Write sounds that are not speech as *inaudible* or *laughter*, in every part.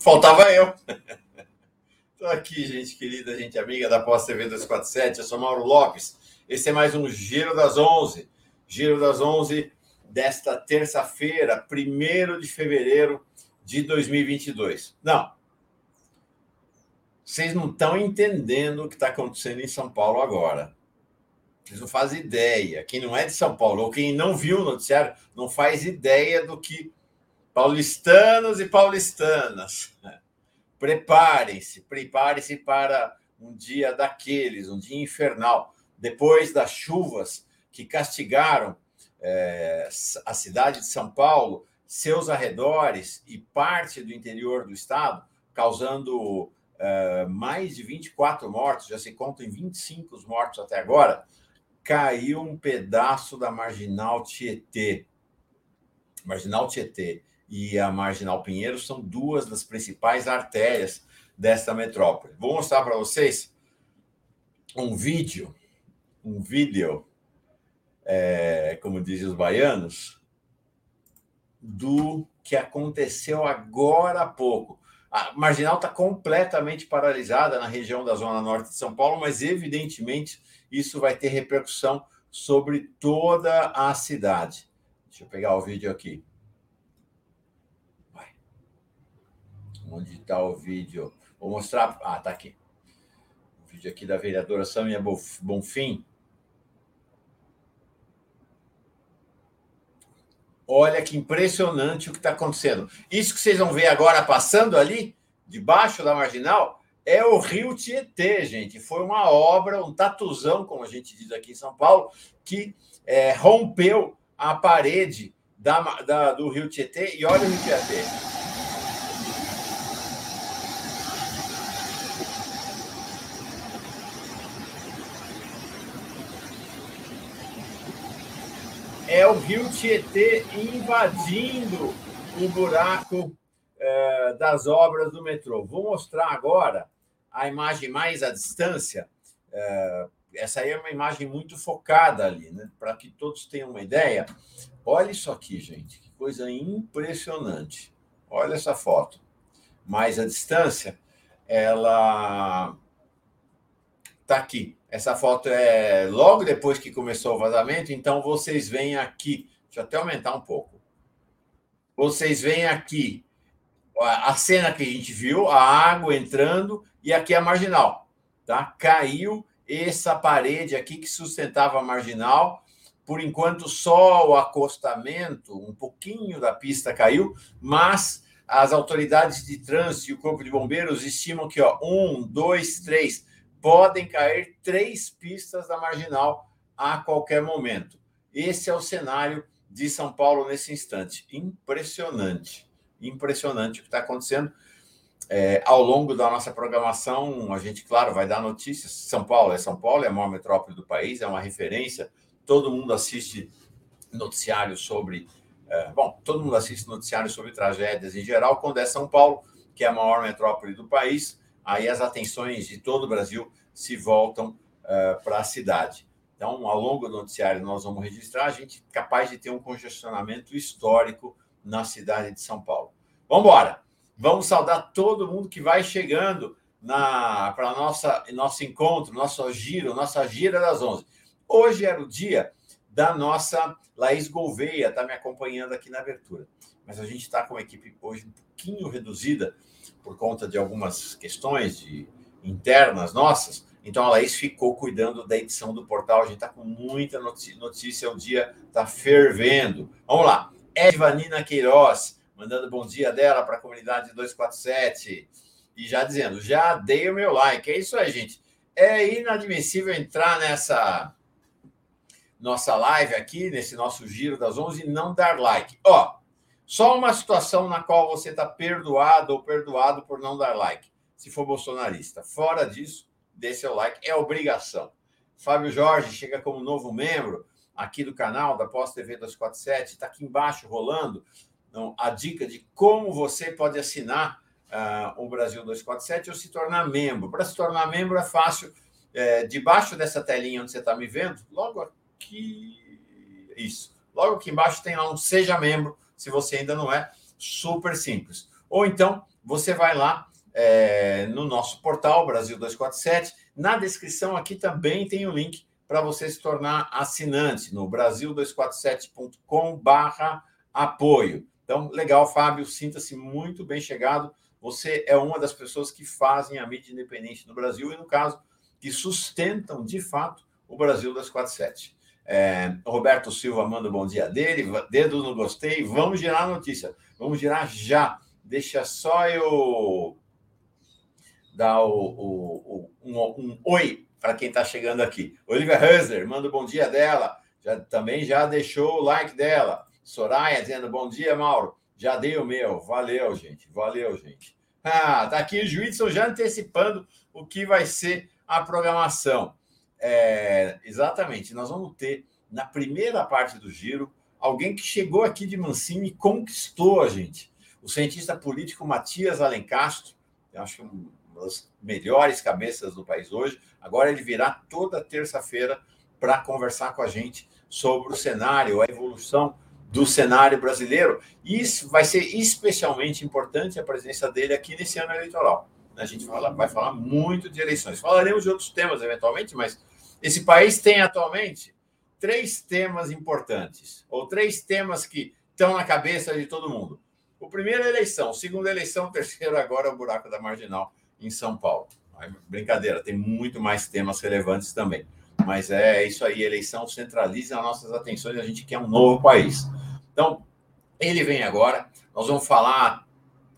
Faltava eu. *laughs* Estou aqui, gente querida, gente amiga da Pós TV 247. Eu sou Mauro Lopes. Esse é mais um Giro das 11. Giro das 11 desta terça-feira, 1 de fevereiro de 2022. Não. Vocês não estão entendendo o que está acontecendo em São Paulo agora. Vocês não fazem ideia. Quem não é de São Paulo ou quem não viu o noticiário não faz ideia do que paulistanos e paulistanas. Preparem-se, preparem-se para um dia daqueles, um dia infernal. Depois das chuvas que castigaram é, a cidade de São Paulo, seus arredores e parte do interior do estado, causando é, mais de 24 mortos, já se conta em 25 mortos até agora caiu um pedaço da Marginal Tietê. Marginal Tietê e a Marginal Pinheiro são duas das principais artérias desta metrópole. Vou mostrar para vocês um vídeo, um vídeo, é, como dizem os baianos, do que aconteceu agora há pouco. A marginal está completamente paralisada na região da Zona Norte de São Paulo, mas evidentemente isso vai ter repercussão sobre toda a cidade. Deixa eu pegar o vídeo aqui. Onde está o vídeo? Vou mostrar. Ah, está aqui. O vídeo aqui da vereadora Samia Bonfim. Olha que impressionante o que está acontecendo. Isso que vocês vão ver agora passando ali, debaixo da marginal, é o Rio Tietê, gente. Foi uma obra, um tatuzão, como a gente diz aqui em São Paulo, que é, rompeu a parede da, da, do Rio Tietê. E olha o Rio Tietê. É o Rio Tietê invadindo o buraco é, das obras do metrô. Vou mostrar agora a imagem mais à distância, é, essa aí é uma imagem muito focada ali, né? Para que todos tenham uma ideia. Olha isso aqui, gente, que coisa impressionante. Olha essa foto. Mais à distância, ela está aqui. Essa foto é logo depois que começou o vazamento, então vocês veem aqui. Deixa eu até aumentar um pouco. Vocês veem aqui a cena que a gente viu, a água entrando e aqui é a marginal, tá? Caiu essa parede aqui que sustentava a marginal. Por enquanto, só o acostamento, um pouquinho da pista caiu, mas as autoridades de trânsito e o Corpo de Bombeiros estimam que, ó, um, dois, três, podem cair três pistas da marginal a qualquer momento. Esse é o cenário de São Paulo nesse instante. Impressionante, impressionante o que está acontecendo. É, ao longo da nossa programação, a gente, claro, vai dar notícias. São Paulo é São Paulo, é a maior metrópole do país, é uma referência. Todo mundo assiste noticiários sobre. É, bom, todo mundo assiste noticiários sobre tragédias em geral. Quando é São Paulo, que é a maior metrópole do país, aí as atenções de todo o Brasil se voltam é, para a cidade. Então, ao longo do noticiário, nós vamos registrar a gente capaz de ter um congestionamento histórico na cidade de São Paulo. Vamos embora! Vamos saudar todo mundo que vai chegando para nossa nosso encontro, nosso giro, nossa gira das 11. Hoje era o dia da nossa Laís Gouveia, está me acompanhando aqui na abertura. Mas a gente está com a equipe hoje um pouquinho reduzida por conta de algumas questões de, internas nossas. Então a Laís ficou cuidando da edição do portal. A gente está com muita notícia, o dia está fervendo. Vamos lá. Edvanina Queiroz, mandando bom dia dela para a comunidade 247 e já dizendo, já dei o meu like. É isso aí, gente. É inadmissível entrar nessa nossa live aqui, nesse nosso giro das 11 e não dar like. Ó, só uma situação na qual você está perdoado ou perdoado por não dar like, se for bolsonarista. Fora disso, dê seu like, é obrigação. Fábio Jorge chega como novo membro aqui do canal da Pós TV 247, está aqui embaixo rolando então, a dica de como você pode assinar uh, o Brasil 247 ou se tornar membro. Para se tornar membro é fácil. É, debaixo dessa telinha onde você está me vendo, logo aqui. Isso. Logo aqui embaixo tem lá um Seja Membro, se você ainda não é. Super simples. Ou então, você vai lá é, no nosso portal Brasil 247. Na descrição aqui também tem o link para você se tornar assinante no brasil247.com/barra apoio. Então, legal, Fábio, sinta-se muito bem chegado. Você é uma das pessoas que fazem a mídia independente no Brasil e, no caso, que sustentam de fato o Brasil 247. É, Roberto Silva manda um bom dia dele, dedo no gostei. Vamos girar a notícia. Vamos girar já. Deixa só eu dar o, o, o um, um, oi para quem está chegando aqui. Olivia Husler manda um bom dia dela. Já, também já deixou o like dela. Soraya dizendo bom dia, Mauro. Já dei o meu. Valeu, gente. Valeu, gente. Ah, tá aqui o Juízo já antecipando o que vai ser a programação. É, exatamente. Nós vamos ter, na primeira parte do giro, alguém que chegou aqui de Mancini e conquistou a gente. O cientista político Matias Alencastro, eu acho que uma das melhores cabeças do país hoje. Agora ele virá toda terça-feira para conversar com a gente sobre o cenário, a evolução do cenário brasileiro. E isso vai ser especialmente importante a presença dele aqui nesse ano eleitoral. A gente fala, vai falar muito de eleições. Falaremos de outros temas eventualmente, mas esse país tem atualmente três temas importantes, ou três temas que estão na cabeça de todo mundo. O primeiro é eleição, o segundo é eleição, o terceiro agora é o buraco da marginal em São Paulo. Brincadeira, tem muito mais temas relevantes também. Mas é isso aí, eleição centraliza as nossas atenções, a gente quer um novo país. Então, ele vem agora, nós vamos falar,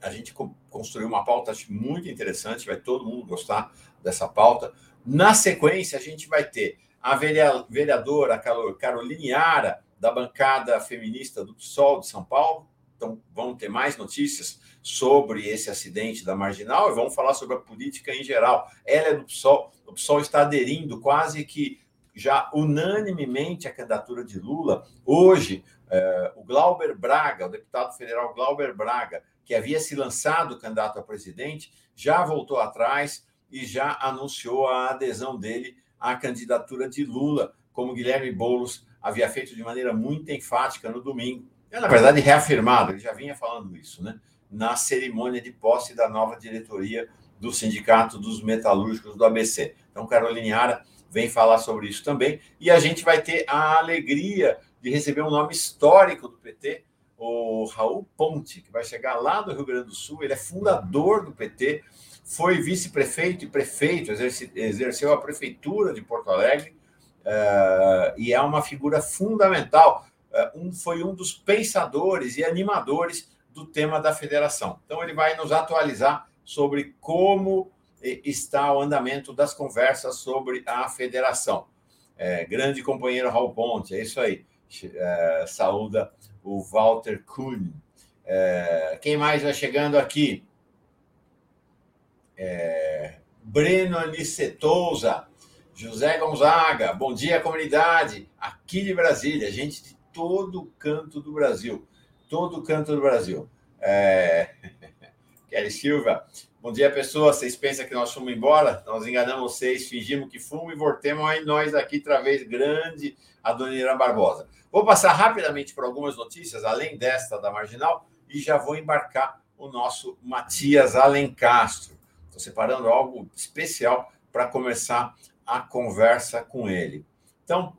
a gente construiu uma pauta muito interessante, vai todo mundo gostar dessa pauta. Na sequência, a gente vai ter a vereadora Caroline Yara, da bancada feminista do PSOL de São Paulo. Então, vão ter mais notícias sobre esse acidente da Marginal e vamos falar sobre a política em geral. Ela é do PSOL, o PSOL está aderindo quase que já unanimemente à candidatura de Lula. Hoje, eh, o Glauber Braga, o deputado federal Glauber Braga, que havia se lançado candidato a presidente, já voltou atrás e já anunciou a adesão dele à candidatura de Lula, como Guilherme Boulos havia feito de maneira muito enfática no domingo. É, na verdade, reafirmado, ele já vinha falando isso, né? Na cerimônia de posse da nova diretoria do Sindicato dos Metalúrgicos do ABC. Então, Carolina Ara vem falar sobre isso também. E a gente vai ter a alegria de receber um nome histórico do PT, o Raul Ponte, que vai chegar lá do Rio Grande do Sul. Ele é fundador do PT, foi vice-prefeito e prefeito, exerceu a prefeitura de Porto Alegre uh, e é uma figura fundamental. Uh, um, foi um dos pensadores e animadores do tema da federação. Então, ele vai nos atualizar sobre como está o andamento das conversas sobre a federação. É, grande companheiro Raul Ponte, é isso aí. É, saúda o Walter Kuhn. É, quem mais vai chegando aqui? É, Breno Anicetouza, José Gonzaga, bom dia, comunidade, aqui de Brasília, gente de todo canto do Brasil, todo canto do Brasil. É... *laughs* Kelly Silva, bom dia, pessoas. Vocês pensam que nós fomos embora? Nós enganamos vocês, fingimos que fomos e voltemos aí nós aqui, outra vez, grande, a Dona Irã Barbosa. Vou passar rapidamente por algumas notícias, além desta da Marginal, e já vou embarcar o nosso Matias Alencastro. Estou separando algo especial para começar a conversa com ele. Então,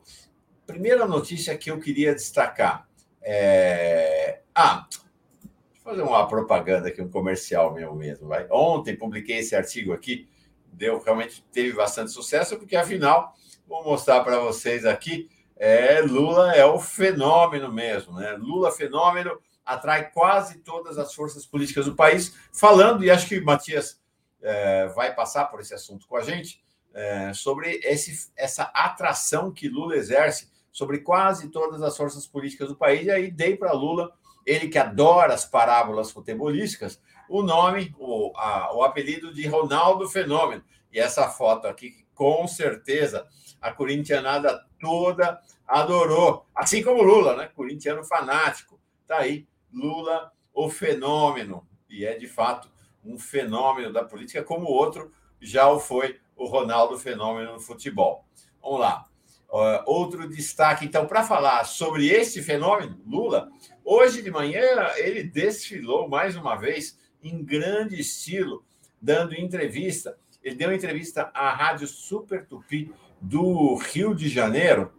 primeira notícia que eu queria destacar é. Ah, deixa fazer uma propaganda aqui, um comercial meu mesmo. Vai. Ontem publiquei esse artigo aqui, deu realmente teve bastante sucesso, porque afinal, vou mostrar para vocês aqui. É, Lula é o fenômeno mesmo, né? Lula fenômeno atrai quase todas as forças políticas do país, falando, e acho que Matias é, vai passar por esse assunto com a gente, é, sobre esse, essa atração que Lula exerce sobre quase todas as forças políticas do país. E aí dei para Lula, ele que adora as parábolas futebolísticas, o nome, o, a, o apelido de Ronaldo Fenômeno. E essa foto aqui, com certeza, a corintianada toda adorou, assim como Lula, né? Corintiano fanático. Tá aí, Lula, o fenômeno. E é de fato um fenômeno da política, como outro já o foi o Ronaldo Fenômeno no futebol. Vamos lá. Uh, outro destaque, então, para falar sobre esse fenômeno, Lula, hoje de manhã ele desfilou mais uma vez em grande estilo, dando entrevista. Ele deu entrevista à Rádio Super Tupi do Rio de Janeiro,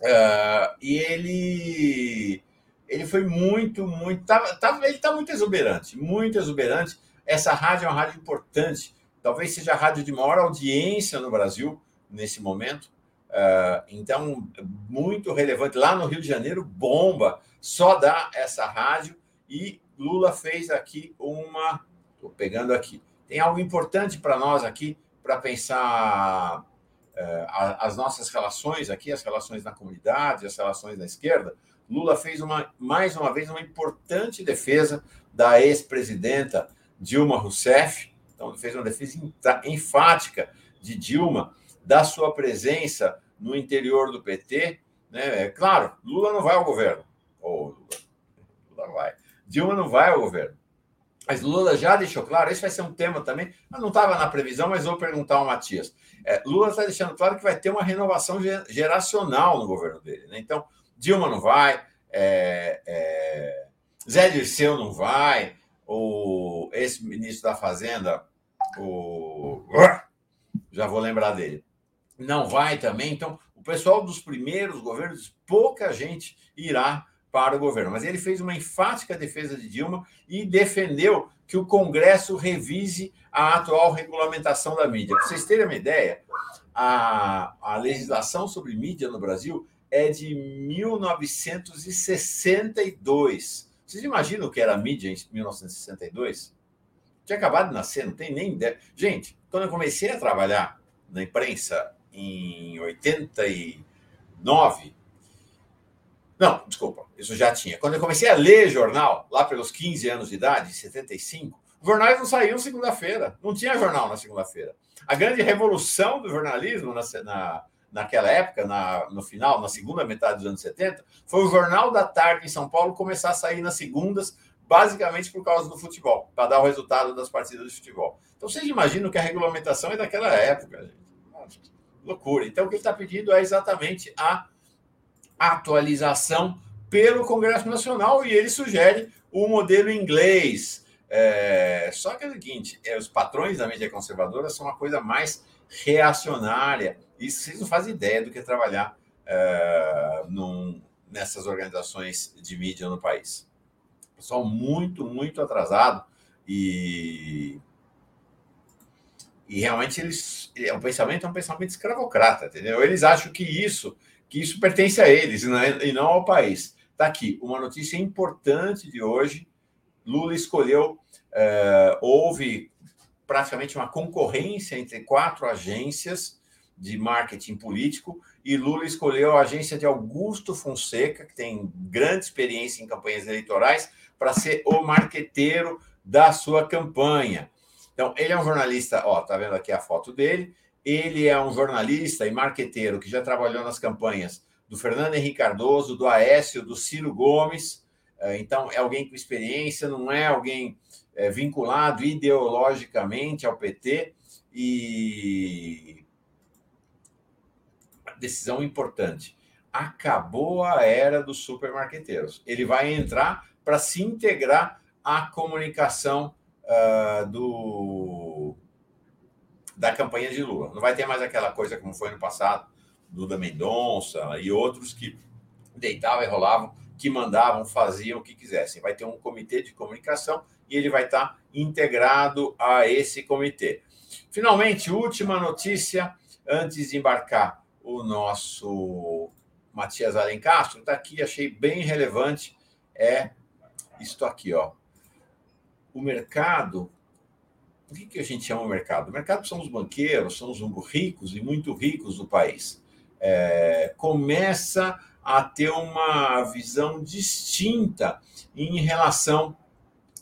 uh, e ele ele foi muito, muito. Tava, ele está muito exuberante, muito exuberante. Essa rádio é uma rádio importante, talvez seja a rádio de maior audiência no Brasil nesse momento. Uh, então, muito relevante. Lá no Rio de Janeiro, bomba, só dá essa rádio. E Lula fez aqui uma. Estou pegando aqui. Tem algo importante para nós aqui, para pensar uh, as nossas relações aqui, as relações na comunidade, as relações na esquerda. Lula fez uma, mais uma vez uma importante defesa da ex-presidenta Dilma Rousseff. Então, ele fez uma defesa enfática de Dilma, da sua presença no interior do PT. Né? É claro, Lula não vai ao governo. Oh, Lula, vai. Dilma não vai ao governo. Mas Lula já deixou claro, esse vai ser um tema também. Eu não estava na previsão, mas vou perguntar ao Matias. É, Lula está deixando claro que vai ter uma renovação geracional no governo dele. Né? Então, Dilma não vai, é, é, Zé Dirceu não vai, o ex-ministro da Fazenda, o. Já vou lembrar dele. Não vai também. Então, o pessoal dos primeiros governos, pouca gente irá para o governo. Mas ele fez uma enfática defesa de Dilma e defendeu que o Congresso revise a atual regulamentação da mídia. Para vocês terem uma ideia, a, a legislação sobre mídia no Brasil é de 1962. Vocês imaginam o que era a mídia em 1962? Tinha acabado de nascer, não tem nem ideia. Gente, quando eu comecei a trabalhar na imprensa em 89, não, desculpa, isso já tinha. Quando eu comecei a ler jornal, lá pelos 15 anos de idade, em 75, os jornais não saíam segunda-feira. Não tinha jornal na segunda-feira. A grande revolução do jornalismo na, na naquela época, na, no final, na segunda metade dos anos 70, foi o Jornal da Tarde em São Paulo começar a sair nas segundas, basicamente por causa do futebol, para dar o resultado das partidas de futebol. Então vocês imaginam que a regulamentação é daquela época, gente. loucura. Então o que ele está pedindo é exatamente a atualização pelo Congresso Nacional e ele sugere o modelo inglês. É, só que é o seguinte: é, os patrões da mídia conservadora são uma coisa mais reacionária isso vocês não fazem ideia do que é trabalhar uh, num, nessas organizações de mídia no país. Pessoal muito, muito atrasado e e realmente eles o é pensamento é um pensamento escravocrata, entendeu? Eles acham que isso que isso pertence a eles e não, é, e não ao país. Está aqui uma notícia importante de hoje. Lula escolheu, uh, houve praticamente uma concorrência entre quatro agências de marketing político e Lula escolheu a agência de Augusto Fonseca, que tem grande experiência em campanhas eleitorais, para ser o marqueteiro da sua campanha. Então, ele é um jornalista, ó, tá vendo aqui a foto dele. Ele é um jornalista e marqueteiro que já trabalhou nas campanhas do Fernando Henrique Cardoso, do Aécio, do Ciro Gomes. É, então, é alguém com experiência, não é alguém é, vinculado ideologicamente ao PT. E decisão importante. Acabou a era dos supermarqueteiros. Ele vai entrar para se integrar à comunicação uh, do da campanha de Lula. Não vai ter mais aquela coisa como foi no passado, Duda Mendonça e outros que deitavam e rolavam, que mandavam, faziam o que quisessem. Vai ter um comitê de comunicação e ele vai estar integrado a esse comitê. Finalmente, última notícia antes de embarcar o nosso Matias Alencastro, está aqui, achei bem relevante, é isto aqui, ó. O mercado, o que, que a gente chama o mercado? O mercado são os banqueiros, são os ricos e muito ricos do país. É, começa a ter uma visão distinta em relação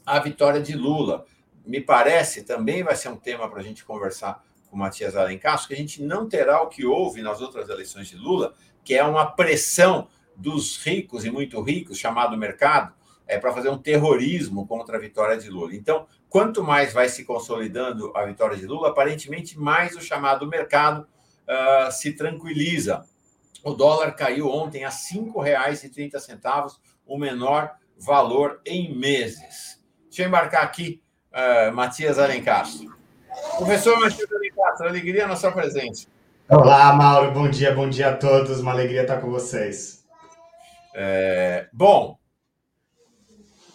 à vitória de Lula. Me parece, também vai ser um tema para a gente conversar Matias Alencastro, que a gente não terá o que houve nas outras eleições de Lula, que é uma pressão dos ricos e muito ricos, chamado mercado, é para fazer um terrorismo contra a vitória de Lula. Então, quanto mais vai se consolidando a vitória de Lula, aparentemente mais o chamado mercado uh, se tranquiliza. O dólar caiu ontem a R$ 5,30, o menor valor em meses. Deixa eu embarcar aqui uh, Matias Alencastro. Professor Matias Alencastro, alegria na sua presença. Olá, Mauro, bom dia, bom dia a todos, uma alegria estar com vocês. É, bom,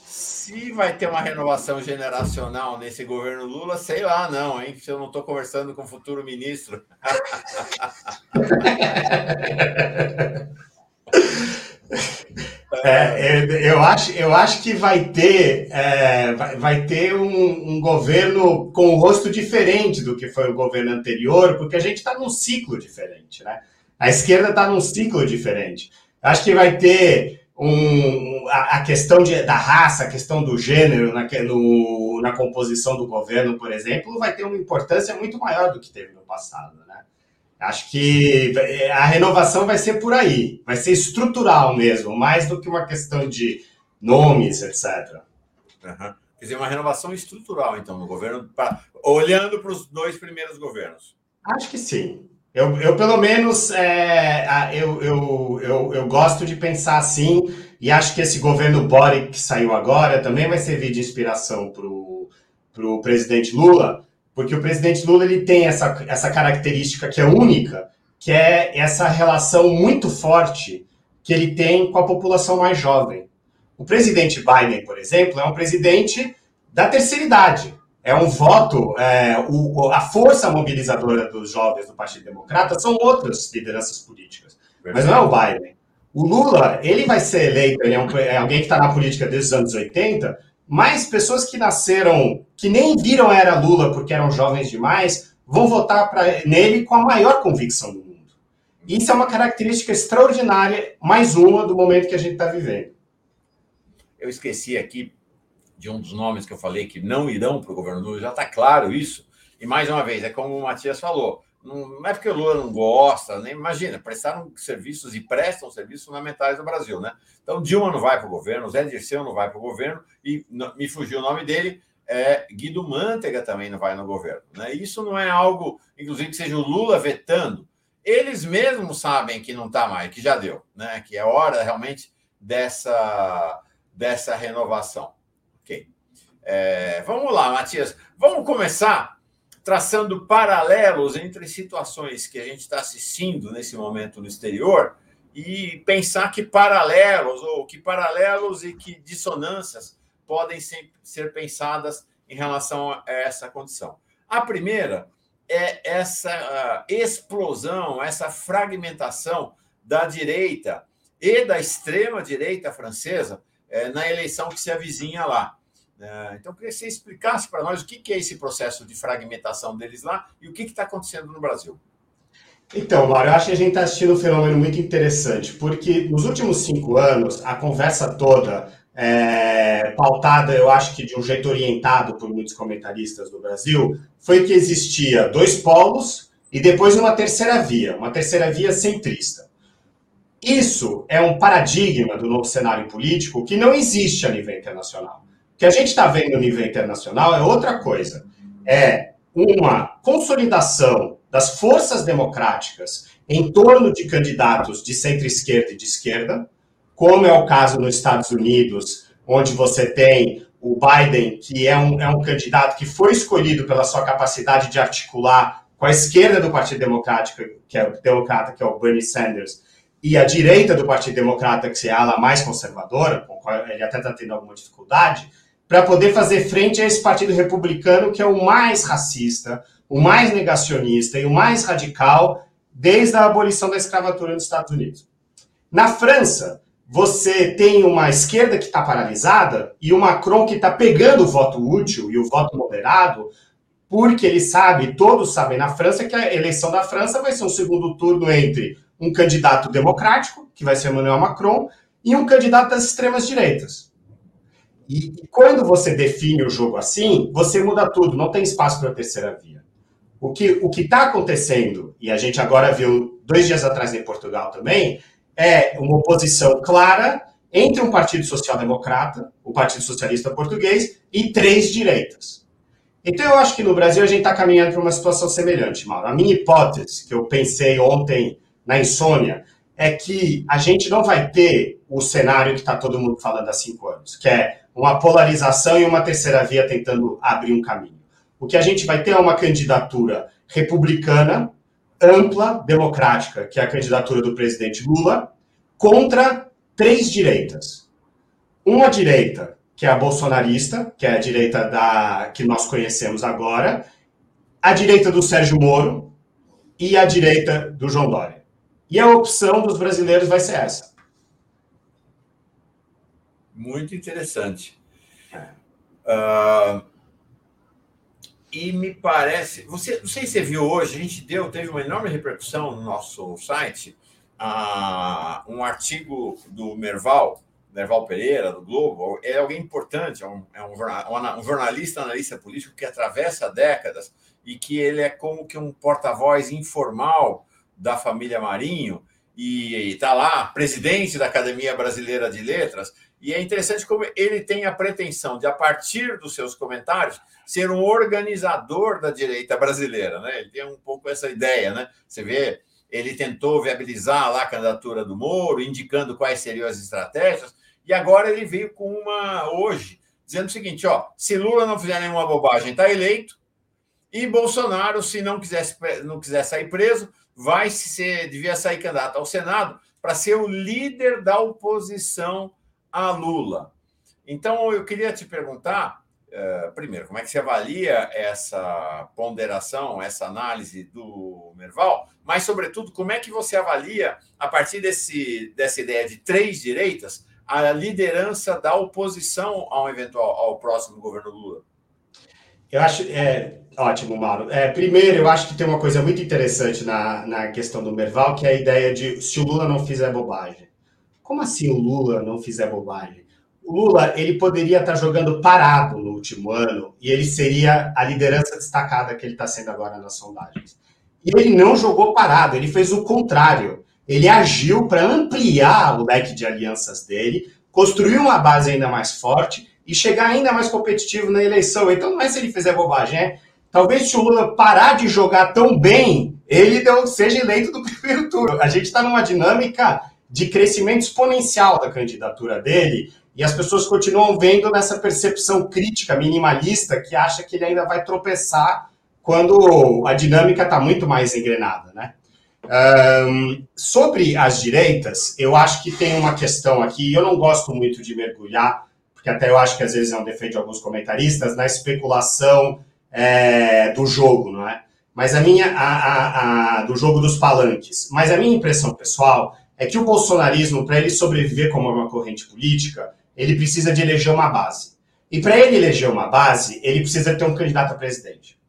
se vai ter uma renovação generacional nesse governo Lula, sei lá, não, hein? Se eu não estou conversando com o futuro ministro. *laughs* É, eu, acho, eu acho que vai ter, é, vai, ter um, um, governo com um rosto diferente do que foi o governo anterior, porque a gente está num ciclo diferente, né? A esquerda está num ciclo diferente. Acho que vai ter um, a, a questão de, da raça, a questão do gênero na, no, na composição do governo, por exemplo, vai ter uma importância muito maior do que teve no passado, né? Acho que a renovação vai ser por aí, vai ser estrutural mesmo, mais do que uma questão de nomes, etc. Uhum. Quer dizer, uma renovação estrutural, então, no governo, pra... olhando para os dois primeiros governos. Acho que sim. Eu, eu pelo menos, é, eu, eu, eu, eu gosto de pensar assim, e acho que esse governo Boric que saiu agora também vai servir de inspiração para o presidente Lula, porque o presidente Lula ele tem essa, essa característica que é única, que é essa relação muito forte que ele tem com a população mais jovem. O presidente Biden, por exemplo, é um presidente da terceira idade. É um voto, é, o, a força mobilizadora dos jovens do Partido Democrata são outras lideranças políticas, mas não é o Biden. O Lula, ele vai ser eleito, ele é, um, é alguém que está na política desde os anos 80, mais pessoas que nasceram, que nem viram a era Lula porque eram jovens demais, vão votar pra, nele com a maior convicção do mundo. Isso é uma característica extraordinária, mais uma do momento que a gente está vivendo. Eu esqueci aqui de um dos nomes que eu falei que não irão para o governo Lula, já está claro isso. E mais uma vez, é como o Matias falou: não é porque o Lula não gosta, nem imagina, prestaram serviços e prestam serviços fundamentais no Brasil, né? Então, Dilma não vai para o governo, Zé Dirceu não vai para o governo, e me fugiu o nome dele, é, Guido Mantega também não vai no governo. Né? Isso não é algo, inclusive, que seja o Lula vetando. Eles mesmos sabem que não está mais, que já deu, né? que é hora realmente dessa, dessa renovação. Ok. É, vamos lá, Matias. Vamos começar traçando paralelos entre situações que a gente está assistindo nesse momento no exterior e pensar que paralelos ou que paralelos e que dissonâncias podem ser, pensadas em relação a essa condição. A primeira é essa explosão, essa fragmentação da direita e da extrema direita francesa é, na eleição que se avizinha lá. É, então, eu queria que você explicasse para nós o que é esse processo de fragmentação deles lá e o que está acontecendo no Brasil. Então, Mauro, eu acho que a gente está assistindo um fenômeno muito interessante, porque nos últimos cinco anos, a conversa toda, é, pautada, eu acho que de um jeito orientado por muitos comentaristas do Brasil, foi que existia dois polos e depois uma terceira via, uma terceira via centrista. Isso é um paradigma do novo cenário político que não existe a nível internacional que a gente está vendo no nível internacional é outra coisa. É uma consolidação das forças democráticas em torno de candidatos de centro-esquerda e de esquerda, como é o caso nos Estados Unidos, onde você tem o Biden, que é um, é um candidato que foi escolhido pela sua capacidade de articular com a esquerda do Partido Democrático, que é o democrata, que é o Bernie Sanders, e a direita do Partido Democrata, que é a ala mais conservadora, ele até está tendo alguma dificuldade, para poder fazer frente a esse partido republicano que é o mais racista, o mais negacionista e o mais radical desde a abolição da escravatura nos Estados Unidos. Na França, você tem uma esquerda que está paralisada e o Macron que está pegando o voto útil e o voto moderado, porque ele sabe, todos sabem na França, que a eleição da França vai ser um segundo turno entre um candidato democrático, que vai ser Emmanuel Macron, e um candidato das extremas direitas. E, quando você define o jogo assim, você muda tudo, não tem espaço para a terceira via. O que o está acontecendo, e a gente agora viu dois dias atrás em Portugal também, é uma oposição clara entre um Partido Social Democrata, o Partido Socialista Português, e três direitas. Então eu acho que no Brasil a gente está caminhando para uma situação semelhante, Mauro. A minha hipótese, que eu pensei ontem na insônia, é que a gente não vai ter o cenário que está todo mundo falando há cinco anos, que é uma polarização e uma terceira via tentando abrir um caminho. O que a gente vai ter é uma candidatura republicana, ampla, democrática, que é a candidatura do presidente Lula, contra três direitas. Uma direita, que é a bolsonarista, que é a direita da que nós conhecemos agora, a direita do Sérgio Moro e a direita do João Dória. E a opção dos brasileiros vai ser essa. Muito interessante. Uh, e me parece. Você, não sei se você viu hoje, a gente deu, teve uma enorme repercussão no nosso site, uh, um artigo do Merval, Merval Pereira, do Globo. É alguém importante, é um, é um, um jornalista, analista político que atravessa décadas e que ele é como que um porta-voz informal da família Marinho e está lá, presidente da Academia Brasileira de Letras. E é interessante como ele tem a pretensão de, a partir dos seus comentários, ser um organizador da direita brasileira. Né? Ele tem um pouco essa ideia. Né? Você vê, ele tentou viabilizar lá a candidatura do Moro, indicando quais seriam as estratégias, e agora ele veio com uma hoje, dizendo o seguinte: ó, se Lula não fizer nenhuma bobagem, está eleito, e Bolsonaro, se não quisesse não quiser sair preso, vai ser, devia sair candidato ao Senado para ser o líder da oposição a Lula. Então, eu queria te perguntar, uh, primeiro, como é que você avalia essa ponderação, essa análise do Merval, mas, sobretudo, como é que você avalia, a partir desse, dessa ideia de três direitas, a liderança da oposição ao eventual ao próximo governo Lula? Eu acho é ótimo, Mauro. É, primeiro, eu acho que tem uma coisa muito interessante na, na questão do Merval, que é a ideia de se o Lula não fizer bobagem. Como assim o Lula não fizer bobagem? O Lula ele poderia estar jogando parado no último ano e ele seria a liderança destacada que ele está sendo agora nas sondagens. E ele não jogou parado, ele fez o contrário. Ele agiu para ampliar o leque de alianças dele, construir uma base ainda mais forte e chegar ainda mais competitivo na eleição. Então não é se ele fizer bobagem, é talvez se o Lula parar de jogar tão bem, ele seja eleito do *laughs* primeiro turno. A gente está numa dinâmica de crescimento exponencial da candidatura dele e as pessoas continuam vendo nessa percepção crítica, minimalista, que acha que ele ainda vai tropeçar quando a dinâmica está muito mais engrenada, né? Um, sobre as direitas, eu acho que tem uma questão aqui, eu não gosto muito de mergulhar porque até eu acho que às vezes é um defeito de alguns comentaristas, na especulação é, do jogo, não é? Mas a minha, a, a, a, do jogo dos palanques. Mas a minha impressão pessoal é que o bolsonarismo, para ele sobreviver como uma corrente política, ele precisa de eleger uma base. E para ele eleger uma base, ele precisa ter um candidato a presidente.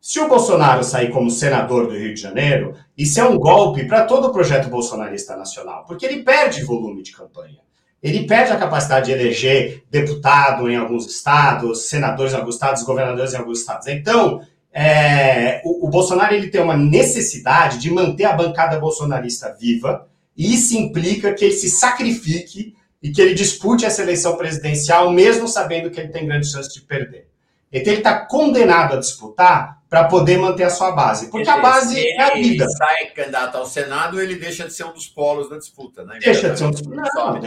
Se o Bolsonaro sair como senador do Rio de Janeiro, isso é um golpe para todo o projeto bolsonarista nacional, porque ele perde volume de campanha ele perde a capacidade de eleger deputado em alguns estados, senadores em alguns estados, governadores em alguns estados. Então, é, o, o, Bolsonaro ele tem uma necessidade de manter a bancada bolsonarista viva, e isso implica que ele se sacrifique e que ele dispute essa eleição presidencial, mesmo sabendo que ele tem grande chance de perder. Então ele está condenado a disputar para poder manter a sua base, porque a base é a vida. Ele sai candidato ao Senado, ele deixa de ser um dos polos da disputa, né? Deixa de ser um dos polos. Não,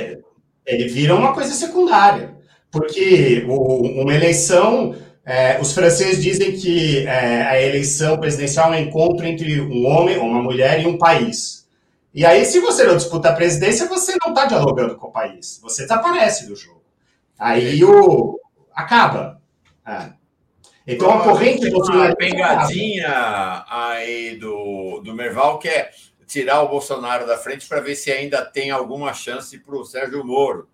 ele vira uma coisa secundária. Porque o, uma eleição, é, os franceses dizem que é, a eleição presidencial é um encontro entre um homem, uma mulher e um país. E aí, se você não disputa a presidência, você não está dialogando com o país. Você desaparece do jogo. Aí o acaba. É. Então a corrente uma pegadinha aí do, do Merval que é tirar o Bolsonaro da frente para ver se ainda tem alguma chance para o Sérgio Moro.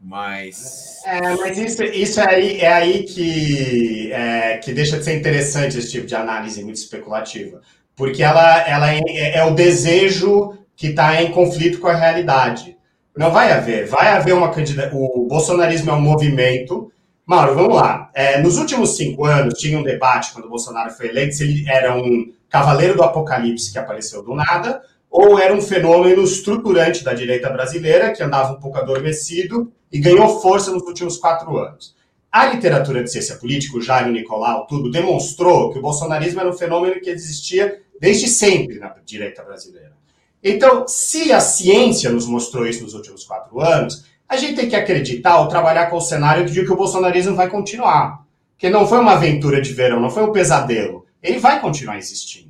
Mas. É, mas isso, isso é aí, é aí que, é, que deixa de ser interessante esse tipo de análise muito especulativa. Porque ela, ela é, é o desejo que está em conflito com a realidade. Não vai haver. Vai haver uma candidatura. O bolsonarismo é um movimento. Mauro, vamos lá. É, nos últimos cinco anos, tinha um debate quando o Bolsonaro foi eleito se ele era um cavaleiro do apocalipse que apareceu do nada, ou era um fenômeno estruturante da direita brasileira, que andava um pouco adormecido e ganhou força nos últimos quatro anos. A literatura de ciência política, o Jairo Nicolau, tudo, demonstrou que o bolsonarismo era um fenômeno que existia desde sempre na direita brasileira. Então, se a ciência nos mostrou isso nos últimos quatro anos, a gente tem que acreditar ou trabalhar com o cenário de que o bolsonarismo vai continuar. Porque não foi uma aventura de verão, não foi um pesadelo. Ele vai continuar existindo.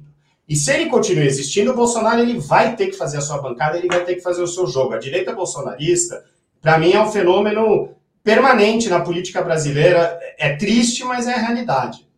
E se ele continuar existindo, o Bolsonaro ele vai ter que fazer a sua bancada, ele vai ter que fazer o seu jogo. A direita bolsonarista, para mim, é um fenômeno permanente na política brasileira. É triste, mas é a realidade.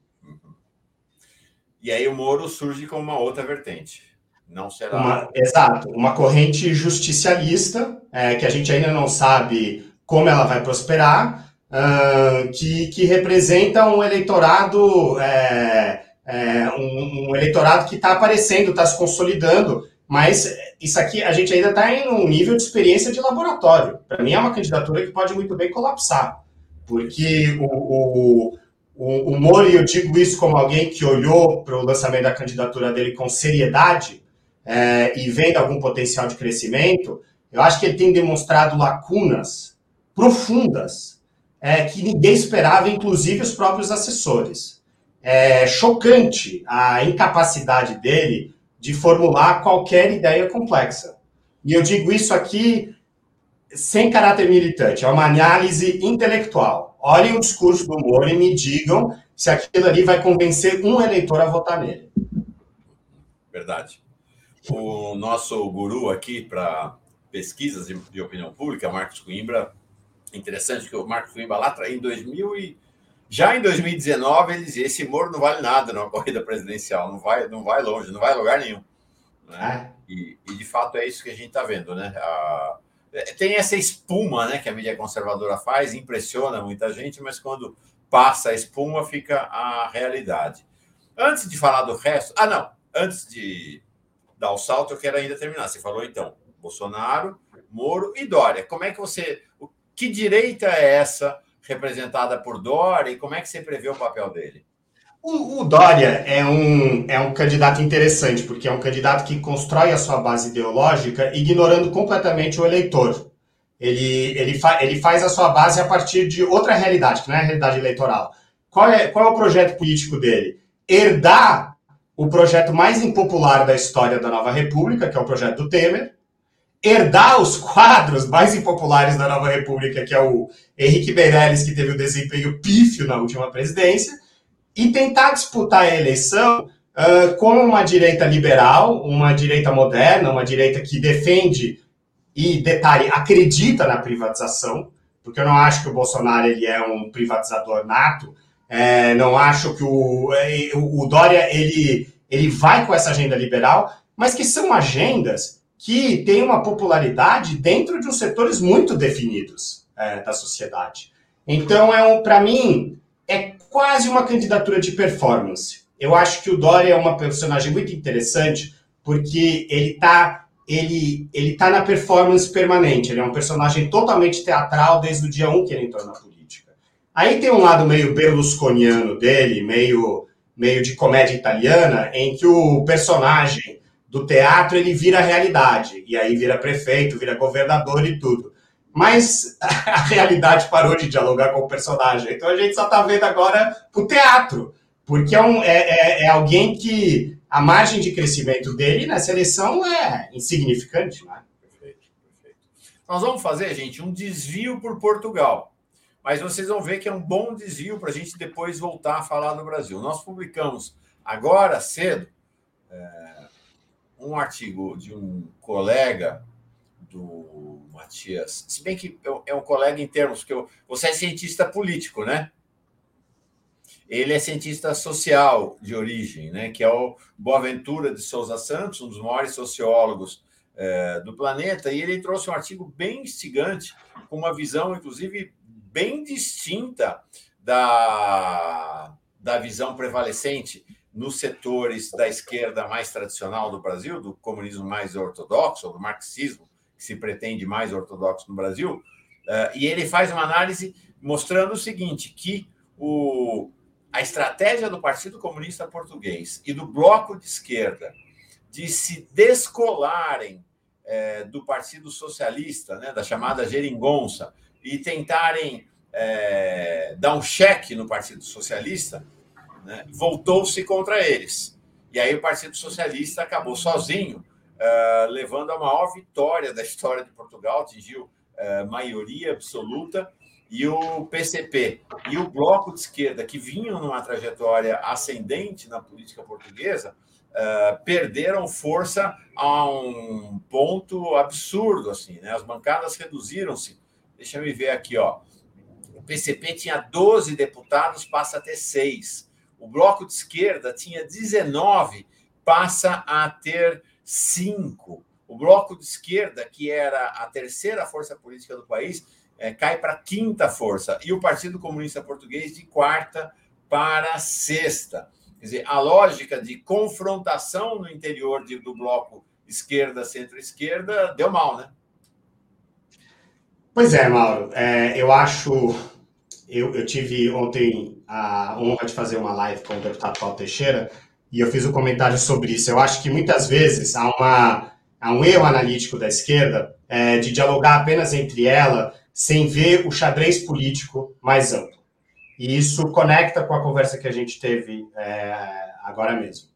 E aí o Moro surge como uma outra vertente. Não será. Uma, exato, uma corrente justicialista, é, que a gente ainda não sabe como ela vai prosperar, uh, que, que representa um eleitorado. É, é, um, um, eleitorado que está aparecendo, está se consolidando, mas isso aqui a gente ainda está em um nível de experiência de laboratório. Para mim é uma candidatura que pode muito bem colapsar, porque o, o, o, o Moro, eu digo isso como alguém que olhou para o lançamento da candidatura dele com seriedade é, e vendo algum potencial de crescimento, eu acho que ele tem demonstrado lacunas profundas é, que ninguém esperava, inclusive os próprios assessores é chocante a incapacidade dele de formular qualquer ideia complexa. E eu digo isso aqui sem caráter militante, é uma análise intelectual. Olhem o discurso do Moro e me digam se aquilo ali vai convencer um eleitor a votar nele. Verdade. O nosso guru aqui para pesquisas de opinião pública, Marcos Coimbra, interessante que o Marcos Coimbra lá em 2000 e já em 2019, ele dizia: esse Moro não vale nada numa *laughs* corrida presidencial, não vai, não vai longe, não vai a lugar nenhum. Né? É. E, e, de fato é isso que a gente está vendo, né? A, é, tem essa espuma né, que a mídia conservadora faz, impressiona muita gente, mas quando passa a espuma, fica a realidade. Antes de falar do resto. Ah, não. Antes de dar o salto, eu quero ainda terminar. Você falou então Bolsonaro, Moro e Dória. Como é que você. Que direita é essa? representada por Dória, e como é que você prevê o papel dele? O, o, Dória é um, é um candidato interessante, porque é um candidato que constrói a sua base ideológica ignorando completamente o eleitor. Ele, ele, fa, ele faz a sua base a partir de outra realidade, que não é a realidade eleitoral. Qual é, qual é o projeto político dele? Herdar o projeto mais impopular da história da Nova República, que é o projeto do Temer, herdar os quadros mais impopulares da Nova República, que é o Henrique Meirelles, que teve um desempenho pífio na última presidência, e tentar disputar a eleição uh, com uma direita liberal, uma direita moderna, uma direita que defende e, detalhe, acredita na privatização, porque eu não acho que o Bolsonaro ele é um privatizador nato, é, não acho que o, é, o, o Dória ele, ele vai com essa agenda liberal, mas que são agendas que tem uma popularidade dentro de uns setores muito definidos é, da sociedade. Então, é um, para mim, é quase uma candidatura de performance. Eu acho que o Dória é uma personagem muito interessante porque ele está ele, ele tá na performance permanente. Ele é um personagem totalmente teatral desde o dia 1 que ele entrou na política. Aí tem um lado meio berlusconiano dele, meio, meio de comédia italiana, em que o personagem do teatro ele vira realidade. E aí vira prefeito, vira governador e tudo. Mas *laughs* a realidade parou de dialogar com o personagem. Então a gente só está vendo agora o teatro. Porque é, um, é, é, é, alguém que a margem de crescimento dele nessa eleição é insignificante. Né? Perfeito, perfeito. Nós vamos fazer, gente, um desvio por Portugal. Mas vocês vão ver que é um bom desvio para a gente depois voltar a falar do Brasil. Nós publicamos agora cedo. É um artigo de um colega do Matias, se bem que é um colega em termos que eu, você é cientista político, né? Ele é cientista social de origem, né? Que é o Boaventura de Souza Santos, um dos maiores sociólogos é, do planeta, e ele trouxe um artigo bem instigante, com uma visão, inclusive, bem distinta da, da visão prevalecente nos setores da esquerda mais tradicional do Brasil, do comunismo mais ortodoxo, ou do marxismo, que se pretende mais ortodoxo no Brasil, eh, e ele faz uma análise mostrando o seguinte, que o, a estratégia do Partido Comunista Português e do bloco de esquerda de se descolarem é, do Partido Socialista, né, da chamada geringonça, e tentarem é, dar um cheque no Partido Socialista, né, voltou-se contra eles. E aí o Partido Socialista acabou sozinho, uh, levando a maior vitória da história de Portugal, atingiu uh, maioria absoluta, e o PCP e o Bloco de Esquerda, que vinham numa trajetória ascendente na política portuguesa, uh, perderam força a um ponto absurdo. assim, né? As bancadas reduziram-se. Deixa eu ver aqui, ó. O PCP tinha 12 deputados, passa a ter 6. O Bloco de Esquerda tinha 19, passa a ter 5. O Bloco de Esquerda, que era a terceira força política do país, é, cai para quinta força. E o Partido Comunista Português de quarta para sexta. Quer dizer, a lógica de confrontação no interior de, do bloco esquerda, centro-esquerda, deu mal, né? Pois é, Mauro. É, eu acho. Eu, eu, tive ontem a honra de fazer uma live com o deputado Paulo Teixeira e eu fiz um comentário sobre isso. Eu acho que muitas vezes há, uma, há um erro analítico da esquerda é, de dialogar apenas entre ela sem ver o xadrez político mais amplo. E isso conecta com a conversa que a gente teve é, agora mesmo.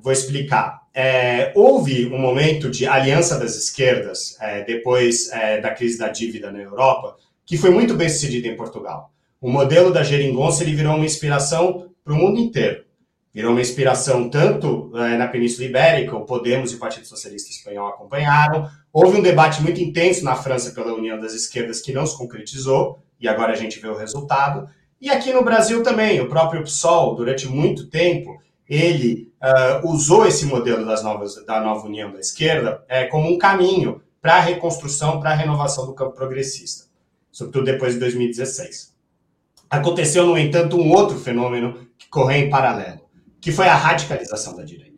Vou explicar. É, houve um momento de aliança das esquerdas, é, depois é, da crise da dívida na Europa, que foi muito bem sucedido em Portugal. O modelo da geringonça ele virou uma inspiração para o mundo inteiro. Virou uma inspiração tanto é, na Península Ibérica, o Podemos e o Partido Socialista Espanhol acompanharam. Houve um debate muito intenso na França pela União das Esquerdas que não se concretizou, e agora a gente vê o resultado. E aqui no Brasil também, o próprio PSOL, durante muito tempo, ele uh, usou esse modelo das novas, da nova união da esquerda é, como um caminho para a reconstrução, para a renovação do campo progressista, sobretudo depois de 2016. Aconteceu, no entanto, um outro fenômeno que correu em paralelo, que foi a radicalização da direita.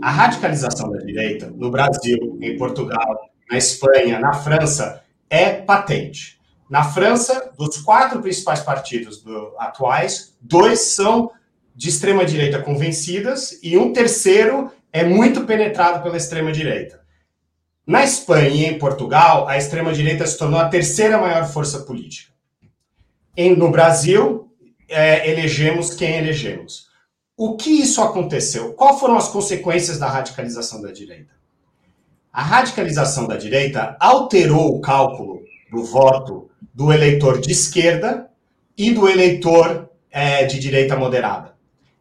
A radicalização da direita no Brasil, em Portugal, na Espanha, na França, é patente. Na França, dos quatro principais partidos do, atuais, dois são de extrema-direita convencidas e um terceiro é muito penetrado pela extrema-direita. Na Espanha e em Portugal, a extrema-direita se tornou a terceira maior força política. Em, no Brasil, é, elegemos quem elegemos. O que isso aconteceu? Quais foram as consequências da radicalização da direita? A radicalização da direita alterou o cálculo do voto do eleitor de esquerda e do eleitor é, de direita moderada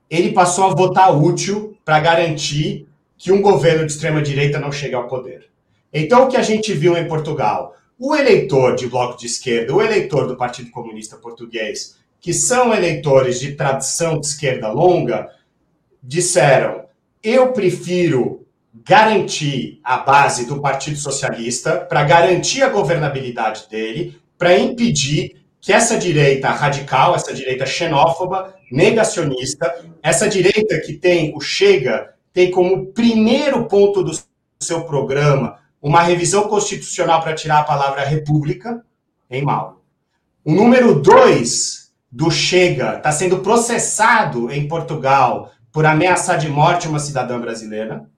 ele passou a votar útil para garantir que um governo de extrema-direita não chegue ao poder. Então, o que a gente viu em Portugal? O eleitor de bloco de esquerda, o eleitor do Partido Comunista Português, que são eleitores de tradição de esquerda longa, disseram: eu prefiro garantir a base do Partido Socialista para garantir a governabilidade dele, para impedir que essa direita radical, essa direita xenófoba, negacionista, essa direita que tem o Chega, tem como primeiro ponto do seu programa uma revisão constitucional para tirar a palavra república, em Mauro. O número dois do Chega está sendo processado em Portugal por ameaçar de morte uma cidadã brasileira.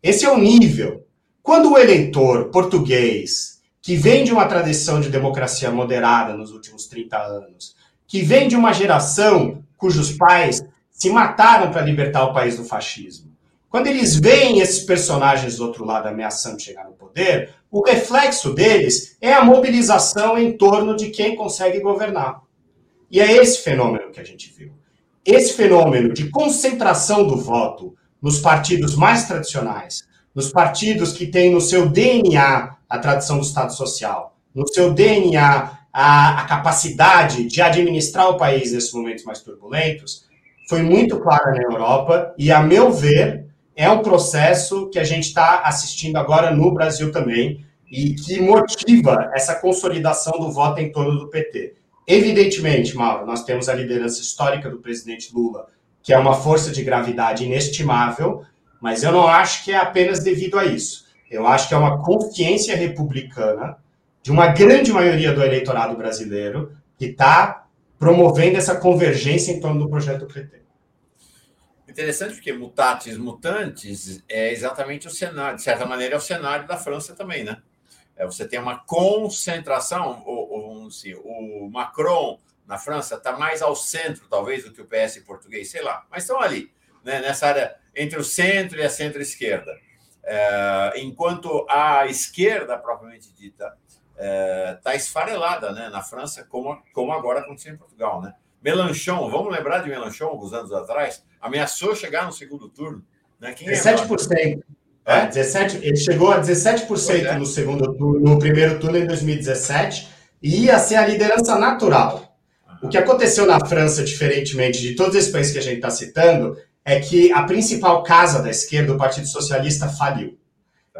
Esse é o nível. Quando o eleitor português, que vem de uma tradição de democracia moderada nos últimos 30 anos, que vem de uma geração cujos pais se mataram para libertar o país do fascismo. Quando eles veem esses personagens do outro lado ameaçando chegar no poder, o reflexo deles é a mobilização em torno de quem consegue governar. E é esse fenômeno que a gente viu. Esse fenômeno de concentração do voto nos partidos mais tradicionais, nos partidos que têm no seu DNA a tradição do Estado Social, no seu DNA a, a capacidade de administrar o país nesses momentos mais turbulentos foi muito clara na Europa e, a meu ver, é um processo que a gente está assistindo agora no Brasil também e que motiva essa consolidação do voto em torno do PT. Evidentemente, Mauro, nós temos a liderança histórica do presidente Lula, que é uma força de gravidade inestimável, mas eu não acho que é apenas devido a isso. Eu acho que é uma consciência republicana de uma grande maioria do eleitorado brasileiro que está promovendo essa convergência em torno do projeto PT. Interessante porque mutatis mutantes é exatamente o cenário, de certa maneira é o cenário da França também, né? É, você tem uma concentração, o, o, o Macron na França está mais ao centro, talvez, do que o PS português, sei lá, mas estão ali, né, nessa área entre o centro e a centro-esquerda. É, enquanto a esquerda, propriamente dita, está é, esfarelada né, na França, como, como agora aconteceu em Portugal. Né? Melanchon, vamos lembrar de Melanchon, alguns anos atrás, ameaçou chegar no segundo turno. Né? Quem 17%. É? É, 17, ele chegou a 17% é. no segundo turno, no primeiro turno em 2017 e ia ser a liderança natural. O que aconteceu na França, diferentemente de todos esses países que a gente está citando, é que a principal casa da esquerda, o Partido Socialista, faliu.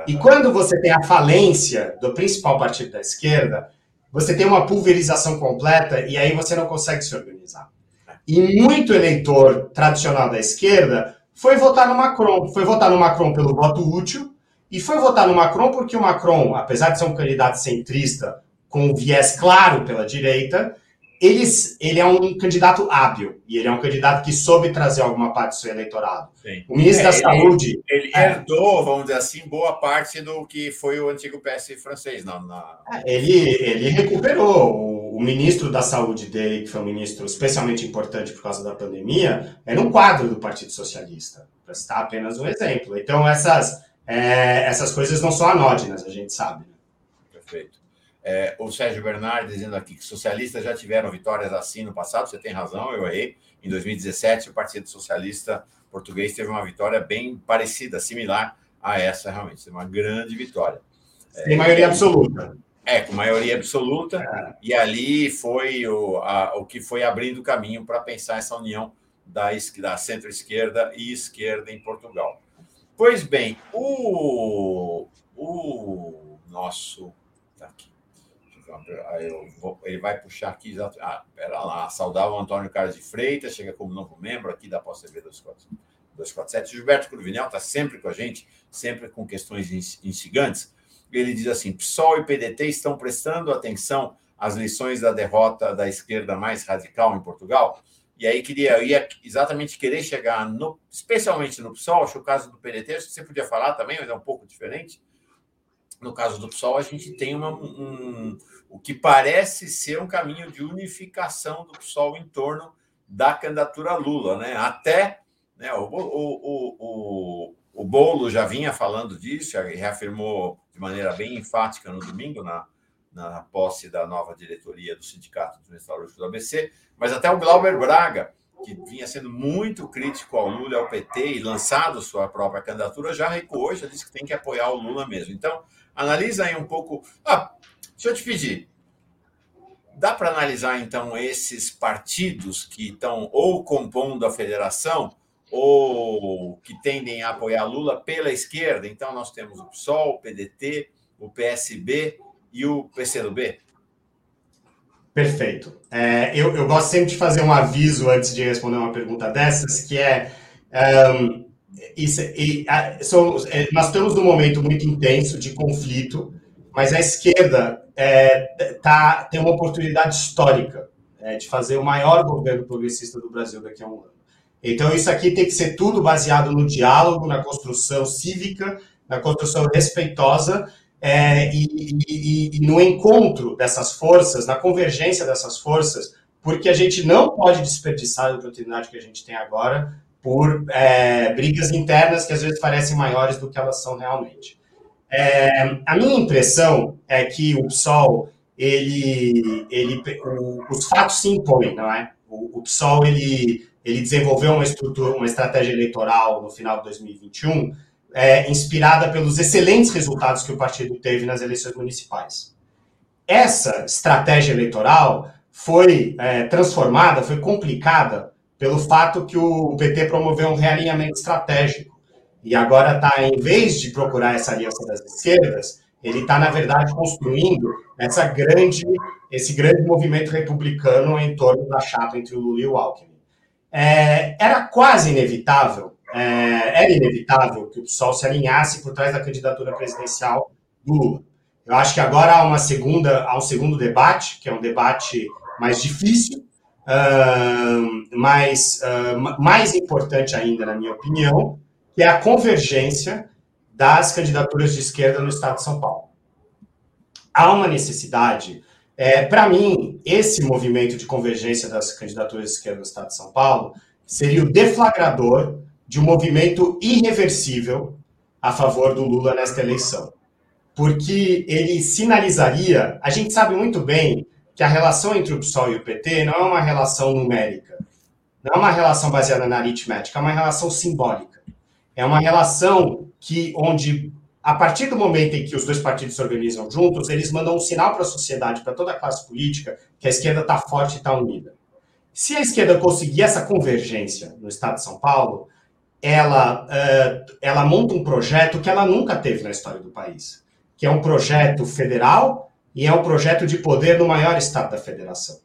E quando você tem a falência do principal partido da esquerda, você tem uma pulverização completa e aí você não consegue se organizar. E muito eleitor tradicional da esquerda foi votar no Macron. Foi votar no Macron pelo voto útil e foi votar no Macron porque o Macron, apesar de ser um candidato centrista com um viés claro pela direita, ele, ele é um candidato hábil e ele é um candidato que soube trazer alguma parte do seu eleitorado. Sim. O ministro é, da ele, Saúde. Ele é, herdou, vamos dizer assim, boa parte do que foi o antigo PS francês. Não, na... É, ele, ele recuperou. O, o, ministro da Saúde dele, que foi um ministro especialmente importante por causa da pandemia, era um quadro do Partido Socialista, para citar apenas um exemplo. Então, essas, é, essas coisas não são anódinas, a gente sabe. Né? Perfeito. É, o Sérgio Bernard dizendo aqui que socialistas já tiveram vitórias assim no passado, você tem razão, eu errei. Em 2017, o Partido Socialista Português teve uma vitória bem parecida, similar a essa, realmente. Uma grande vitória. Tem é, maioria absoluta. É, com maioria absoluta. É. E ali foi o, a, o que foi abrindo caminho para pensar essa união da, da centro-esquerda e esquerda em Portugal. Pois bem, o, o nosso. Vou, ele vai puxar aqui. Ah, pera lá. Saudar o Antônio Carlos de Freitas, chega como novo membro aqui da Posse TV 247. Gilberto Cruvinel está sempre com a gente, sempre com questões instigantes. Ele diz assim: PSOL e PDT estão prestando atenção às lições da derrota da esquerda mais radical em Portugal. E aí queria, eu ia exatamente querer chegar, no, especialmente no PSOL, acho o caso do PDT, acho que você podia falar também, mas é um pouco diferente. No caso do PSOL, a gente tem uma, um, o que parece ser um caminho de unificação do PSOL em torno da candidatura Lula. Né? Até né, o, o, o, o Bolo já vinha falando disso, reafirmou de maneira bem enfática no domingo, na, na posse da nova diretoria do Sindicato dos Metalúrgicos do ABC, mas até o Glauber Braga, que vinha sendo muito crítico ao Lula e ao PT e lançado sua própria candidatura, já recuou, já disse que tem que apoiar o Lula mesmo. Então, analisa aí um pouco. Ah, Deixa eu te pedir. Dá para analisar, então, esses partidos que estão ou compondo a federação ou que tendem a apoiar Lula pela esquerda? Então, nós temos o PSOL, o PDT, o PSB e o PCdoB. Perfeito. É, eu, eu, gosto sempre de fazer um aviso antes de responder uma pergunta dessas, que é. Um, isso, e, a, é, nós estamos num momento muito intenso de conflito mas a esquerda é, tá, tem uma oportunidade histórica é, de fazer o maior governo progressista do Brasil daqui a um ano. Então, isso aqui tem que ser tudo baseado no diálogo, na construção cívica, na construção respeitosa é, e, e, e, no encontro dessas forças, na convergência dessas forças, porque a gente não pode desperdiçar a oportunidade que a gente tem agora por é, brigas internas que às vezes parecem maiores do que elas são realmente. É, a minha impressão é que o PSOL, ele, ele, o, os fatos se impõem, não é? O, o PSOL, ele, ele desenvolveu uma estrutura, uma estratégia eleitoral no final de 2021, é, inspirada pelos excelentes resultados que o partido teve nas eleições municipais. Essa estratégia eleitoral foi é, transformada, foi complicada pelo fato que o PT promoveu um realinhamento estratégico e agora está, em vez de procurar essa aliança das esquerdas, ele está, na verdade, construindo essa grande, esse grande movimento republicano em torno da chapa entre o Lula e o Alckmin. É, era quase inevitável, é, era inevitável que o PSOL se alinhasse por trás da candidatura presidencial do Lula. Eu acho que agora há uma segunda, há um segundo debate, que é um debate mais difícil, uh, mais, uh, mais importante ainda, na minha opinião, que é a convergência das candidaturas de esquerda no Estado de São Paulo. Há uma necessidade. É, Para mim, esse movimento de convergência das candidaturas de esquerda no Estado de São Paulo seria o deflagrador de um movimento irreversível a favor do Lula nesta eleição. porque ele sinalizaria. A gente sabe muito bem que a relação entre o PSOL e o PT não é uma relação numérica, não é uma relação baseada na aritmética, é uma relação simbólica. É uma relação que, onde, a partir do momento em que os dois partidos se organizam juntos, eles mandam um sinal para a sociedade, para toda a classe política, que a esquerda está forte e está unida. Se a esquerda conseguir essa convergência no Estado de São Paulo, ela, uh, ela monta um projeto que ela nunca teve na história do país, que é um projeto federal e é um projeto de poder no maior estado da federação.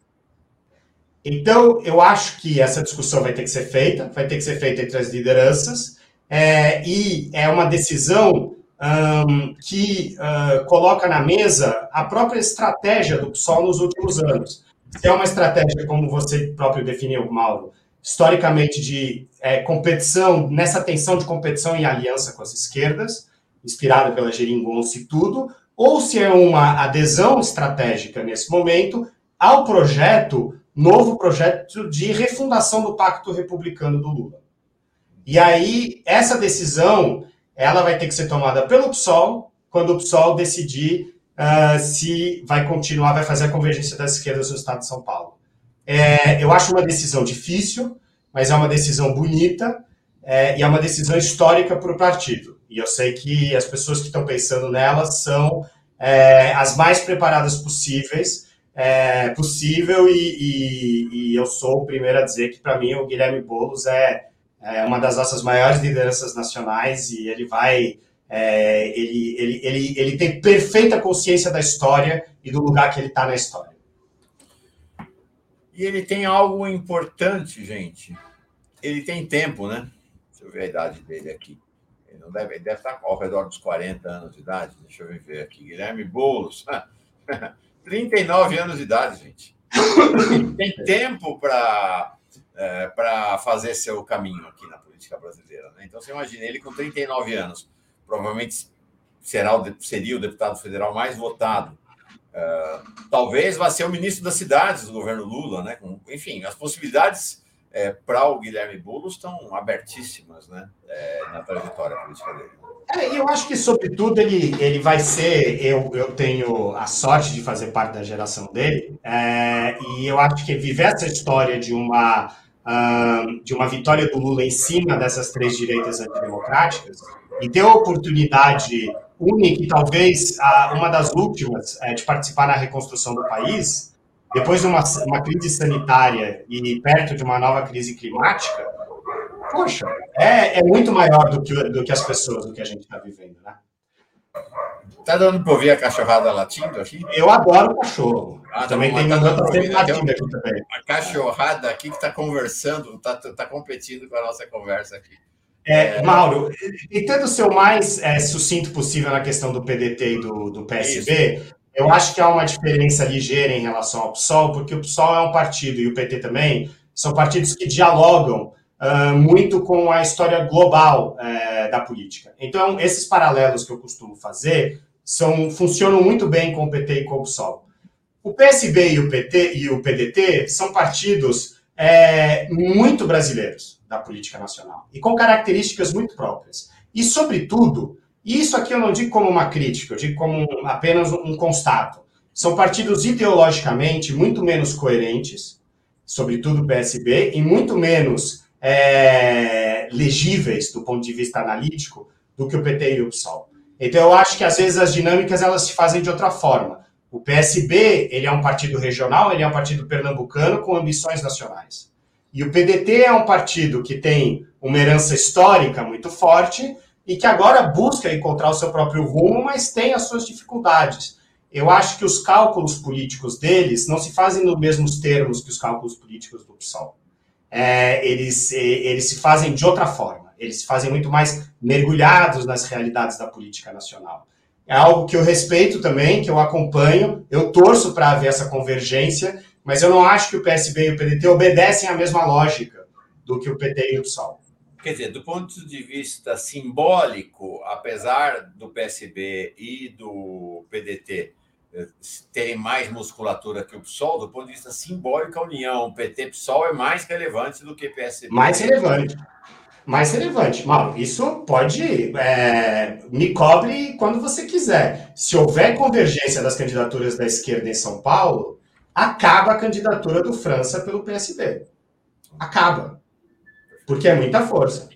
Então, eu acho que essa discussão vai ter que ser feita, vai ter que ser feita entre as lideranças, é, e é uma decisão um, que uh, coloca na mesa a própria estratégia do PSOL nos últimos anos. Se é uma estratégia, como você próprio definiu, Mauro, historicamente de é, competição, nessa tensão de competição e aliança com as esquerdas, inspirada pela Geringonça e tudo, ou se é uma adesão estratégica nesse momento ao projeto, novo projeto de refundação do Pacto Republicano do Lula. E aí, essa decisão, ela vai ter que ser tomada pelo PSOL, quando o PSOL decidir uh, se vai continuar, vai fazer a convergência das esquerdas no Estado de São Paulo. É, eu acho uma decisão difícil, mas é uma decisão bonita é, e é uma decisão histórica para o partido. E eu sei que as pessoas que estão pensando nela são é, as mais preparadas possíveis, é, possível, e, e, e, eu sou o primeiro a dizer que, para mim, o Guilherme Boulos é, é, uma das nossas maiores lideranças nacionais e ele vai. É, ele, ele, ele, ele tem perfeita consciência da história e do lugar que ele está na história. E ele tem algo importante, gente. Ele tem tempo, né? Deixa eu ver a idade dele aqui. Ele não deve, ele deve estar ao redor dos 40 anos de idade. Deixa eu ver aqui. Guilherme Boulos. *laughs* 39 anos de idade, gente. Tem tempo para é, para fazer seu caminho aqui na política brasileira. Né? Então, você imagina, ele com 39 anos, provavelmente será o, seria o deputado federal mais votado Uh, talvez vá ser o ministro das cidades do governo Lula, né? Enfim, as possibilidades é, para o Guilherme Boulos estão abertíssimas, né? É, na trajetória política dele. É, eu acho que, sobretudo, ele, ele vai ser. Eu, eu tenho a sorte de fazer parte da geração dele, é, e eu acho que viver essa história de uma, uh, de uma vitória do Lula em cima dessas três direitas antidemocráticas e ter a oportunidade única e talvez uma das últimas é, de participar na reconstrução do país, depois de uma, uma crise sanitária e perto de uma nova crise climática, poxa, é, é muito maior do que, do que as pessoas, do que a gente está vivendo, né? Tá dando para ouvir a cachorrada latindo aqui? Eu adoro cachorro. Ah, tá também tem uma outra latindo aqui também. A cachorrada aqui que está conversando, está tá competindo com a nossa conversa aqui. É, Mauro, tentando ser o mais é, sucinto possível na questão do PDT e do, do PSB, Isso. eu acho que há uma diferença ligeira em relação ao PSOL, porque o PSOL é um partido e o PT também são partidos que dialogam uh, muito com a história global uh, da política. Então, esses paralelos que eu costumo fazer são, funcionam muito bem com o PT e com o PSOL. O PSB e o PT e o PDT são partidos é, muito brasileiros da política nacional e com características muito próprias. E, sobretudo, isso aqui eu não digo como uma crítica, eu digo como um, apenas um constato. São partidos ideologicamente muito menos coerentes, sobretudo o PSB, e muito menos é, legíveis do ponto de vista analítico do que o PT e o PSOL. Então eu acho que às vezes as dinâmicas elas se fazem de outra forma. O PSB ele é um partido regional, ele é um partido pernambucano com ambições nacionais. E o PDT é um partido que tem uma herança histórica muito forte e que agora busca encontrar o seu próprio rumo, mas tem as suas dificuldades. Eu acho que os cálculos políticos deles não se fazem nos mesmos termos que os cálculos políticos do PSOL. É, eles, eles se fazem de outra forma. Eles se fazem muito mais mergulhados nas realidades da política nacional. É algo que eu respeito também, que eu acompanho, eu torço para haver essa convergência mas eu não acho que o PSB e o PDT obedecem à mesma lógica do que o PT e o PSOL. Quer dizer, do ponto de vista simbólico, apesar do PSB e do PDT eh, terem mais musculatura que o PSOL, do ponto de vista simbólico, a união PT-PSOL é mais relevante do que PSB. Mais relevante. mais relevante. Mauro, isso pode. É, me cobre quando você quiser. Se houver convergência das candidaturas da esquerda em São Paulo, acaba a candidatura do França pelo PSB. Acaba. Porque é muita força.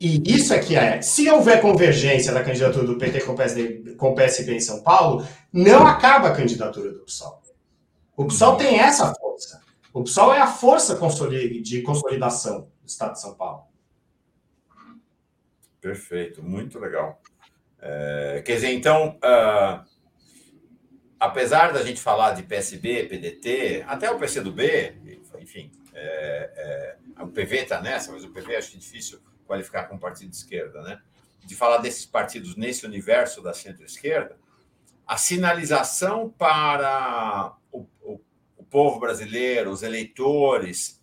E isso é que é. Se houver convergência da candidatura do PT com o, PSD, com o PSB em São Paulo, não acaba a candidatura do PSOL. O PSOL tem essa força. O PSOL é a força de consolidação do Estado de São Paulo. Perfeito, muito legal. É, quer dizer, então, uh, apesar da gente falar de PSB, PDT, até o PCdoB, enfim, é, é, o PV está nessa, mas o PV acho difícil qualificar como partido de esquerda, né? De falar desses partidos nesse universo da centro-esquerda, a sinalização para o, o, o povo brasileiro, os eleitores,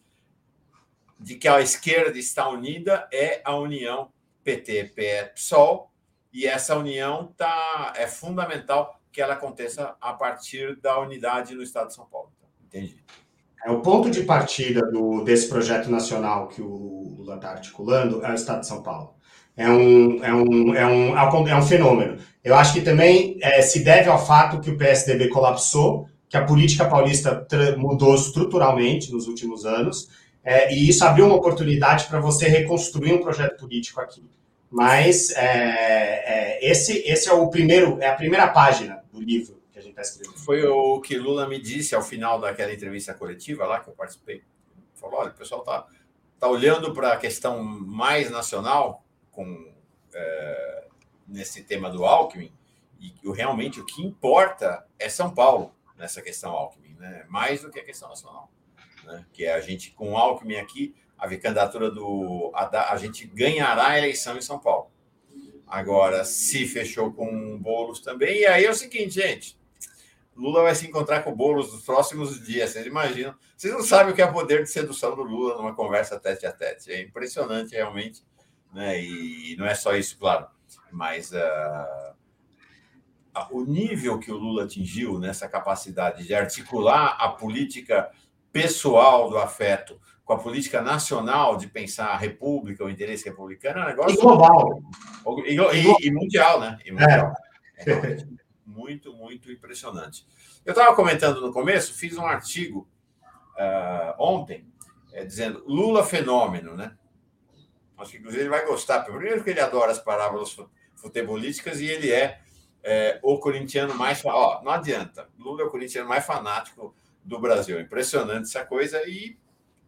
de que a esquerda está unida é a união PT, PSOL, e essa união tá, é fundamental que ela aconteça a partir da unidade no Estado de São Paulo. Entendi. É o ponto de partida do, desse projeto nacional que o Lula está articulando é o Estado de São Paulo. É um, é um, é um, é um fenômeno. Eu acho que também é, se deve ao fato que o PSDB colapsou, que a política paulista mudou estruturalmente nos últimos anos, é, e isso abriu uma oportunidade para você reconstruir um projeto político aqui. Mas é, é, esse, esse é o primeiro, é a primeira página do livro que a gente está escrevendo. Foi o que Lula me disse ao final daquela entrevista coletiva lá que eu participei. Falou: olha, o pessoal está tá olhando para a questão mais nacional com, é, nesse tema do Alckmin, e realmente o que importa é São Paulo nessa questão Alckmin, né? mais do que a questão nacional. Né? Que é a gente, com o Alckmin aqui, a candidatura do. A, a gente ganhará a eleição em São Paulo. Agora, se fechou com bolos também, e aí é o seguinte, gente. Lula vai se encontrar com o Boulos nos próximos dias, vocês imaginam? Vocês não sabem o que é poder de sedução do Lula numa conversa tete a tete. É impressionante, realmente. Né? E não é só isso, claro. Mas uh, o nível que o Lula atingiu nessa capacidade de articular a política pessoal do afeto com a política nacional de pensar a república, o interesse republicano, é um negócio. E global. E, e, e mundial, né? E mundial. É. É muito, muito impressionante. Eu estava comentando no começo, fiz um artigo uh, ontem é, dizendo Lula fenômeno, né? Acho que inclusive ele vai gostar. Primeiro que ele adora as parábolas futebolísticas e ele é, é o corintiano mais. Ó, não adianta. Lula é o corintiano mais fanático do Brasil. Impressionante essa coisa. E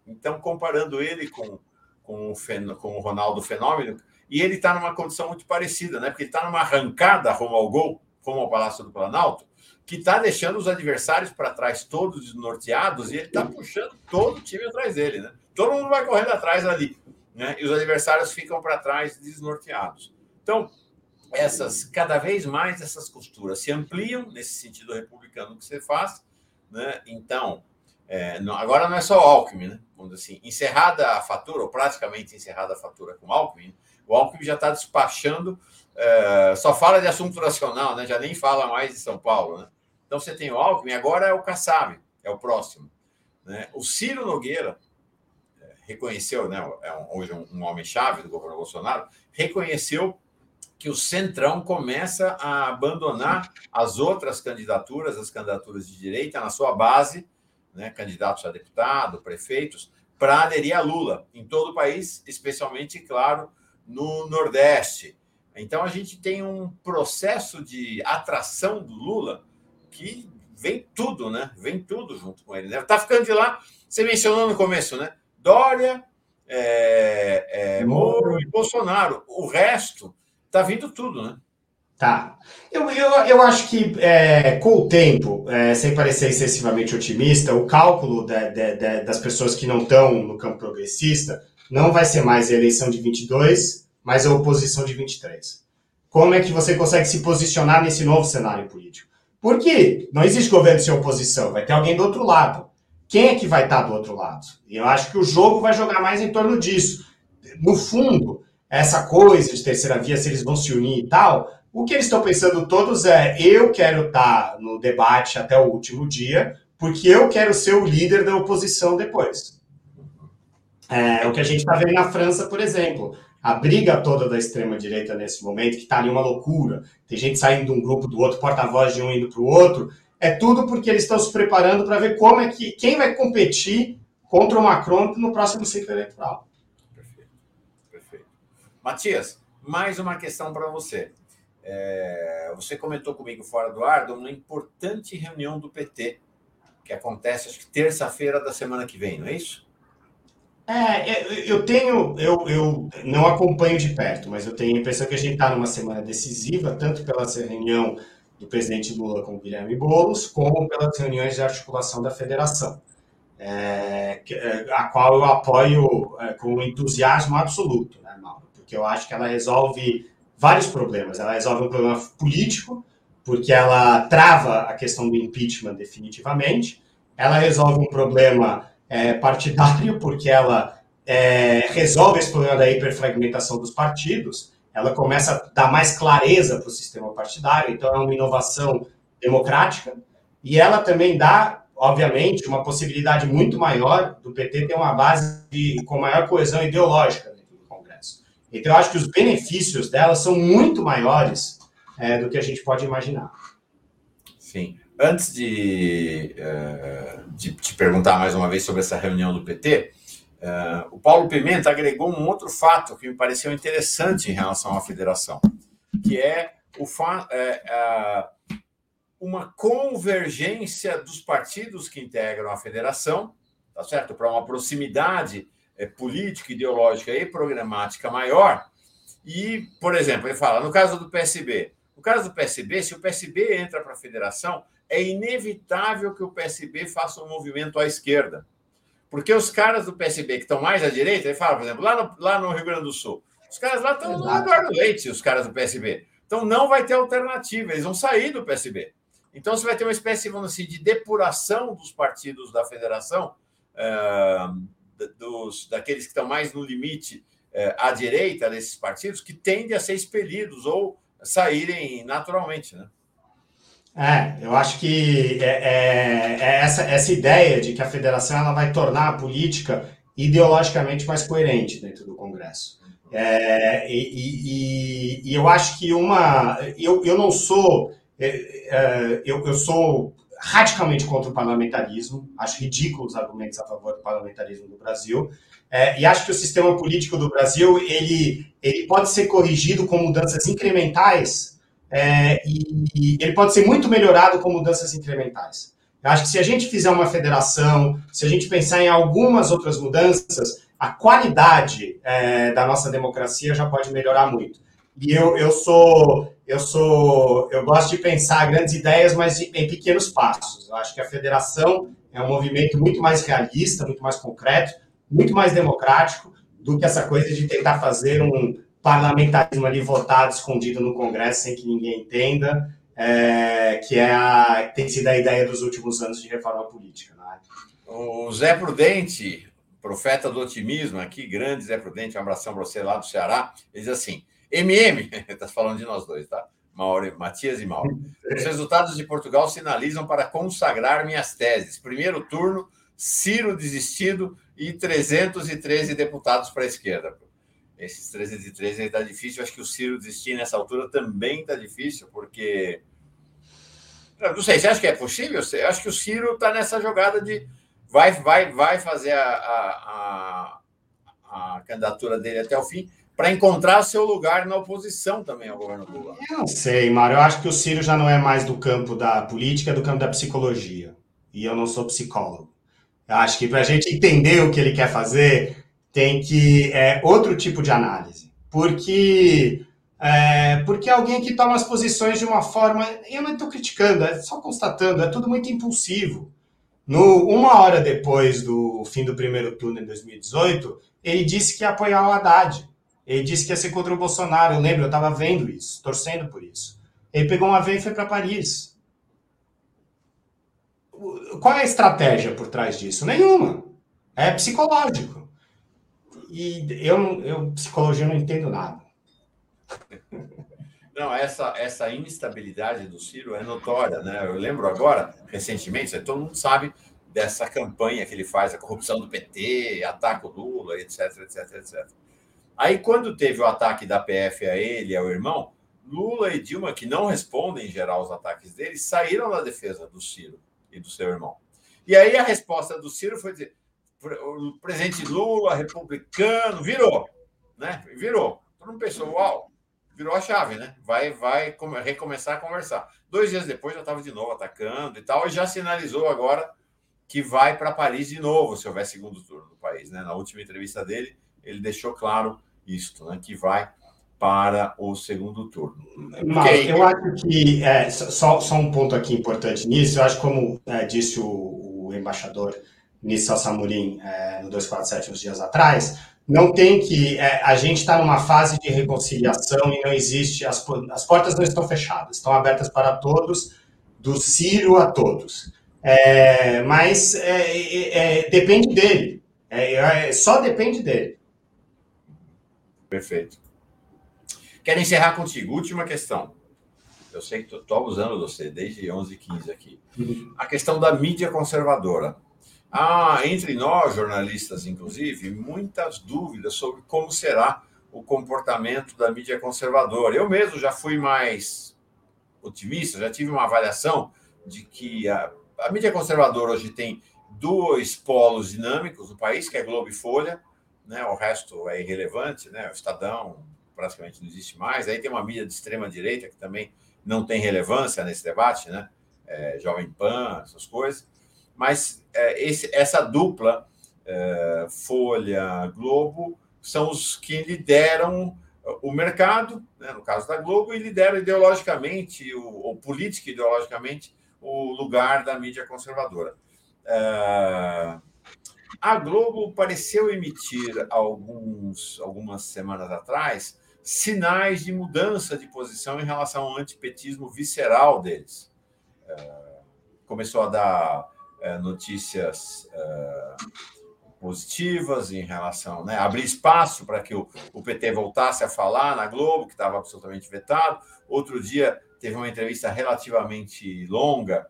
então, comparando ele com, com, o, com o Ronaldo Fenômeno, e ele está numa condição muito parecida, né? Porque ele está numa arrancada rumo ao gol como ao Palácio do Planalto, que está deixando os adversários para trás todos desnorteados e ele está puxando todo o time atrás dele, né? Todo mundo vai correndo atrás ali, né? E os adversários ficam para trás desnorteados. Então, essas cada vez mais essas costuras se ampliam nesse sentido republicano que você faz, né? Então, é, não, agora não é só Alckmin, né? Assim, encerrada a fatura, ou praticamente encerrada a fatura com Alckmin, o Alckmin já está despachando é, só fala de assunto nacional, né? já nem fala mais de São Paulo. Né? Então você tem o Alckmin, agora é o Kassab, é o próximo. Né? O Ciro Nogueira é, reconheceu, né, é um, hoje um, um homem-chave do governo Bolsonaro, reconheceu que o Centrão começa a abandonar as outras candidaturas, as candidaturas de direita, na sua base, né, candidatos a deputado, prefeitos, para aderir a Lula em todo o país, especialmente, claro, no Nordeste. Então, a gente tem um processo de atração do Lula que vem tudo, né? Vem tudo junto com ele. Né? Tá ficando de lá, você mencionou no começo, né? Dória, é, é, Moro e Bolsonaro. O resto tá vindo tudo, né? Tá. Eu, eu, eu acho que é, com o tempo, é, sem parecer excessivamente otimista, o cálculo das pessoas que não estão no campo progressista não vai ser mais a eleição de 22, mas a oposição de 23. Como é que você consegue se posicionar nesse novo cenário político? Porque não existe governo sem oposição, vai ter alguém do outro lado. Quem é que vai estar do outro lado? E eu acho que o jogo vai jogar mais em torno disso. No fundo, essa coisa de terceira via, se eles vão se unir e tal, o que eles estão pensando todos é: eu quero estar no debate até o último dia, porque eu quero ser o líder da oposição depois. É, o que a gente está vendo na França, por exemplo. A briga toda da extrema-direita nesse momento, que está ali uma loucura, tem gente saindo de um grupo do outro, porta-voz de um indo para o outro, é tudo porque eles estão se preparando para ver como é que quem vai competir contra o Macron no próximo ciclo eleitoral. Perfeito. Perfeito. Matias, mais uma questão para você. É, você comentou comigo fora do ar de uma importante reunião do PT, que acontece, acho que terça-feira da semana que vem, não é isso? É, é, eu tenho, eu, eu não acompanho de perto, mas eu tenho a impressão que a gente está numa semana decisiva, tanto pela reunião do presidente Lula com Guilherme Boulos, como pelas reuniões de articulação da federação, é, é a qual eu apoio é, com entusiasmo absoluto, né, Mauro? Porque eu acho que ela resolve vários problemas. Ela resolve um problema político, porque ela trava a questão do impeachment definitivamente, ela resolve um problema é, partidário, porque ela é, resolve esse problema da hiperfragmentação dos partidos, ela começa a dar mais clareza para o sistema partidário, então é uma inovação democrática, e ela também dá, obviamente, uma possibilidade muito maior do PT ter uma base de, com maior coesão ideológica. Então, eu acho que os benefícios dela são muito maiores é, do que a gente pode imaginar. Sim. Antes de, uh, de te perguntar mais uma vez sobre essa reunião do PT, eh, o Paulo Pimenta agregou um outro fato que me pareceu interessante em relação à federação, que é o fa uh, uma convergência dos partidos que integram a federação, tá certo? Para uma proximidade política, ideológica e programática maior. E, por exemplo, ele fala, no caso do PSB, no caso do PSB, se o PSB entra para a federação, é inevitável que o PSB faça um movimento à esquerda. Porque os caras do PSB que estão mais à direita, ele fala, por exemplo, lá no, lá no Rio Grande do Sul, os caras lá estão no Eduardo Leite, os caras do PSB. Então não vai ter alternativa, eles vão sair do PSB. Então você vai ter uma espécie, vamos assim, de depuração dos partidos da federação, uh, dos, daqueles que estão mais no limite uh, à direita desses partidos, que tendem a ser expelidos ou saírem naturalmente, né? É, eu acho que é, é, é, essa, essa ideia de que a federação ela vai tornar a política ideologicamente mais coerente dentro do Congresso. É, e, e, e, eu acho que uma. Eu, eu não sou. É, é, eu, eu sou radicalmente contra o parlamentarismo, acho ridículos os argumentos a favor do parlamentarismo no Brasil, é, e acho que o sistema político do Brasil ele, ele pode ser corrigido com mudanças incrementais é, e, e, ele pode ser muito melhorado com mudanças incrementais. Eu acho que se a gente fizer uma federação, se a gente pensar em algumas outras mudanças, a qualidade é, da nossa democracia já pode melhorar muito. E eu, eu sou eu sou eu gosto de pensar grandes ideias, mas em pequenos passos. Eu acho que a federação é um movimento muito mais realista, muito mais concreto, muito mais democrático do que essa coisa de tentar fazer um parlamentarismo ali votado, escondido no Congresso, sem que ninguém entenda, é, que é a, tem sido a ideia dos últimos anos de reforma política. Né? O Zé Prudente, profeta do otimismo aqui, grande Zé Prudente, um abração para você lá do Ceará, ele diz assim, MM, está *laughs* falando de nós dois, tá? Mauro, Matias e Mauro. Os resultados de Portugal sinalizam para consagrar minhas teses. Primeiro turno, Ciro desistido e 313 deputados para a esquerda. Esses 313 está difícil. Acho que o Ciro desistir nessa altura também está difícil, porque. Não sei, você acha que é possível? Eu acho que o Ciro está nessa jogada de vai, vai, vai fazer a, a, a, a candidatura dele até o fim para encontrar seu lugar na oposição também ao governo Lula. Eu não sei, Mário. Eu acho que o Ciro já não é mais do campo da política, é do campo da psicologia. E eu não sou psicólogo. Eu acho que para a gente entender o que ele quer fazer, tem que é outro tipo de análise, porque é, porque alguém que toma as posições de uma forma, eu não estou criticando, é só constatando, é tudo muito impulsivo. No, uma hora depois do fim do primeiro turno em 2018, ele disse que ia apoiar o Haddad. Ele disse que ia ser contra o Bolsonaro. Eu lembro, eu estava vendo isso, torcendo por isso. Ele pegou um avião e foi para Paris. Qual é a estratégia por trás disso? Nenhuma. É psicológico e eu, eu psicologia não entendo nada. *laughs* Não, essa, essa instabilidade do Ciro é notória, né? Eu lembro agora, recentemente, todo mundo sabe dessa campanha que ele faz, a corrupção do PT, ataca o Lula, etc, etc, etc. Aí, quando teve o ataque da PF a ele e ao irmão, Lula e Dilma, que não respondem em geral aos ataques dele, saíram na defesa do Ciro e do seu irmão. E aí a resposta do Ciro foi dizer: o presidente Lula, republicano, virou, né? Virou. Todo mundo pensou, uau, virou a chave, né? Vai, vai recomeçar a conversar. Dois dias depois já estava de novo atacando e tal, e já sinalizou agora que vai para Paris de novo se houver segundo turno no país, né? Na última entrevista dele, ele deixou claro isto, né? Que vai para o segundo turno. Mas eu acho que é, só, só um ponto aqui importante nisso, eu acho como é, disse o, o embaixador Nissal Samurim é, no 247 uns dias atrás, não tem que. É, a gente está numa fase de reconciliação e não existe. As, as portas não estão fechadas, estão abertas para todos, do Ciro a todos. É, mas é, é, é depende dele. só depende dele. Perfeito. Quero encerrar contigo. Última questão. Eu sei que estou abusando de você desde 11h15 aqui. Uhum. A questão da mídia conservadora. Há, entre nós, jornalistas, inclusive, muitas dúvidas sobre como será o comportamento da mídia conservadora. Eu mesmo já fui mais otimista, já tive uma avaliação de que a, a mídia conservadora hoje tem dois polos dinâmicos no país, que é Globo e Folha, né? o resto é irrelevante, né? o Estadão, praticamente não existe mais. Aí tem uma mídia de extrema direita que também não tem relevância nesse debate, né? É, Jovem Pan, essas coisas. Mas é, esse, essa dupla, é, Folha, Globo, são os que lideram o mercado, né, no caso da Globo, e lideram ideologicamente, ou, ou política ideologicamente, o lugar da mídia conservadora. É, a Globo pareceu emitir alguns, algumas semanas atrás sinais de mudança de posição em relação ao antipetismo visceral deles. É, começou a dar é, notícias é, positivas em relação, né, abrir espaço para que o, o PT voltasse a falar na Globo, que estava absolutamente vetado. Outro dia teve uma entrevista relativamente longa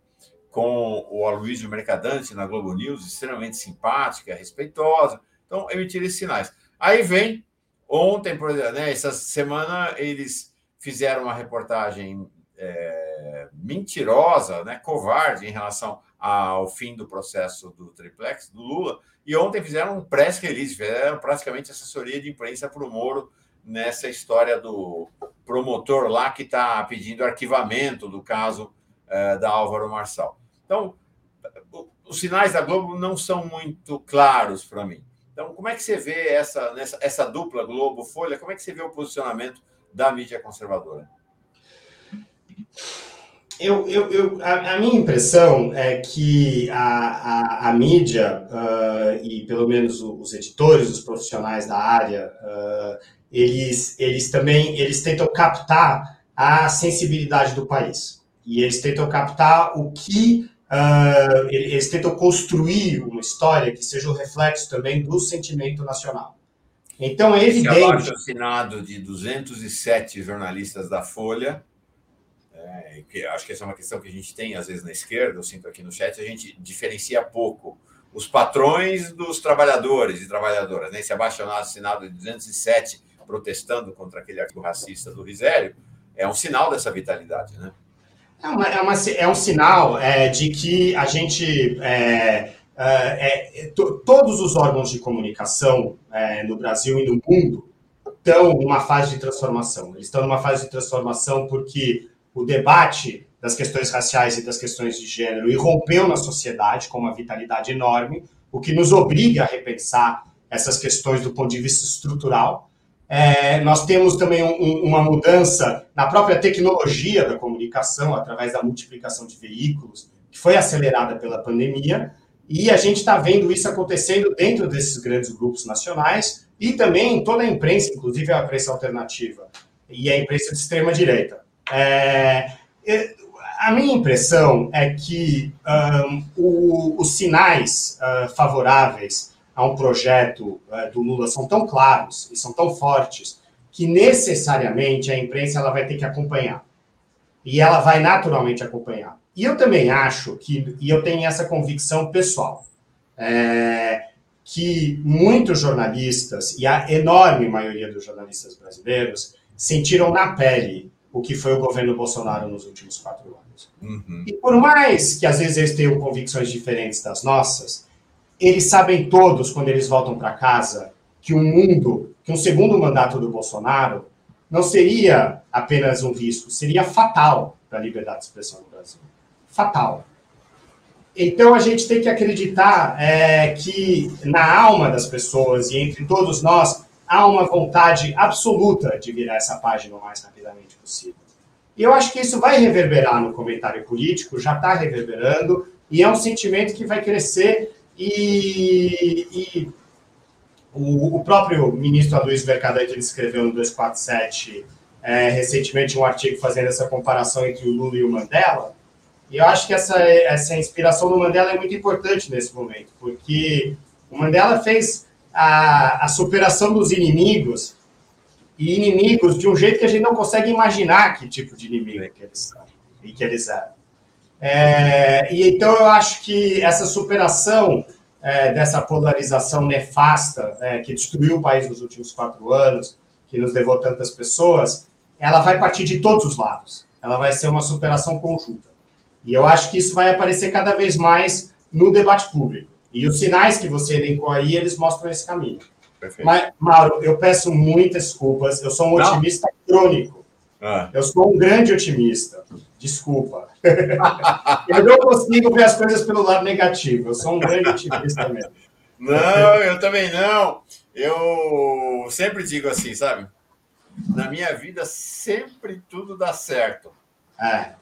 com o Aloysio Mercadante na Globo News, extremamente simpática, respeitosa. Então, emitir esses sinais. Aí vem Ontem, por exemplo, né, essa semana, eles fizeram uma reportagem é, mentirosa, né, covarde em relação ao fim do processo do triplex do Lula. E ontem fizeram um press release, fizeram praticamente assessoria de imprensa para o Moro nessa história do promotor lá que está pedindo arquivamento do caso é, da Álvaro Marçal. Então, os sinais da Globo não são muito claros para mim. Então, como é que você vê essa, nessa, essa dupla Globo-Folha? Como é que você vê o posicionamento da mídia conservadora? Eu, eu, eu a, a, minha impressão é que a, a, a mídia, uh, e pelo menos os editores, os profissionais da área, uh, eles, eles também eles tentam captar a sensibilidade do país. E eles tentam captar o que uh, eles tentam construir uma história que seja o um reflexo também do sentimento nacional. Então é evidente. Esse abaixo assinado de 207 jornalistas da Folha, é, que acho que essa é uma questão que a gente tem às vezes na esquerda, eu sinto aqui no chat, a gente diferencia pouco os patrões dos trabalhadores e trabalhadoras. Né? Esse abaixo assinado de 207 protestando contra aquele artigo racista do Risério é um sinal dessa vitalidade, né? É, uma, é, uma, é um sinal é, de que a gente. É, é, é todos os órgãos de comunicação no Brasil e no mundo estão numa fase de transformação. Eles estão numa fase de transformação porque o debate das questões raciais e das questões de gênero irrompeu na sociedade com uma vitalidade enorme, o que nos obriga a repensar essas questões do ponto de vista estrutural. É, nós temos também um, uma mudança na própria tecnologia da comunicação, através da multiplicação de veículos, que foi acelerada pela pandemia, e a gente está vendo isso acontecendo dentro desses grandes grupos nacionais e também em toda a imprensa, inclusive a imprensa alternativa e a imprensa de extrema-direita. É, a minha impressão é que um, o, os sinais uh, favoráveis a um projeto uh, do Lula são tão claros e são tão fortes que necessariamente a imprensa ela vai ter que acompanhar. E ela vai naturalmente acompanhar. E eu também acho que, e eu tenho essa convicção pessoal, é, que muitos jornalistas, e a enorme maioria dos jornalistas brasileiros, sentiram na pele o que foi o governo Bolsonaro nos últimos quatro anos. Uhum. E por mais que às vezes eles tenham convicções diferentes das nossas, eles sabem todos, quando eles voltam para casa, que um mundo, que um segundo mandato do Bolsonaro não seria apenas um risco, seria fatal para a liberdade de expressão no Brasil. Fatal. Então a gente tem que acreditar é, que na alma das pessoas e entre todos nós há uma vontade absoluta de virar essa página o mais rapidamente possível. E eu acho que isso vai reverberar no comentário político, já está reverberando, e é um sentimento que vai crescer e, e o, o, próprio ministro Aloysio Mercadante escreveu no 247 é, recentemente um artigo fazendo essa comparação entre o Lula e o Mandela, e eu acho que essa, essa inspiração do Mandela é muito importante nesse momento, porque o Mandela fez a, a superação dos inimigos e inimigos de um jeito que a gente não consegue imaginar que tipo de inimigo que eles são e que eles eram. É, e então eu acho que essa superação é, dessa polarização nefasta é, que destruiu o país nos últimos quatro anos, que nos levou tantas pessoas, ela vai partir de todos os lados. Ela vai ser uma superação conjunta. E eu acho que isso vai aparecer cada vez mais no debate público. E os sinais que você elencou aí, eles mostram esse caminho. Perfeito. Mas, Mauro, eu peço muitas desculpas. Eu sou um Não. otimista crônico. Ah. Eu sou um grande otimista. Desculpa. *laughs* eu não consigo ver as coisas pelo lado negativo. Eu sou um grande otimista mesmo. Não, eu também não. Eu sempre digo assim, sabe? Na minha vida, sempre tudo dá certo. É.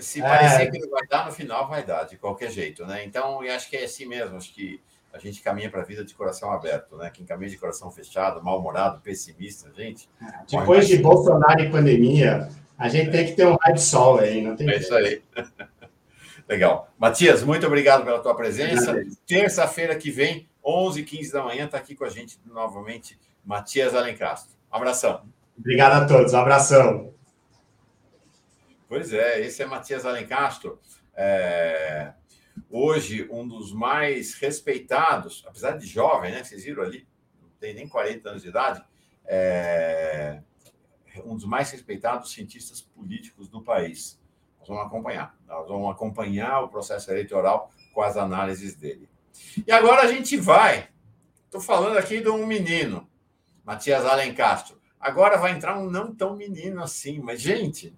Se parecer é... que não vai dar, no final vai dar, de qualquer jeito, né? Então, eu acho que é assim mesmo. Acho que a gente caminha para a vida de coração aberto, né? Quem caminha de coração fechado, mal-humorado, pessimista, gente. Depois de Bolsonaro e pandemia, a gente tem que ter um raio de sol aí, não tem É isso aí. *laughs* Legal. Matias, muito obrigado pela tua presença. Terça-feira que vem, 11h15 da manhã, está aqui com a gente novamente, Matias Alencastro. Um abração. Obrigado a todos. Um abração. Pois é, esse é Matias Alencastro. É, hoje, um dos mais respeitados, apesar de jovem, né? Vocês viram ali, não tem nem 40 anos de idade, é, um dos mais respeitados cientistas políticos do país. Nós vamos acompanhar, nós vamos acompanhar o processo eleitoral com as análises dele. E agora a gente vai. Estou falando aqui de um menino, Matias Alencastro. Agora vai entrar um não tão menino assim, mas, gente,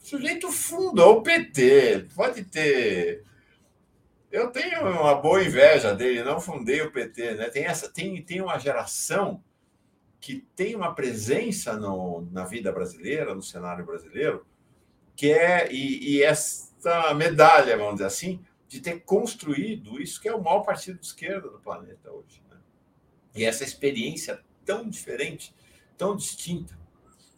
o sujeito fundou o PT, pode ter. Eu tenho uma boa inveja dele, não fundei o PT, né? Tem, essa, tem, tem uma geração que tem uma presença no, na vida brasileira, no cenário brasileiro, que é, e, e esta medalha, vamos dizer assim, de ter construído isso que é o maior partido de esquerda do planeta hoje. Né? E essa experiência tão diferente, tão distinta,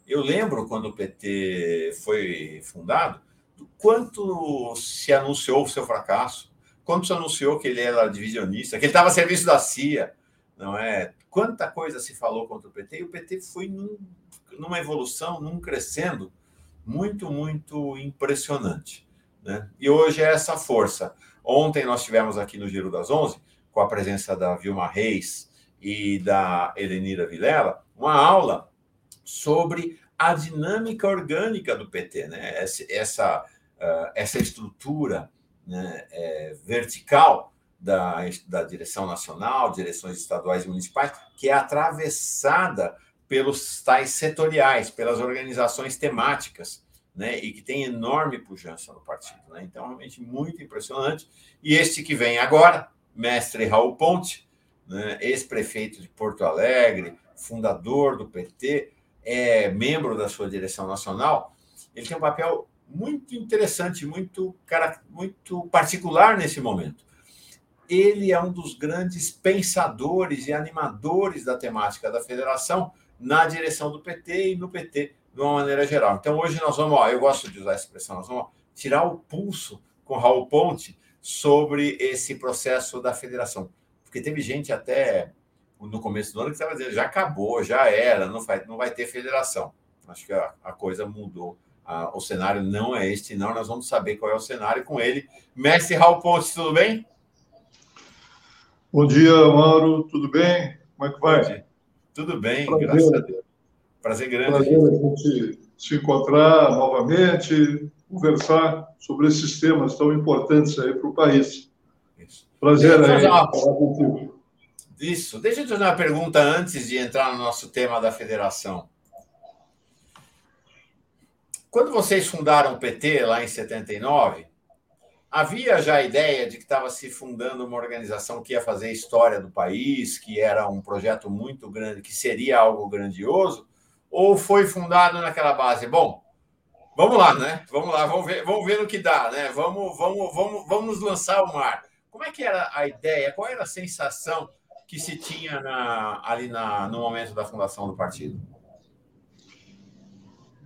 eu lembro quando o PT foi fundado, do quanto se anunciou o seu fracasso, quanto se anunciou que ele era divisionista, que ele estava a serviço da CIA, não é? Quanta coisa se falou contra o PT e o PT foi num, numa evolução, num crescendo muito, muito impressionante. Né? E hoje é essa força. Ontem nós tivemos aqui no Giro das Onze, com a presença da Vilma Reis e da Helenira Vilela, uma aula sobre a dinâmica orgânica do PT, né? essa, essa, uh, essa estrutura né, é, vertical da, da direção nacional, direções estaduais e municipais, que é atravessada pelos tais setoriais, pelas organizações temáticas, né, e que tem enorme pujança no partido. Né? Então, realmente muito impressionante. E este que vem agora, mestre Raul Ponte, né, ex-prefeito de Porto Alegre, fundador do PT, é membro da sua direção nacional, ele tem um papel muito interessante, muito, muito particular nesse momento. Ele é um dos grandes pensadores e animadores da temática da federação na direção do PT e no PT de uma maneira geral. Então, hoje nós vamos, ó, eu gosto de usar essa expressão, nós vamos tirar o pulso com Raul Ponte sobre esse processo da federação. Porque teve gente até no começo do ano que estava dizendo já acabou, já era, não vai, não vai ter federação. Acho que a, a coisa mudou ah, o cenário não é este, não. Nós vamos saber qual é o cenário com ele. Mestre Raul Pontes, tudo bem? Bom dia, Mauro, tudo bem? Como é que vai? Tudo bem, Prazer. graças a Deus. Prazer grande. Prazer a gente se encontrar novamente, conversar sobre esses temas tão importantes aí para o país. Isso. Prazer aí falar contigo. Isso. Deixa eu te fazer uma pergunta antes de entrar no nosso tema da federação. Quando vocês fundaram o PT lá em 79, havia já a ideia de que estava se fundando uma organização que ia fazer a história do país, que era um projeto muito grande, que seria algo grandioso, ou foi fundado naquela base? Bom, vamos lá, né? Vamos lá, vamos ver, vamos ver no que dá, né? Vamos, vamos, vamos, vamos lançar ao mar. Como é que era a ideia? Qual era a sensação que se tinha na, ali na, no momento da fundação do partido?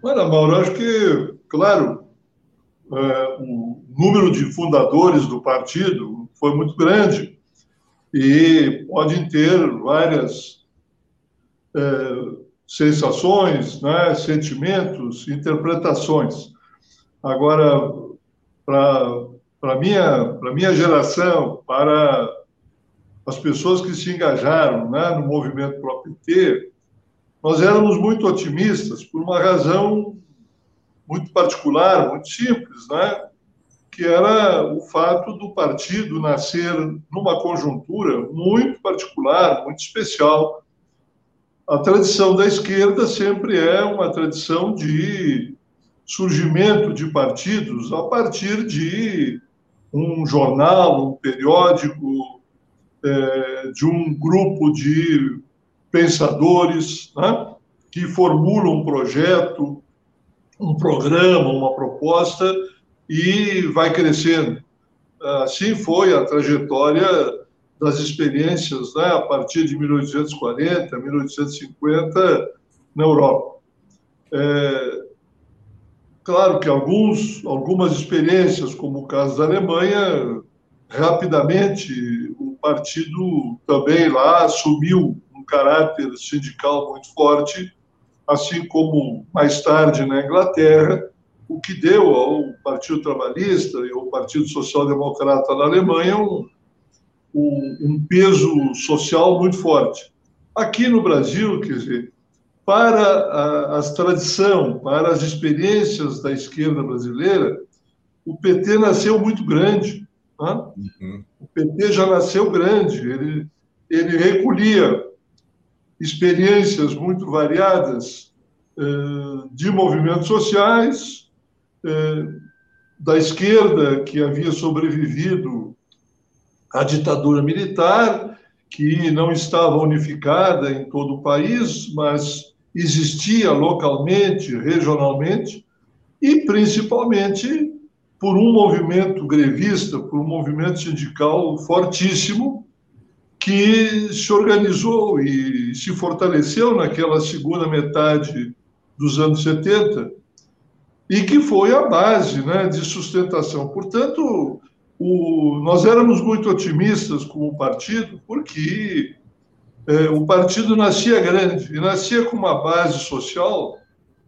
Olha, Mauro, acho que, claro, o número de fundadores do partido foi muito grande e podem ter várias é, sensações, né, sentimentos, interpretações. Agora, para a minha, minha geração, para as pessoas que se engajaram né, no movimento pro PT, nós éramos muito otimistas por uma razão muito particular, muito simples, né? que era o fato do partido nascer numa conjuntura muito particular, muito especial, a tradição da esquerda sempre é uma tradição de surgimento de partidos a partir de um jornal, um periódico, é, de um grupo de pensadores né, que formulam um projeto, um programa, uma proposta e vai crescendo. Assim foi a trajetória das experiências né, a partir de 1840, 1850 na Europa. É, claro que alguns, algumas experiências, como o caso da Alemanha, rapidamente o partido também lá assumiu um caráter sindical muito forte, assim como mais tarde na Inglaterra, o que deu ao Partido Trabalhista e ao Partido Social Democrata na Alemanha um, um, um peso social muito forte. Aqui no Brasil, quer dizer, para a, as tradição, para as experiências da esquerda brasileira, o PT nasceu muito grande. Né? Uhum. O PT já nasceu grande, ele, ele recolhia experiências muito variadas eh, de movimentos sociais, eh, da esquerda que havia sobrevivido a ditadura militar, que não estava unificada em todo o país, mas existia localmente, regionalmente, e principalmente por um movimento grevista, por um movimento sindical fortíssimo, que se organizou e se fortaleceu naquela segunda metade dos anos 70 e que foi a base né, de sustentação. Portanto, o, nós éramos muito otimistas com o partido, porque é, o partido nascia grande e nascia com uma base social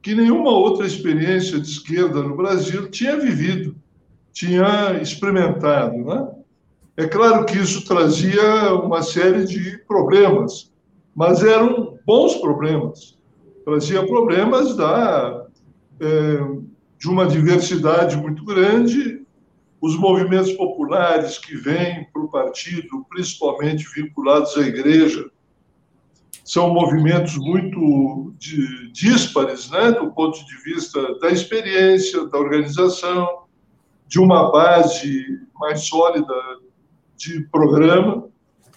que nenhuma outra experiência de esquerda no Brasil tinha vivido, tinha experimentado. Né? É claro que isso trazia uma série de problemas, mas eram bons problemas. Trazia problemas da, é, de uma diversidade muito grande os movimentos populares que vêm para o partido, principalmente vinculados à igreja, são movimentos muito díspares, né, do ponto de vista da experiência, da organização, de uma base mais sólida de programa,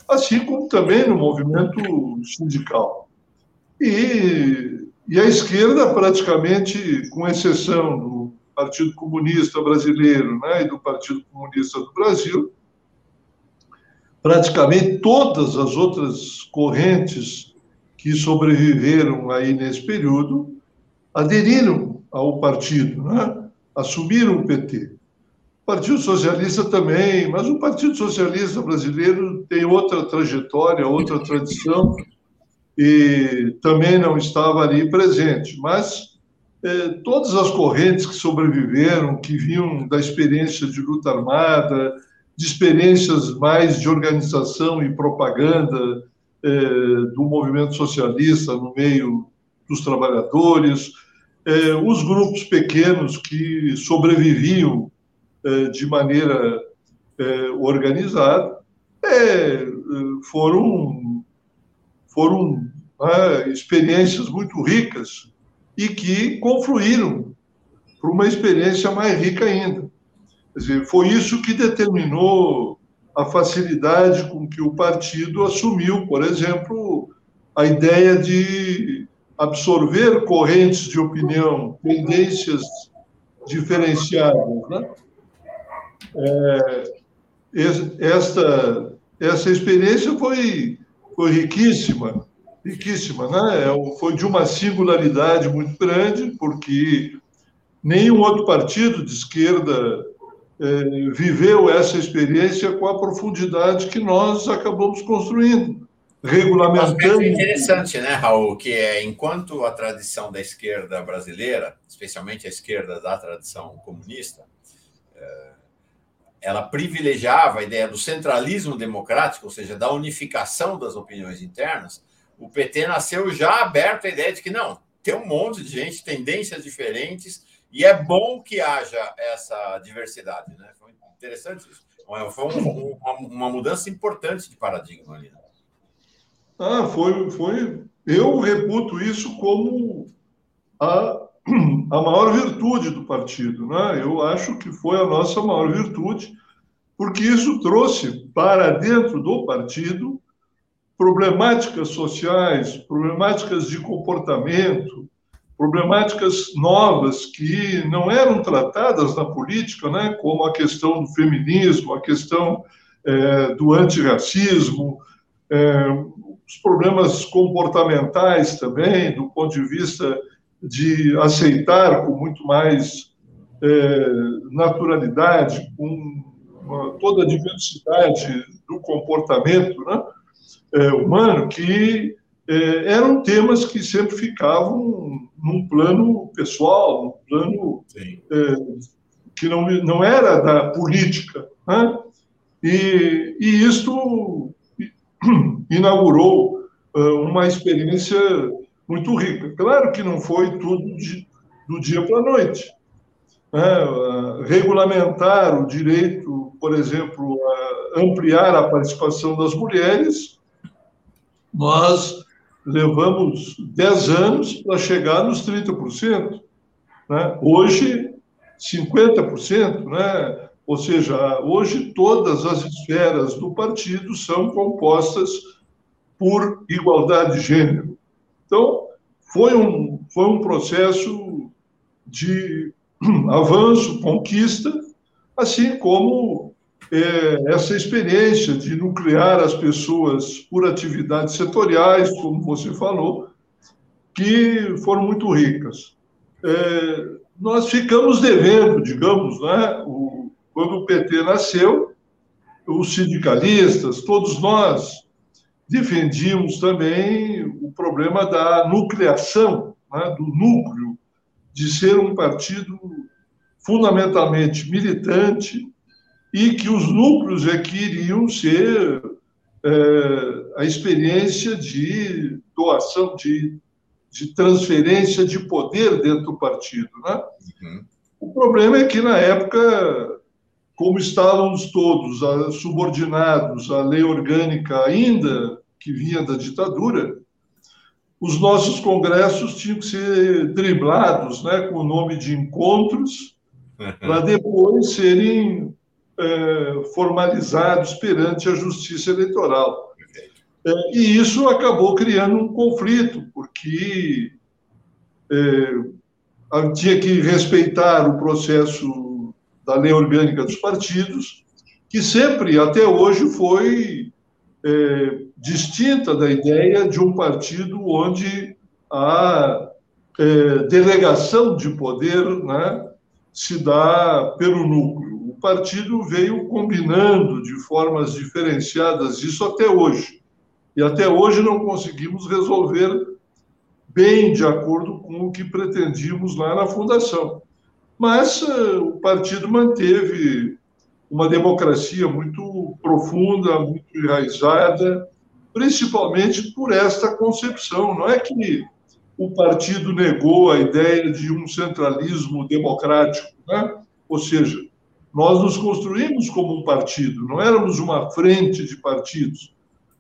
assim como também no movimento sindical. E, e a esquerda, praticamente, com exceção do Partido Comunista Brasileiro né, e do Partido Comunista do Brasil, praticamente todas as outras correntes que sobreviveram aí nesse período aderiram ao partido, né? assumiram o PT. Partido Socialista também, mas o Partido Socialista brasileiro tem outra trajetória, outra tradição, e também não estava ali presente. Mas é, todas as correntes que sobreviveram, que vinham da experiência de luta armada, de experiências mais de organização e propaganda é, do movimento socialista no meio dos trabalhadores, é, os grupos pequenos que sobreviviam de maneira é, organizada, é, foram, foram né, experiências muito ricas e que confluíram para uma experiência mais rica ainda. Quer dizer, foi isso que determinou a facilidade com que o partido assumiu, por exemplo, a ideia de absorver correntes de opinião, tendências diferenciadas. Né? É, esta, essa experiência foi, foi riquíssima riquíssima, né? É foi de uma singularidade muito grande, porque nenhum outro partido de esquerda é, viveu essa experiência com a profundidade que nós acabamos construindo, regulamentando. É interessante, né, Raul, que é enquanto a tradição da esquerda brasileira, especialmente a esquerda da tradição comunista, é, ela privilegiava a ideia do centralismo democrático, ou seja, da unificação das opiniões internas, o PT nasceu já aberto à ideia de que não, tem um monte de gente, tendências diferentes, e é bom que haja essa diversidade. Né? Foi interessante isso. Foi um, uma, uma, mudança importante de paradigma ali. Né? Ah, foi, foi. Eu reputo isso como a, a maior virtude do partido. Né? Eu acho que foi a nossa maior virtude, porque isso trouxe para dentro do partido problemáticas sociais, problemáticas de comportamento, problemáticas novas que não eram tratadas na política, né, como a questão do feminismo, a questão é, do antirracismo, é, os problemas comportamentais também, do ponto de vista de aceitar com muito mais é, naturalidade, com uma, toda a diversidade do comportamento, né? é, humano que é, eram temas que sempre ficavam num plano pessoal, num plano é, que não, não era da política. Né? E, e isto inaugurou é, uma experiência muito rica. Claro que não foi tudo de, do dia para a noite. Né? Regulamentar o direito, por exemplo, a ampliar a participação das mulheres nós levamos 10 anos para chegar nos 30%. Né? Hoje, 50%, né? ou seja, hoje todas as esferas do partido são compostas por igualdade de gênero. Então, foi um, foi um processo de *clears throat* avanço, conquista, assim como é, essa experiência de nuclear as pessoas por atividades setoriais, como você falou, que foram muito ricas. É, nós ficamos devendo, digamos, né, o, quando o PT nasceu, os sindicalistas, todos nós defendíamos também o problema da nucleação, né, do núcleo, de ser um partido fundamentalmente militante, e que os núcleos é que iriam ser é, a experiência de doação, de, de transferência de poder dentro do partido. Né? Uhum. O problema é que, na época, como estávamos todos subordinados à lei orgânica ainda que vinha da ditadura, os nossos congressos tinham que ser driblados né, com o nome de encontros, *laughs* para depois serem é, formalizados perante a Justiça Eleitoral. É, e isso acabou criando um conflito, porque é, tinha que respeitar o processo da lei orgânica dos partidos, que sempre, até hoje, foi é, distinta da ideia de um partido onde a é, delegação de poder né, se dá pelo núcleo partido veio combinando de formas diferenciadas isso até hoje. E até hoje não conseguimos resolver bem de acordo com o que pretendíamos lá na fundação. Mas uh, o partido manteve uma democracia muito profunda, muito enraizada, principalmente por esta concepção. Não é que o partido negou a ideia de um centralismo democrático, né? ou seja, nós nos construímos como um partido, não éramos uma frente de partidos.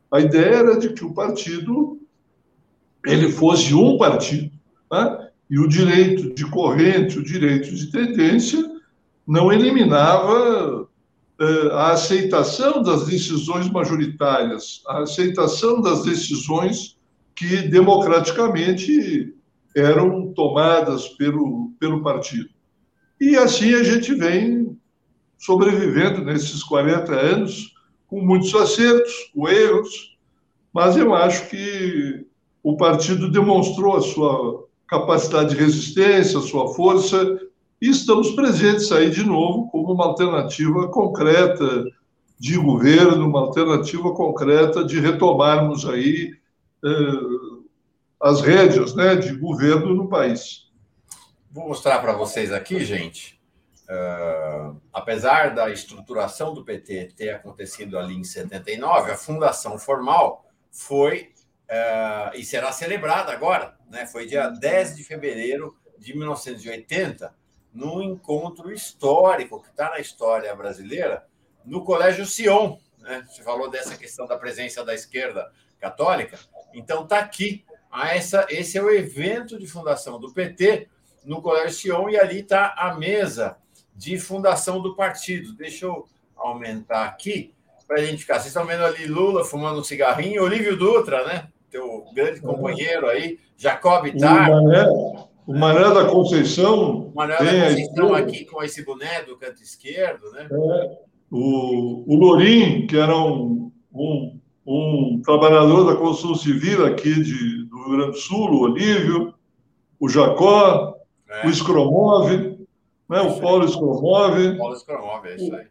A ideia era de que o partido ele fosse um partido, né? e o direito de corrente, o direito de tendência, não eliminava a aceitação das decisões majoritárias, a aceitação das decisões que democraticamente eram tomadas pelo, pelo partido. E assim a gente vem sobrevivendo nesses 40 anos, com muitos acertos, com erros, mas eu acho que o partido demonstrou a sua capacidade de resistência, a sua força, e estamos presentes aí de novo como uma alternativa concreta de governo, uma alternativa concreta de retomarmos aí eh, as rédeas né, de governo no país. Vou mostrar para vocês aqui, gente. Uh, apesar da estruturação do PT ter acontecido ali em 79, a fundação formal foi uh, e será celebrada agora, né? Foi dia 10 de fevereiro de 1980, num encontro histórico que está na história brasileira, no Colégio Sion. Né? Você falou dessa questão da presença da esquerda católica, então está aqui. Ah, essa, esse é o evento de fundação do PT no Colégio Sion e ali está a mesa de fundação do partido. Deixa eu aumentar aqui para a gente ficar. Vocês estão vendo ali Lula fumando um cigarrinho, Olívio Dutra, né? Teu grande companheiro aí, Jacob Tar. O Mané da Conceição. O Mané da Conceição aqui com esse boné do canto esquerdo, né? É, o, o Lorim, que era um, um, um, trabalhador da construção civil aqui de, do Rio Grande do Sul, o Olívio, o Jacó, é. o Scromov, né? o Paulo Scromov. Paulo Scromov, é isso aí.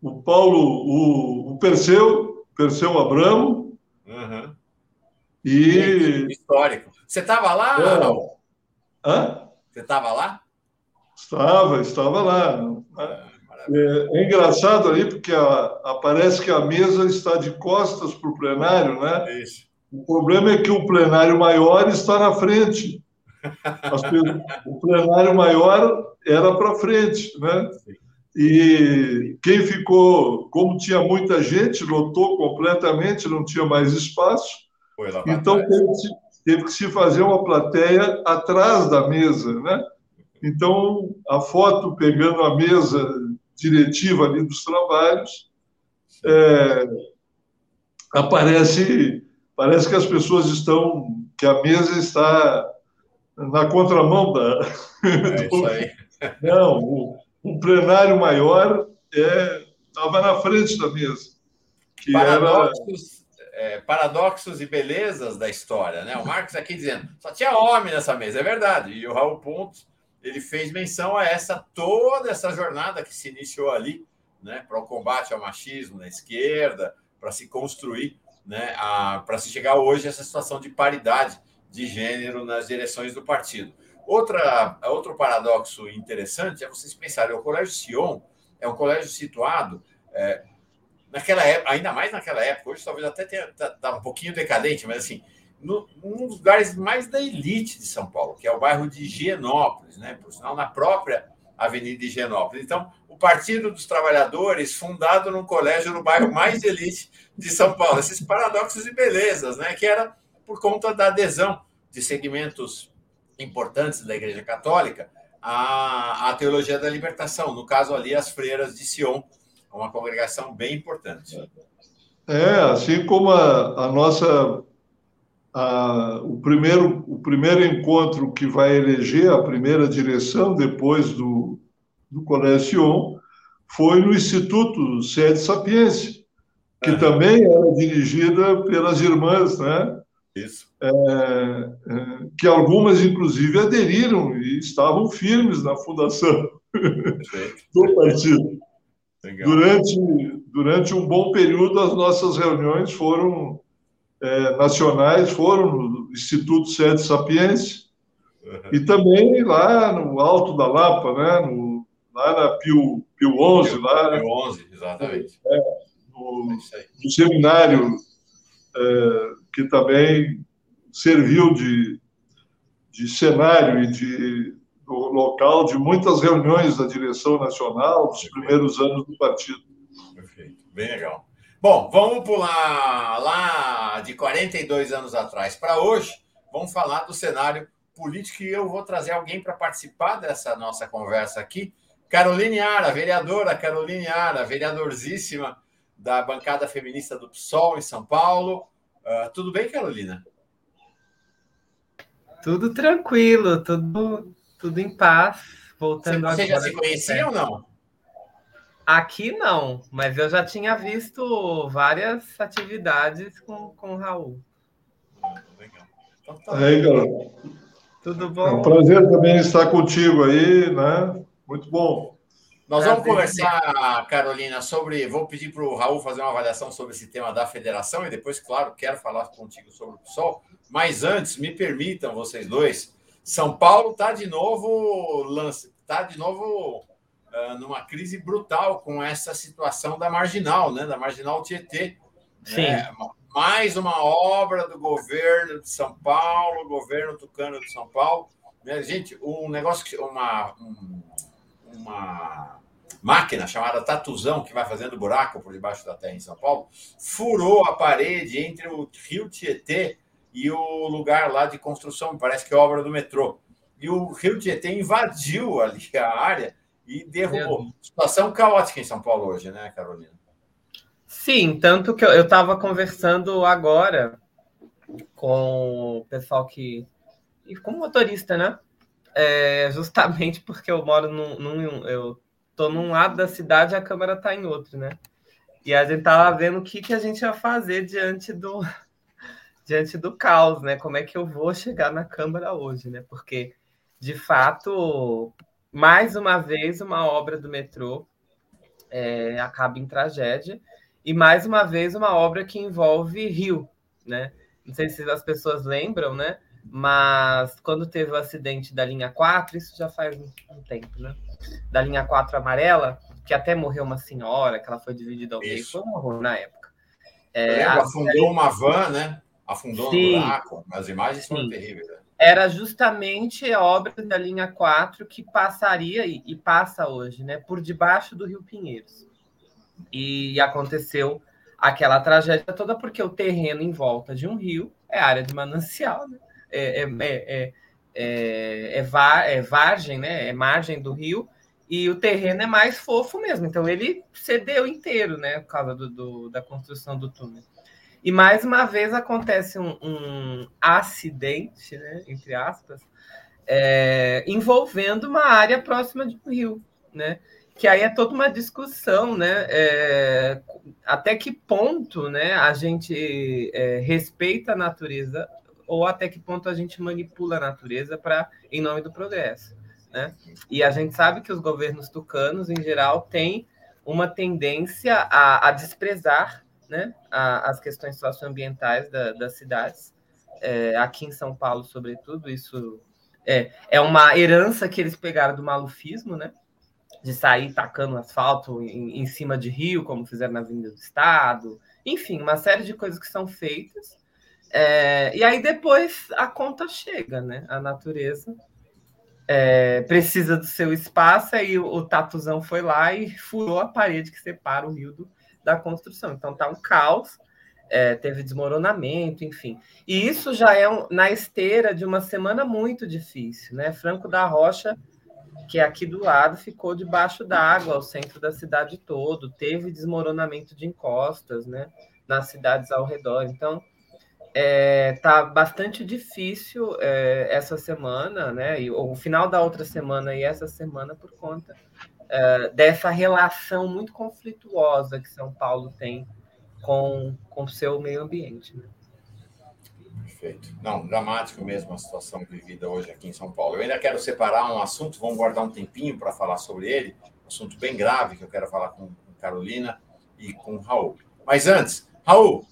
O, o Paulo, o, o Perseu, Perseu Abramo. Uhum. E... Histórico. Você estava lá, é. não? Hã? Você estava lá? Estava, estava lá. É, é, engraçado ali, porque a, parece que a mesa está de costas para o plenário, né? Isso. O problema é que o plenário maior está na frente. o plenário maior era para frente, né? E quem ficou, como tinha muita gente, lotou completamente, não tinha mais espaço. então teve, teve que se fazer uma plateia atrás da mesa, né? Então, a foto pegando a mesa diretiva ali dos trabalhos, é, aparece, parece que as pessoas estão, que a mesa está na contramão da... É *laughs* isso aí. Não, o, o plenário maior estava é, na frente da mesa. Que Paradoxos é, paradoxos e belezas da história, né? O Marcos aqui dizendo, só tinha homem nessa mesa, é verdade. E o Raul Pontes, ele fez menção a essa toda essa jornada que se iniciou ali, né, para o combate ao machismo na esquerda, para se construir, né, para se chegar hoje a essa situação de paridade de gênero nas direções do partido. Outra, outro paradoxo interessante é vocês pensarem, o Colégio Sion é um colégio situado é, naquela época, ainda mais naquela época, hoje talvez até tenha tá, tá um pouquinho decadente, mas assim, no, um dos lugares mais da elite de São Paulo, que é o bairro de Higienópolis, né? Por sinal, na própria Avenida Higienópolis. Então, o Partido dos Trabalhadores, fundado num colégio no bairro mais elite de São Paulo. Esses paradoxos e belezas, né? Que era por conta da adesão de segmentos importantes da Igreja Católica à, à teologia da libertação, no caso ali, as freiras de Sion, uma congregação bem importante. É, assim como a, a nossa. A, o, primeiro, o primeiro encontro que vai eleger a primeira direção depois do, do Colégio foi no Instituto Sede Sapiência, que é. também era dirigida pelas irmãs, né? Isso. É, é, que algumas, inclusive, aderiram e estavam firmes na fundação *laughs* do partido. Durante, durante um bom período, as nossas reuniões foram é, nacionais foram no Instituto Sede Sapiense uhum. e também lá no Alto da Lapa, né? No, lá na Pio, Pio 11, Pio, lá. Pio 11, exatamente. É, no, é no seminário é, que também serviu de, de cenário e de local de muitas reuniões da direção nacional dos primeiros anos do partido. Perfeito, bem legal. Bom, vamos pular lá de 42 anos atrás para hoje. Vamos falar do cenário político e eu vou trazer alguém para participar dessa nossa conversa aqui. Caroline Ara, vereadora Caroline Ara, vereadorzíssima da bancada feminista do PSOL em São Paulo. Uh, tudo bem, Carolina? Tudo tranquilo, tudo, tudo em paz. Voltando Você, você já se conhecia ou não? Aqui não, mas eu já tinha visto várias atividades com, com o Raul. Legal. Então, tá. Tudo bom? É um prazer também estar contigo aí, né? Muito bom. Nós vamos conversar, Carolina, sobre. Vou pedir para o Raul fazer uma avaliação sobre esse tema da federação e depois, claro, quero falar contigo sobre o PSOL. Mas antes, me permitam, vocês dois, São Paulo está de novo lance, está de novo uh, numa crise brutal com essa situação da marginal, né? Da marginal Tietê. Sim. É, mais uma obra do governo de São Paulo, governo tucano de São Paulo. Né? Gente, um negócio que uma, um, uma máquina chamada Tatuzão, que vai fazendo buraco por debaixo da terra em São Paulo, furou a parede entre o rio Tietê e o lugar lá de construção, parece que é obra do metrô. E o rio Tietê invadiu ali a área e derrubou. Situação caótica em São Paulo hoje, né, Carolina? Sim, tanto que eu estava conversando agora com o pessoal que. E com motorista, né? É, justamente porque eu moro num, num. Eu tô num lado da cidade e a câmera tá em outro, né? E a gente tava vendo o que, que a gente ia fazer diante do, diante do caos, né? Como é que eu vou chegar na Câmara hoje, né? Porque, de fato, mais uma vez, uma obra do metrô é, acaba em tragédia. E mais uma vez, uma obra que envolve Rio, né? Não sei se as pessoas lembram, né? Mas quando teve o acidente da linha 4, isso já faz um tempo, né? Da linha 4 amarela, que até morreu uma senhora, que ela foi dividida ao meio, foi um horror na época. É, afundou uma van, né? Afundou Sim. no buraco. As imagens foram Sim. terríveis. Né? era justamente a obra da linha 4 que passaria e, e, passa hoje, né, por debaixo do Rio Pinheiros. E aconteceu aquela tragédia toda porque o terreno em volta de um rio é área de manancial, né? é, é, é, é, é, var, é vargem, né? é margem do rio, e o terreno é mais fofo mesmo. Então ele cedeu inteiro, né, por causa do, do da construção do túnel. E mais uma vez acontece um, um acidente, né, entre aspas, é, envolvendo uma área próxima de um rio, né? Que aí é toda uma discussão, né? É, até que ponto, né, a gente é, respeita a natureza ou até que ponto a gente manipula a natureza para em nome do progresso, né? E a gente sabe que os governos tucanos, em geral, têm uma tendência a, a desprezar né, a, as questões socioambientais da, das cidades, é, aqui em São Paulo, sobretudo, isso é, é uma herança que eles pegaram do malufismo, né, de sair tacando asfalto em, em cima de rio, como fizeram na Avenida do Estado, enfim, uma série de coisas que são feitas, é, e aí depois a conta chega, né, a natureza é, precisa do seu espaço, aí o, o Tatuzão foi lá e furou a parede que separa o rio do, da construção. Então tá um caos, é, teve desmoronamento, enfim. E isso já é um, na esteira de uma semana muito difícil, né? Franco da Rocha, que é aqui do lado, ficou debaixo d'água, ao centro da cidade todo, teve desmoronamento de encostas, né? Nas cidades ao redor. Então é, tá bastante difícil é, essa semana, né? E, o final da outra semana e essa semana por conta é, dessa relação muito conflituosa que São Paulo tem com o seu meio ambiente. Né? Perfeito. Não, dramático mesmo a situação vivida hoje aqui em São Paulo. Eu ainda quero separar um assunto, vamos guardar um tempinho para falar sobre ele, um assunto bem grave que eu quero falar com Carolina e com Raul. Mas antes, Raul,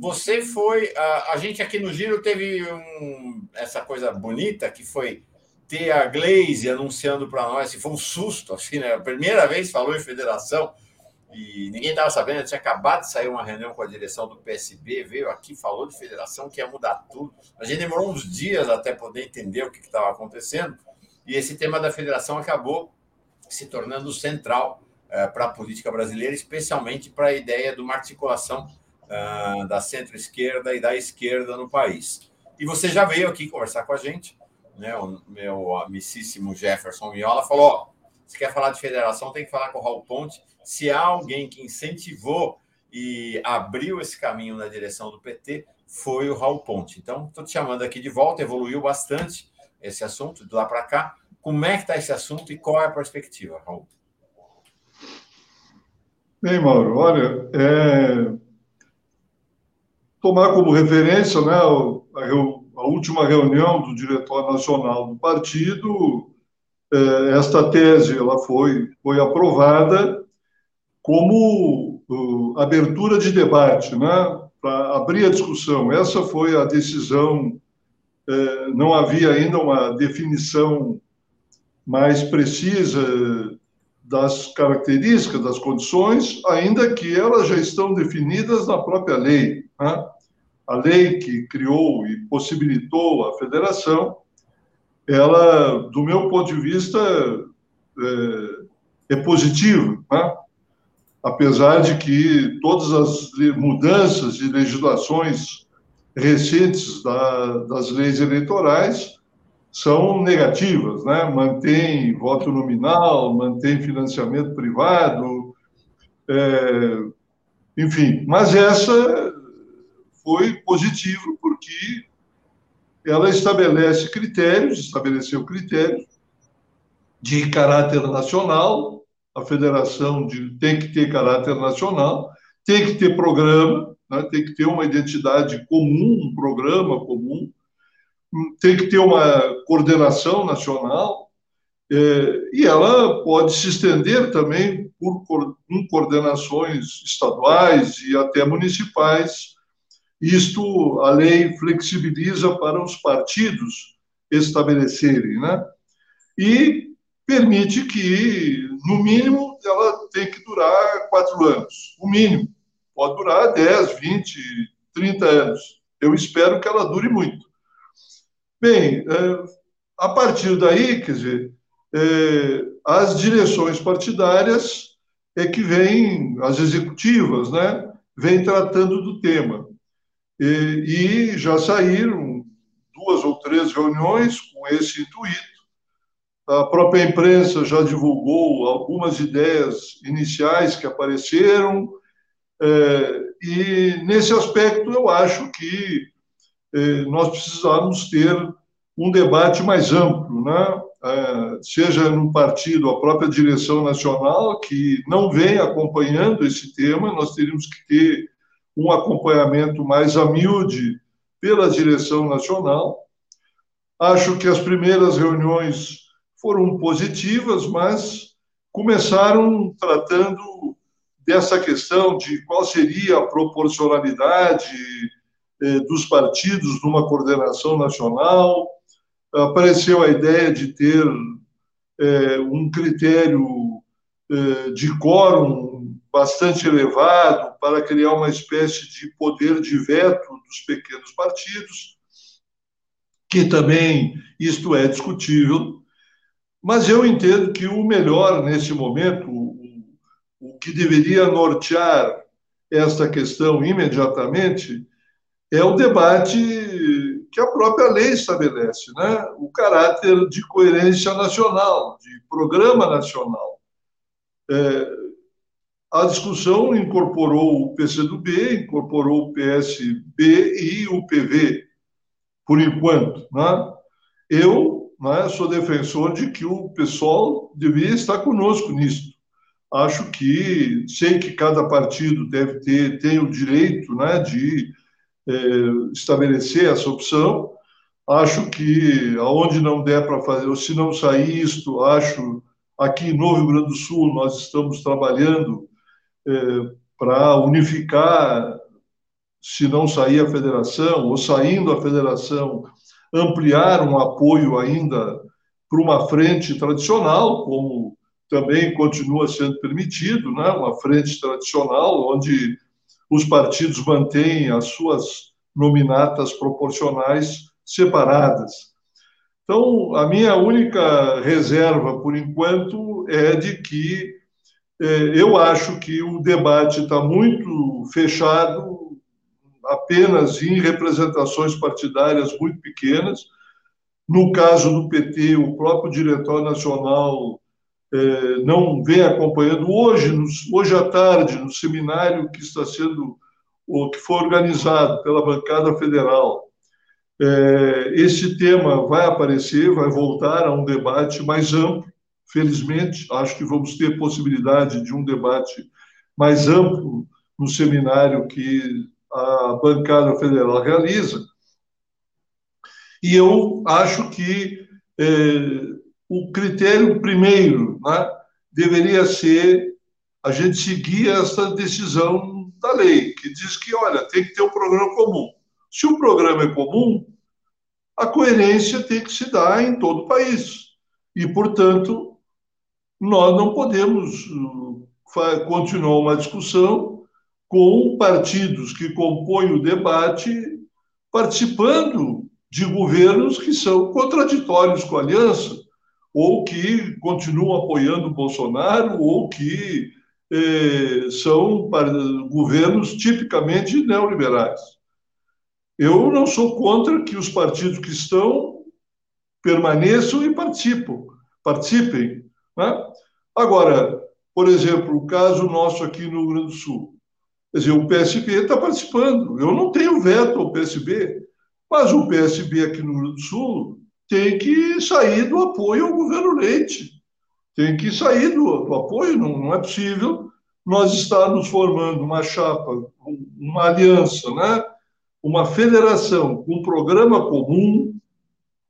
você foi. A, a, gente aqui no Giro teve um, essa coisa bonita que foi ter a Glaze anunciando para nós, assim, foi um susto, assim, né? A primeira vez falou em federação e ninguém estava sabendo, tinha acabado de sair uma reunião com a direção do PSB, veio aqui, falou de federação, que ia mudar tudo. A gente demorou uns dias até poder entender o que estava acontecendo, e esse tema da federação acabou se tornando central uh, para a política brasileira, especialmente para a ideia de uma articulação uh, da centro-esquerda e da esquerda no país. E você já veio aqui conversar com a gente, né? O meu amicíssimo Jefferson Miola falou: ó, se quer falar de federação, tem que falar com o Raul Ponte. Se há alguém que incentivou e abriu esse caminho na direção do PT, foi o Raul Ponte. Então, estou te chamando aqui de volta, evoluiu bastante esse assunto de lá para cá. Como é que está esse assunto e qual é a perspectiva, Raul? Bem, Mauro, olha, é... tomar como referência né, a, a última reunião do Diretório Nacional do Partido, é, esta tese ela foi, foi aprovada como uh, abertura de debate, né, para abrir a discussão. Essa foi a decisão, é, não havia ainda uma definição mais precisa das características, das condições, ainda que elas já estão definidas na própria lei. Né? A lei que criou e possibilitou a federação, ela, do meu ponto de vista, é, é positiva, né? apesar de que todas as mudanças de legislações recentes da, das leis eleitorais são negativas, né? Mantém voto nominal, mantém financiamento privado, é, enfim. Mas essa foi positiva porque ela estabelece critérios, estabeleceu critérios de caráter nacional. A federação de, tem que ter caráter nacional, tem que ter programa, né? tem que ter uma identidade comum, um programa comum tem que ter uma coordenação nacional é, e ela pode se estender também por com coordenações estaduais e até municipais. Isto a lei flexibiliza para os partidos estabelecerem, né? E permite que, no mínimo, ela tem que durar quatro anos. O mínimo. Pode durar 10, 20, 30 anos. Eu espero que ela dure muito. Bem, é, a partir daí, quer dizer, é, as direções partidárias é que vêm, as executivas, né, vêm tratando do tema. E, e já saíram duas ou três reuniões com esse intuito. A própria imprensa já divulgou algumas ideias iniciais que apareceram, é, e nesse aspecto eu acho que eh, nós precisamos ter um debate mais amplo, né? Eh, seja no partido, a própria direção nacional, que não vem acompanhando esse tema, nós teríamos que ter um acompanhamento mais amiúde pela direção nacional. Acho que as primeiras reuniões foram positivas, mas começaram tratando dessa questão de qual seria a proporcionalidade eh, dos partidos numa coordenação nacional. Apareceu a ideia de ter eh, um critério eh, de quórum bastante elevado para criar uma espécie de poder de veto dos pequenos partidos, que também isto é discutível, mas eu entendo que o melhor nesse momento, o, o que deveria nortear esta questão imediatamente, é o debate que a própria lei estabelece, né? o caráter de coerência nacional, de programa nacional. É, a discussão incorporou o PCdoB, incorporou o PSB e o PV, por enquanto. Né? Eu né, sou defensor de que o pessoal devia estar conosco nisso. Acho que, sei que cada partido deve ter, tem o direito né, de é, estabelecer essa opção. Acho que aonde não der para fazer, ou se não sair isto, acho aqui no Rio Grande do Sul nós estamos trabalhando para unificar se não sair a federação, ou saindo a federação, ampliar um apoio ainda para uma frente tradicional, como também continua sendo permitido, né? uma frente tradicional, onde os partidos mantêm as suas nominatas proporcionais separadas. Então, a minha única reserva, por enquanto, é de que eu acho que o debate está muito fechado, apenas em representações partidárias muito pequenas. No caso do PT, o próprio diretor nacional é, não vem acompanhando. Hoje, hoje à tarde, no seminário que está sendo, ou que foi organizado pela bancada federal, é, esse tema vai aparecer, vai voltar a um debate mais amplo. Felizmente, acho que vamos ter possibilidade de um debate mais amplo no seminário que a bancada federal realiza. E eu acho que é, o critério primeiro né, deveria ser a gente seguir essa decisão da lei, que diz que, olha, tem que ter um programa comum. Se o programa é comum, a coerência tem que se dar em todo o país. E, portanto, nós não podemos uh, continuar uma discussão com partidos que compõem o debate participando de governos que são contraditórios com a aliança, ou que continuam apoiando o Bolsonaro, ou que eh, são governos tipicamente neoliberais. Eu não sou contra que os partidos que estão permaneçam e participem. participem né? Agora, por exemplo, o caso nosso aqui no Rio Grande do Sul. Quer dizer, o PSB está participando. Eu não tenho veto ao PSB, mas o PSB aqui no Rio Grande do Sul tem que sair do apoio ao governo Leite. Tem que sair do, do apoio, não, não é possível nós estarmos formando uma chapa, uma aliança, né? uma federação um programa comum,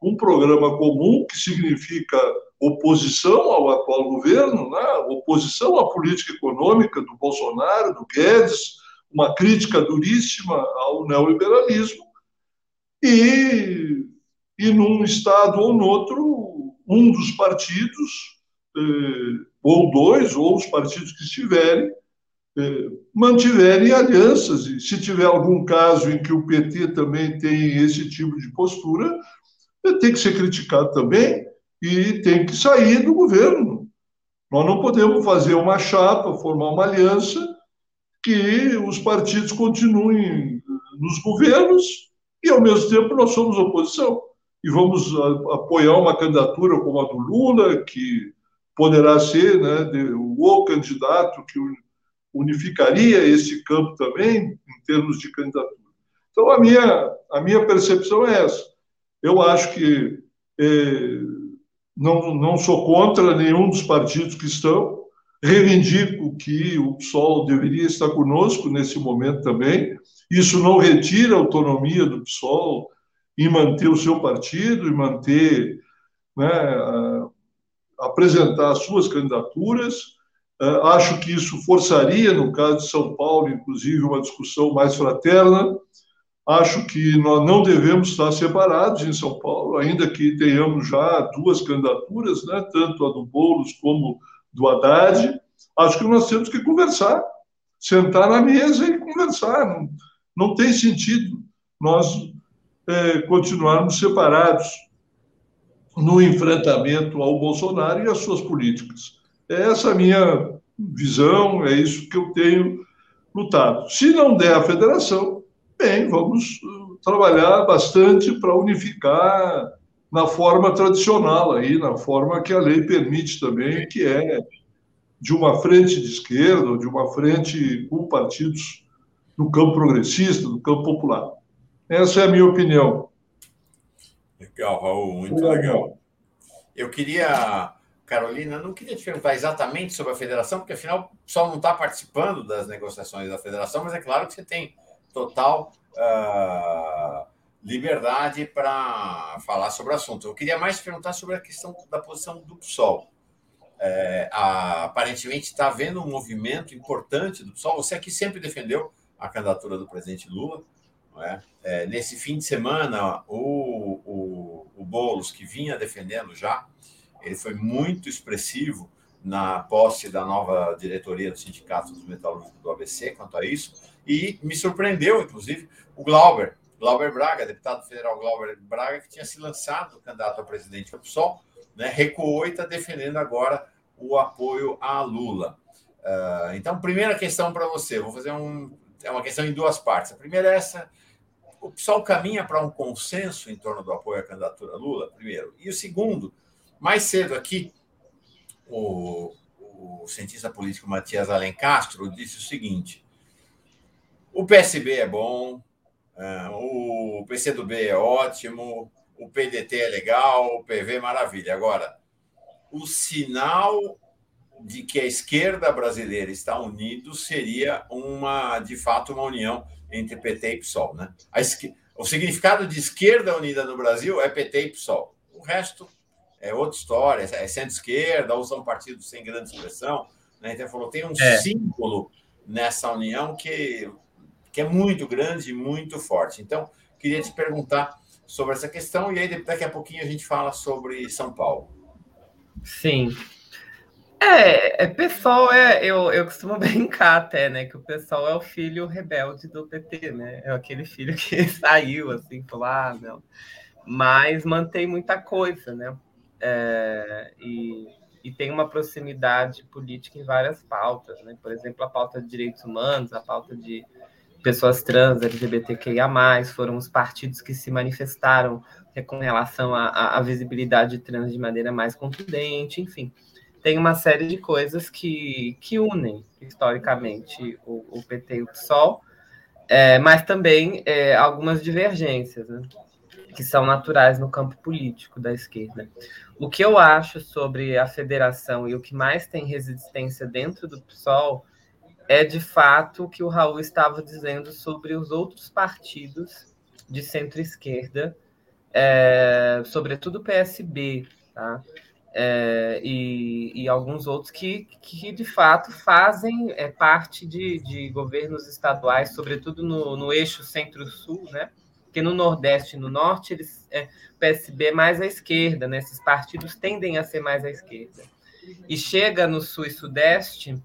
um programa comum que significa oposição ao atual governo, né? oposição à política econômica do Bolsonaro, do Guedes, uma crítica duríssima ao neoliberalismo, e, e num estado ou no outro, um dos partidos, eh, ou dois, ou os partidos que estiverem, é, mantiverem alianças. E se tiver algum caso em que o PT também tem esse tipo de postura, tem que ser criticado também e tem que sair do governo. Nós não podemos fazer uma chapa, formar uma aliança que os partidos continuem nos governos e, ao mesmo tempo, nós somos oposição. E vamos apoiar uma candidatura como a do Lula, que poderá ser né, o candidato que unificaria esse campo também em termos de candidatura. Então, a minha, a minha percepção é essa. Eu acho que é, não, não sou contra nenhum dos partidos que estão, reivindico que o PSOL deveria estar conosco nesse momento também. Isso não retira a autonomia do PSOL em manter o seu partido, em manter, né, apresentar as suas candidaturas, é, acho que isso forçaria, no caso de São Paulo, inclusive, uma discussão mais fraterna. Acho que nós não devemos estar separados em São Paulo, ainda que tenhamos já duas candidaturas, né, tanto a do Boulos como do Haddad. Acho que nós temos que conversar, sentar na mesa e conversar. Não, não tem sentido nós é, continuarmos separados no enfrentamento ao Bolsonaro e às suas políticas. Essa é a minha visão, é isso que eu tenho lutado. Se não der a federação, bem, vamos uh, trabalhar bastante para unificar na forma tradicional aí, na forma que a lei permite também, que é de uma frente de esquerda, ou de uma frente com partidos no campo progressista, no campo popular. Essa é a minha opinião. Legal, Raul, muito legal. Eu queria Carolina, não queria te perguntar exatamente sobre a federação, porque afinal só não está participando das negociações da federação, mas é claro que você tem total uh, liberdade para falar sobre o assunto. Eu queria mais perguntar sobre a questão da posição do PSOL. É, a, aparentemente está havendo um movimento importante do PSOL. Você aqui sempre defendeu a candidatura do presidente Lula. É? É, nesse fim de semana, o, o, o Boulos, que vinha defendendo já, ele foi muito expressivo na posse da nova diretoria do Sindicato dos Metalúrgicos do ABC quanto a isso, e me surpreendeu, inclusive, o Glauber, Glauber Braga, deputado federal Glauber Braga, que tinha se lançado candidato a presidente do PSOL, né, recuou e está defendendo agora o apoio a Lula. Uh, então, primeira questão para você, vou fazer um, é uma questão em duas partes. A primeira é essa: o PSOL caminha para um consenso em torno do apoio à candidatura Lula, primeiro. E o segundo, mais cedo aqui, o, o cientista político Matias Alencastro disse o seguinte: o PSB é bom, uh, o PCdoB é ótimo, o PDT é legal, o PV é maravilha. Agora, o sinal de que a esquerda brasileira está unida seria uma, de fato, uma união entre PT e PSOL, né? Esqui... O significado de esquerda unida no Brasil é PT e PSOL. O resto é outra história, é centro-esquerda ou são partidos sem grande expressão. Né? Então, falou, tem um é. símbolo nessa união que, que é muito grande e muito forte. Então, queria te perguntar sobre essa questão e aí daqui a pouquinho a gente fala sobre São Paulo. Sim. É, é pessoal, é, eu, eu costumo *laughs* brincar até, né? Que o pessoal é o filho rebelde do PT, né? É aquele filho que *laughs* saiu, assim, falou, ah, não. Mas mantém muita coisa, né? É, e, e tem uma proximidade política em várias pautas, né? Por exemplo, a pauta de direitos humanos, a pauta de pessoas trans, LGBTQIA+, foram os partidos que se manifestaram com relação à, à visibilidade trans de maneira mais contundente, enfim tem uma série de coisas que, que unem historicamente o, o PT e o PSOL, é, mas também é, algumas divergências, né, que são naturais no campo político da esquerda. O que eu acho sobre a federação e o que mais tem resistência dentro do PSOL é de fato o que o Raul estava dizendo sobre os outros partidos de centro-esquerda, é, sobretudo o PSB, tá? é, e, e, alguns outros que, que de fato fazem é, parte de, de, governos estaduais, sobretudo no, no eixo centro-sul, né? Porque no Nordeste e no Norte, eles, é, PSB é mais à esquerda, né? Esses partidos tendem a ser mais à esquerda. E chega no Sul e Sudeste,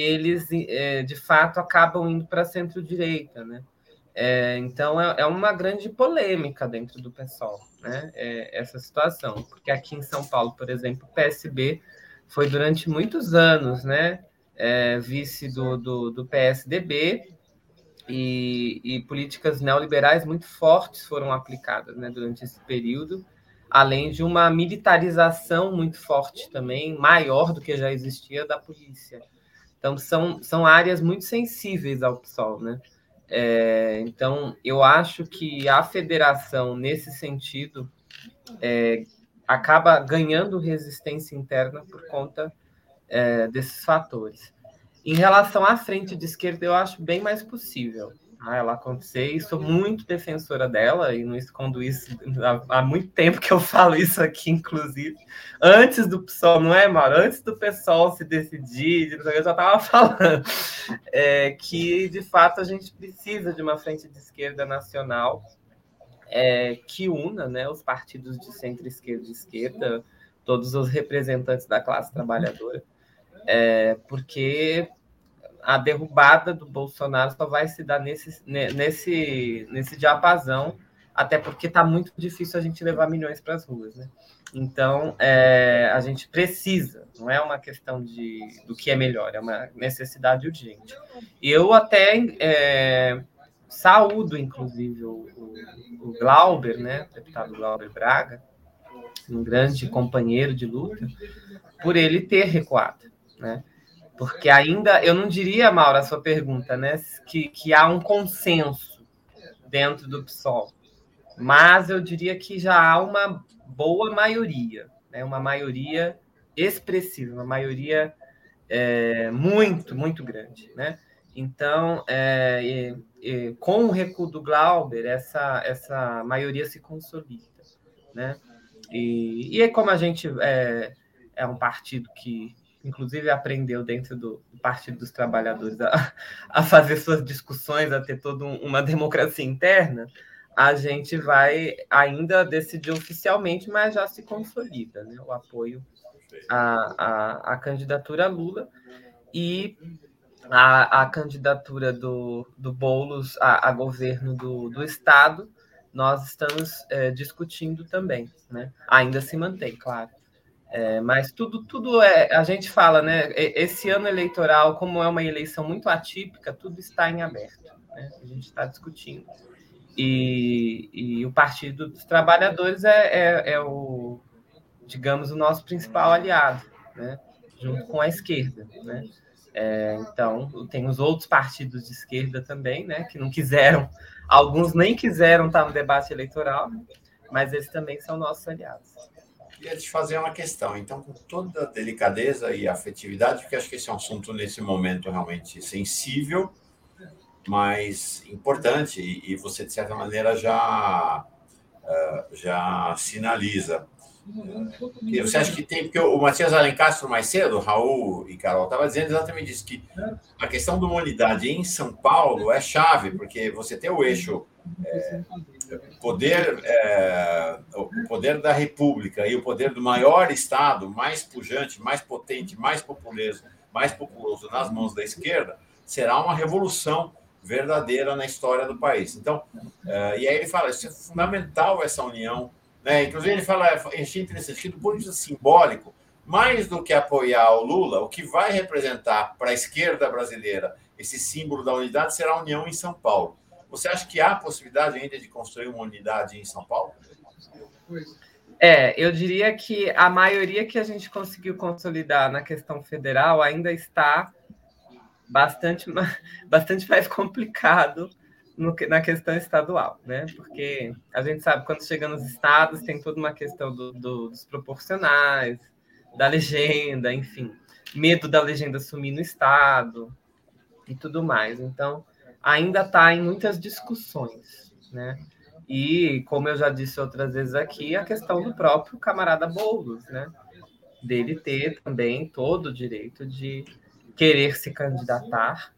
eles é, de fato acabam indo para centro-direita, né? É, então é, é, uma grande polêmica dentro do PSOL né, é, essa situação, porque aqui em São Paulo, por exemplo, o PSB foi durante muitos anos né, é, vice do, do, do PSDB e, e, políticas neoliberais muito fortes foram aplicadas né, durante esse período, além de uma militarização muito forte também, maior do que já existia da polícia. Então, são, são áreas muito sensíveis ao PSOL, né? É, então, eu acho que a federação, nesse sentido, é, acaba ganhando resistência interna por conta é, desses fatores. Em relação à frente de esquerda, eu acho bem mais possível ah, ela acontecer e sou muito defensora dela e não escondo isso há, há, muito tempo que eu falo isso aqui, inclusive. Antes do PSOL, não é, Mauro? Antes do PSOL se decidir, eu já estava *laughs* falando é, que, de fato, a gente precisa de uma frente de esquerda nacional é, que una né, os partidos de centro-esquerda e esquerda, todos os representantes da classe trabalhadora, é, porque a derrubada do Bolsonaro só vai se dar nesse, nesse, nesse diapasão, até porque está muito difícil a gente levar milhões para as ruas, né? Então, é, a gente precisa, não é uma questão de, do que é melhor, é uma necessidade urgente. Eu até é, saúdo, inclusive, o, o, Glauber, né, o deputado Glauber Braga, um grande companheiro de luta, por ele ter recuado, né? Porque ainda, eu não diria, Maura, a sua pergunta, né? Que, que há um consenso dentro do PSOL. Mas eu diria que já há uma boa maioria, né? uma maioria expressiva, uma maioria é, muito, muito grande. Né? Então, é, e, com o recuo do Glauber, essa, essa maioria se consolida. Né? E, e é como a gente é, é um partido que inclusive aprendeu dentro do Partido dos Trabalhadores a, a fazer suas discussões, a ter toda uma democracia interna, a gente vai ainda decidir oficialmente, mas já se consolida né, o apoio à, à, à candidatura Lula e a candidatura do, do Boulos a, a governo do, do Estado, nós estamos é, discutindo também. Né? Ainda se mantém, claro. É, mas tudo, tudo é. A gente fala, né? Esse ano eleitoral, como é uma eleição muito atípica, tudo está em aberto. Né? A gente está discutindo. E, e, o Partido dos Trabalhadores é, é, é, o, digamos, o nosso principal aliado, né? junto com a esquerda. Né? É, então, tem os outros partidos de esquerda também, né? que não quiseram, alguns nem quiseram estar no debate eleitoral, mas eles também são nossos aliados queria te fazer uma questão. Então, com toda a delicadeza e afetividade, porque acho que esse é um assunto nesse momento realmente sensível, mas importante, e você, de certa maneira, já, eh, já sinaliza. Você acha que tem. Porque o Matias Alencastro, mais cedo, Raul e Carol, estava dizendo exatamente isso: que a questão da humanidade em São Paulo é chave, porque você tem o eixo é, poder, é, o poder da República e o poder do maior Estado, mais pujante, mais potente, mais populoso, mais populoso nas mãos da esquerda, será uma revolução verdadeira na história do país. Então, é, e aí ele fala, isso é fundamental essa união. Né? Inclusive ele fala, é interessante, do ponto de vista simbólico, mais do que apoiar o Lula, o que vai representar para a esquerda brasileira esse símbolo da unidade será a união em São Paulo. Você acha que há possibilidade ainda de construir uma unidade em São Paulo? É, eu diria que a maioria que a gente conseguiu consolidar na questão federal ainda está bastante, *laughs* bastante mais complicado no, na questão estadual, né? Porque a gente sabe quando chega nos estados tem toda uma questão do, do, dos proporcionais, da legenda, enfim, medo da legenda sumir no estado e tudo mais. Então, ainda está em muitas discussões, né? E, como eu já disse outras vezes aqui, a questão do próprio camarada Boulos, né? Dele ter também todo o direito de querer se candidatar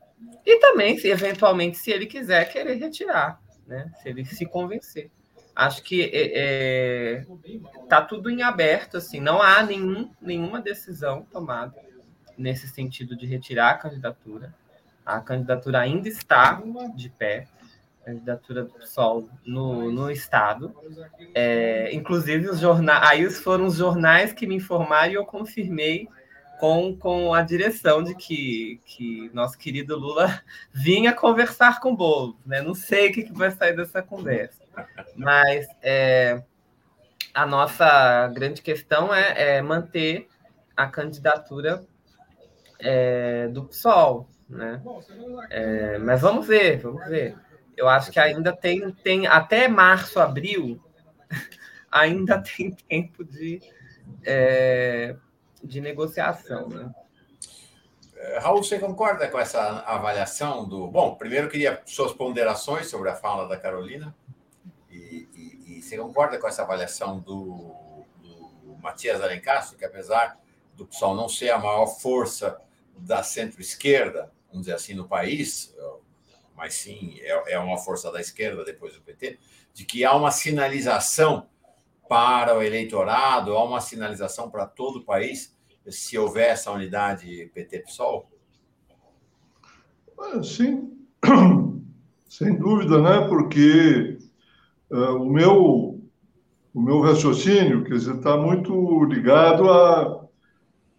e também, se eventualmente, se ele quiser, querer retirar, né? Se ele se convencer. Acho que está é, é tá tudo em aberto, assim, não há nenhum, nenhuma decisão tomada nesse sentido de retirar a candidatura. A candidatura ainda está de pé, a candidatura do PSOL no, no Estado. É, inclusive, os jornais, aí foram os jornais que me informaram e eu confirmei com, com a direção de que, que nosso querido Lula *laughs* vinha conversar com o Bolo. Né? Não sei o que, que vai sair dessa conversa. Mas é, a nossa grande questão é, é manter a candidatura é, do PSOL. Né? É, mas vamos ver, vamos ver. Eu acho que ainda tem, tem até março, abril, *laughs* ainda tem tempo de, é, de negociação. Né? É, Raul, você concorda com essa avaliação do. Bom, primeiro eu queria suas ponderações sobre a fala da Carolina. E, e, e você concorda com essa avaliação do, do Matias Alencastro, que apesar do PSOL não ser a maior força da centro-esquerda, vamos dizer assim, no país, mas sim é, é uma força da esquerda depois do PT, de que há uma sinalização para o eleitorado, há uma sinalização para todo o país, se houver essa unidade PT-PSOL? Sim, *clears throat* sem dúvida, né? Porque uh, o meu o meu raciocínio, está muito ligado à,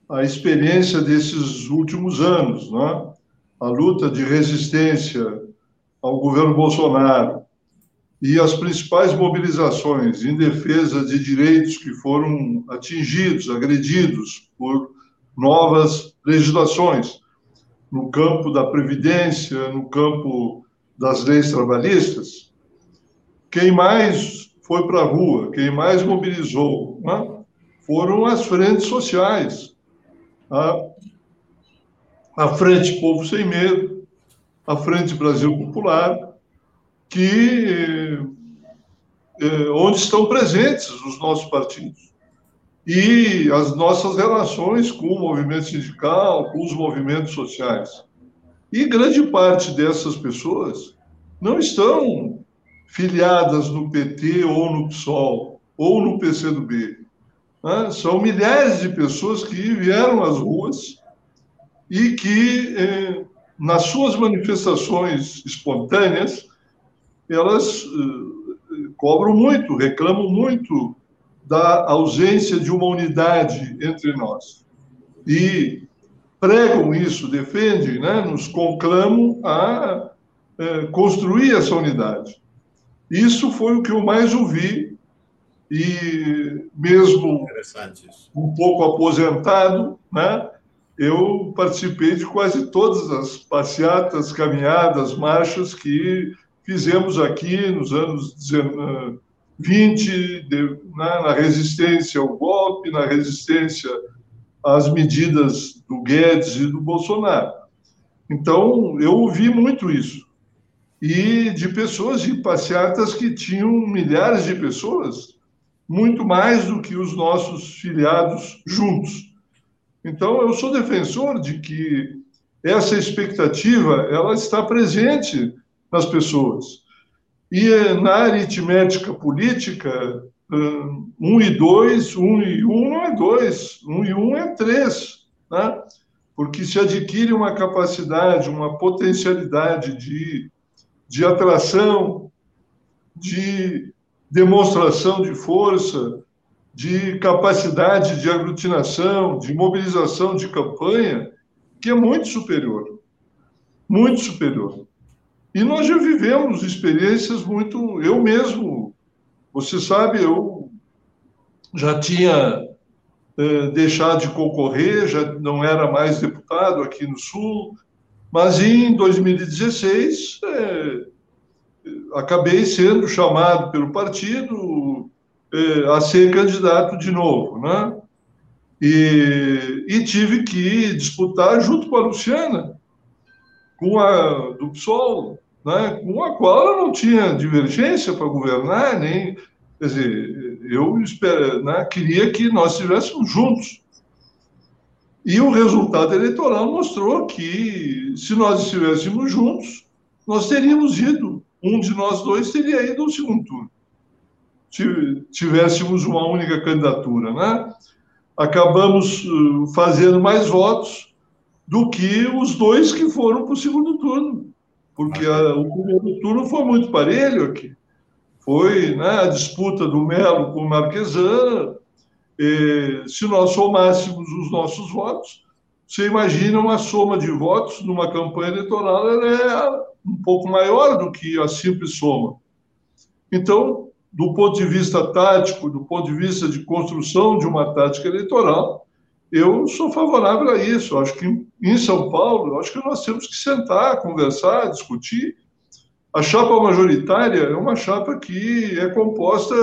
à experiência desses últimos anos, né? A luta de resistência ao governo Bolsonaro e as principais mobilizações em defesa de direitos que foram atingidos, agredidos por novas legislações no campo da previdência, no campo das leis trabalhistas, quem mais foi para a rua, quem mais mobilizou, né? foram as frentes sociais. A a Frente Povo Sem Medo, a Frente Brasil Popular, que eh, onde estão presentes os nossos partidos. e as nossas relações com o movimento sindical, com os movimentos sociais. E grande parte dessas pessoas não estão filiadas no PT ou no PSOL ou no PCdoB. Né? São milhares de pessoas que vieram às ruas e que, eh, nas suas manifestações espontâneas, elas eh, cobram muito, reclamam muito da ausência de uma unidade entre nós. E pregam isso, defendem, né, nos conclamam a é, construir essa unidade. Isso foi o que eu mais ouvi, e mesmo um pouco aposentado, né, eu participei de quase todas as passeatas, caminhadas, marchas que fizemos aqui nos anos 20, de, na, na resistência ao golpe, na resistência às medidas do Guedes e do Bolsonaro. Então, eu ouvi muito isso. E de pessoas, de passeatas que tinham milhares de pessoas, muito mais do que os nossos filiados juntos. Então, eu sou defensor de que essa expectativa ela está presente nas pessoas. E na aritmética política, um e dois, um e um não é dois, um e um é três, né? porque se adquire uma capacidade, uma potencialidade de, de atração, de demonstração de força, de capacidade de aglutinação, de mobilização de campanha, que é muito superior. Muito superior. E nós já vivemos experiências muito. Eu mesmo, você sabe, eu já tinha é, deixado de concorrer, já não era mais deputado aqui no Sul, mas em 2016 é, acabei sendo chamado pelo partido a ser candidato de novo, né? E, e tive que disputar junto com a Luciana, com a do PSOL, né, com a qual ela não tinha divergência para governar, nem. Quer dizer, eu espero, né, queria que nós estivéssemos juntos. E o resultado eleitoral mostrou que, se nós estivéssemos juntos, nós teríamos ido, um de nós dois teria ido ao segundo turno. Se tivéssemos uma única candidatura, né? Acabamos uh, fazendo mais votos do que os dois que foram para o segundo turno porque a, o primeiro turno foi muito parelho aqui. Foi né, a disputa do Melo com o Marquesan. E, se nós somássemos os nossos votos, você imagina uma soma de votos numa campanha eleitoral, ela é um pouco maior do que a simples soma. Então, do ponto de vista tático, do ponto de vista de construção de uma tática eleitoral, eu sou favorável a isso. Acho que em São Paulo, acho que nós temos que sentar, conversar, discutir. A chapa majoritária é uma chapa que é composta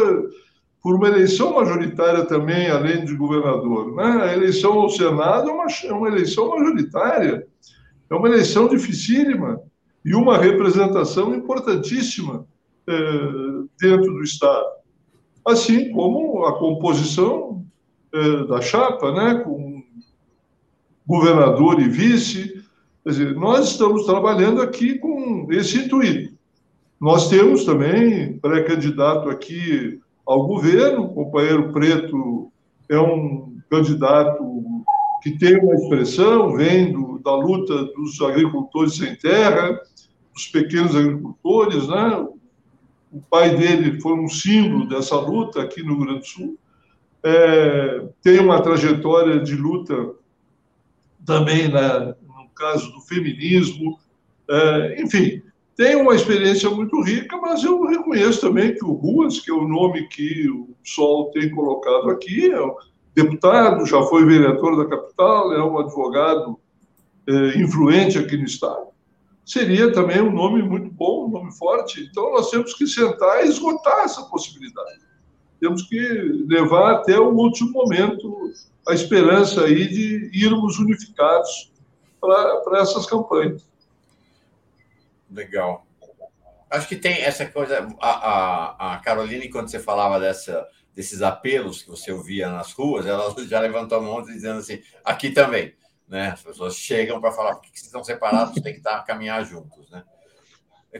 por uma eleição majoritária também, além de governador. Né? A eleição ao Senado é uma, é uma eleição majoritária, é uma eleição dificílima e uma representação importantíssima dentro do Estado. Assim como a composição é, da chapa, né, com governador e vice. Quer dizer, nós estamos trabalhando aqui com esse intuito. Nós temos também pré-candidato aqui ao governo, o companheiro Preto é um candidato que tem uma expressão, vem do, da luta dos agricultores sem terra, dos pequenos agricultores, né? O pai dele foi um símbolo dessa luta aqui no Rio Grande do Sul é, tem uma trajetória de luta também na, no caso do feminismo, é, enfim, tem uma experiência muito rica, mas eu reconheço também que o Ruas, que é o nome que o Sol tem colocado aqui, é um deputado, já foi vereador da capital, é um advogado é, influente aqui no Estado. Seria também um nome muito bom, um nome forte. Então, nós temos que sentar e esgotar essa possibilidade temos que levar até o último momento a esperança aí de irmos unificados para essas campanhas. Legal. Acho que tem essa coisa, a, a, a Caroline, quando você falava dessa, desses apelos que você ouvia nas ruas, ela *laughs* já levantou a mão dizendo assim: aqui também. Né? As pessoas chegam para falar que vocês estão separados, tem que estar, caminhar juntos. Né?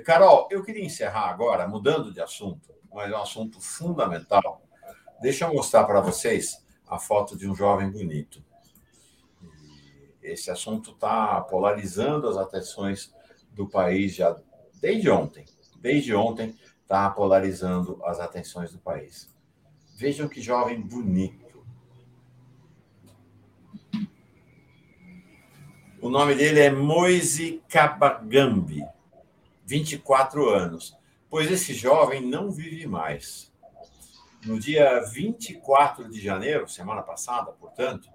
Carol, eu queria encerrar agora, mudando de assunto, mas é um assunto fundamental. Deixa eu mostrar para vocês a foto de um jovem bonito. Esse assunto está polarizando as atenções do país já desde ontem. Desde ontem está polarizando as atenções do país. Vejam que jovem bonito. O nome dele é Moise Kabagambi, 24 anos. Pois esse jovem não vive mais. No dia 24 de janeiro, semana passada, portanto,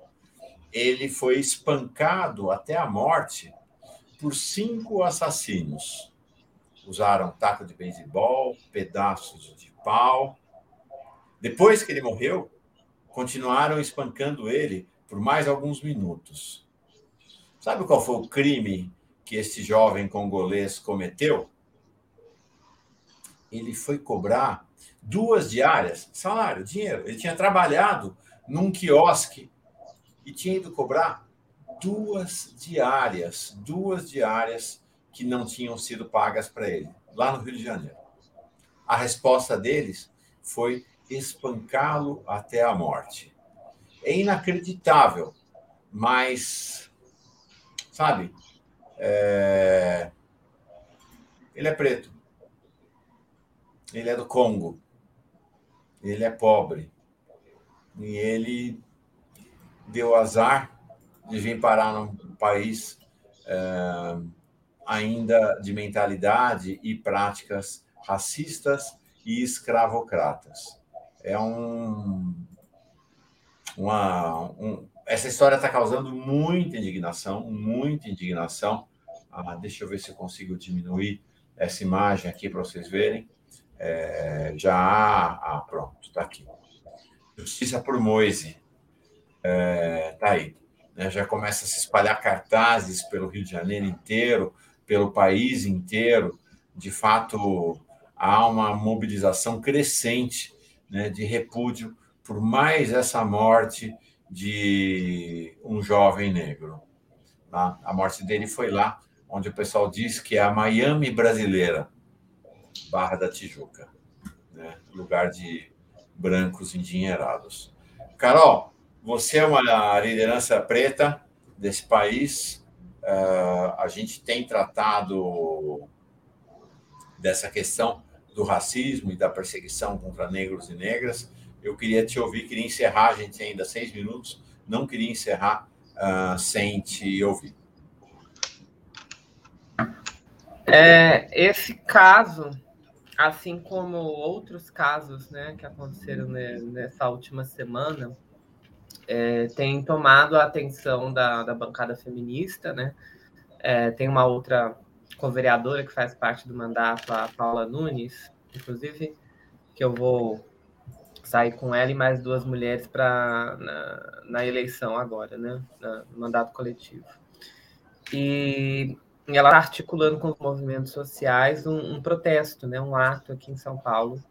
ele foi espancado até a morte por cinco assassinos. Usaram taco de beisebol, pedaços de pau. Depois que ele morreu, continuaram espancando ele por mais alguns minutos. Sabe qual foi o crime que esse jovem congolês cometeu? Ele foi cobrar duas diárias, salário, dinheiro. Ele tinha trabalhado num quiosque e tinha ido cobrar duas diárias, duas diárias que não tinham sido pagas para ele, lá no Rio de Janeiro. A resposta deles foi espancá-lo até a morte. É inacreditável, mas, sabe, é... ele é preto, ele é do Congo, ele é pobre, e ele deu azar de vir parar num país é, ainda de mentalidade e práticas racistas e escravocratas. É um, uma, um, essa história está causando muita indignação, muita indignação. Ah, deixa eu ver se eu consigo diminuir essa imagem aqui para vocês verem. É, já ah, pronto, está aqui. Justiça por Moise. É, tá aí né, já começa a se espalhar cartazes pelo Rio de Janeiro inteiro, pelo país inteiro. De fato, há uma mobilização crescente né, de repúdio por mais essa morte de um jovem negro. Tá? A morte dele foi lá, onde o pessoal diz que é a Miami brasileira, Barra da Tijuca, né? lugar de brancos endinheirados. Carol, você é uma liderança preta desse país. Uh, a gente tem tratado dessa questão do racismo e da perseguição contra negros e negras. Eu queria te ouvir, queria encerrar, a gente ainda seis minutos, não queria encerrar uh, sem te ouvir. É, esse caso, assim como outros casos né, que aconteceram nessa última semana, é, tem tomado a atenção da, da bancada feminista, né? É, tem uma outra co-vereadora que faz parte do mandato, a Paula Nunes, inclusive, que eu vou sair com ela e mais duas mulheres para na, na, eleição agora, né? no mandato coletivo. E ela está articulando com os movimentos sociais um, um, protesto, né? um ato aqui em São Paulo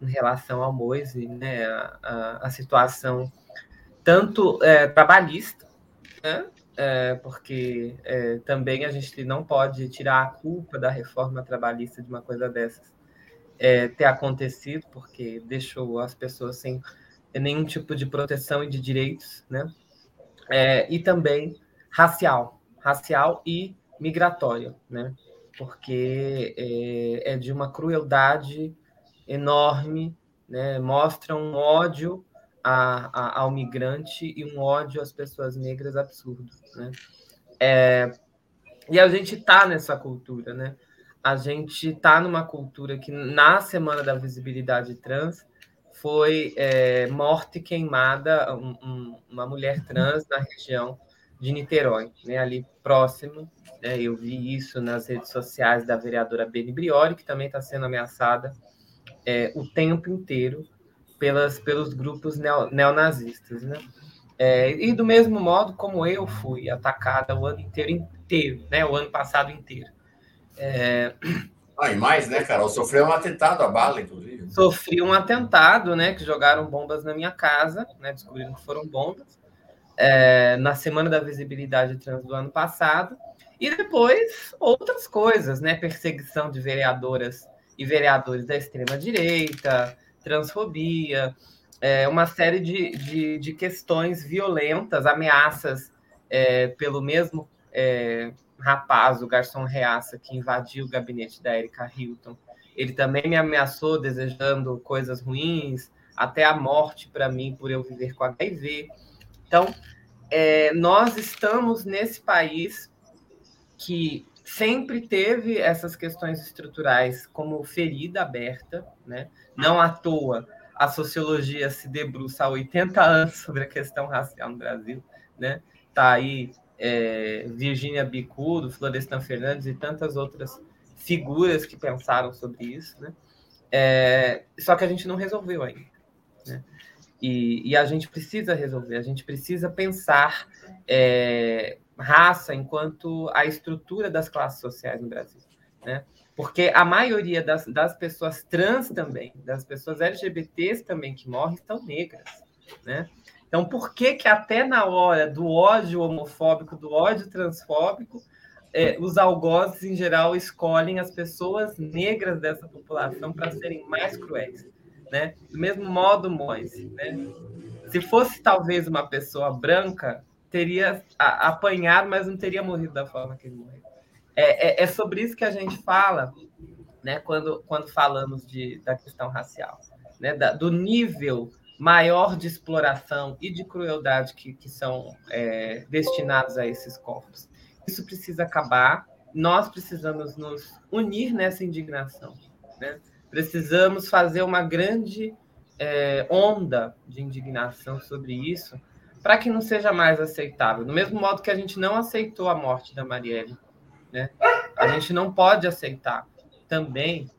em relação ao Moise, né? a, a, a situação tanto é, trabalhista, né? É, porque é, também a gente não pode tirar a culpa da reforma trabalhista de uma coisa dessas é, ter acontecido, porque deixou as pessoas sem nenhum tipo de proteção e de direitos, né? É, e também racial, racial e migratório, né? Porque é, é de uma crueldade enorme, né? Mostra um ódio a, a, ao migrante e um ódio às pessoas negras absurdo, né? É, e a gente está nessa cultura, né? A gente está numa cultura que na semana da visibilidade trans foi é, morte queimada um, um, uma mulher trans na região de Niterói, né? Ali próximo. Né? Eu vi isso nas redes sociais da vereadora Beni Brioli, que também está sendo ameaçada é, o tempo inteiro pelas, pelos grupos neo, neonazistas, né? É, e do mesmo modo como eu fui atacada o ano inteiro inteiro, né? O ano passado inteiro. É, Ah, e mais, né, Carol? Sofreu um atentado a bala, inclusive. Sofri um atentado, né? Que jogaram bombas na minha casa, né? Descobriram que foram bombas. É, na semana da visibilidade trans do ano passado. E depois outras coisas, né? Perseguição de vereadoras e vereadores da extrema-direita, transfobia, é, uma série de, de, de, questões violentas, ameaças é, pelo mesmo é, rapaz, o garçom reaça, que invadiu o gabinete da Erika Hilton. Ele também me ameaçou desejando coisas ruins, até a morte para mim por eu viver com HIV. Então, é, nós estamos nesse país que sempre teve essas questões estruturais como ferida aberta, né? Não à toa a sociologia se debruça há 80 anos sobre a questão racial no Brasil, né? Tá aí é, Virginia Bicudo, Florestan Fernandes e tantas outras figuras que pensaram sobre isso, né? É, só que a gente não resolveu ainda. Né? E, e, a gente precisa resolver, a gente precisa pensar é, raça enquanto a estrutura das classes sociais no Brasil. Né? Porque a maioria das, das pessoas trans também, das pessoas LGBTs também que morrem, estão negras. Né? Então, por que que até na hora do ódio homofóbico, do ódio transfóbico, é, os algozes, em geral, escolhem as pessoas negras dessa população para serem mais cruéis? Né? Do mesmo modo, Moise, né? se fosse talvez uma pessoa branca, teria apanhado, mas não teria morrido da forma que ele morreu. É, é, é sobre isso que a gente fala né, quando, quando falamos de, da questão racial, né, da, do nível maior de exploração e de crueldade que, que são é, destinados a esses corpos. Isso precisa acabar. Nós precisamos nos unir nessa indignação. Né? Precisamos fazer uma grande é, onda de indignação sobre isso para que não seja mais aceitável. Do mesmo modo que a gente não aceitou a morte da Marielle, né? a gente não pode aceitar também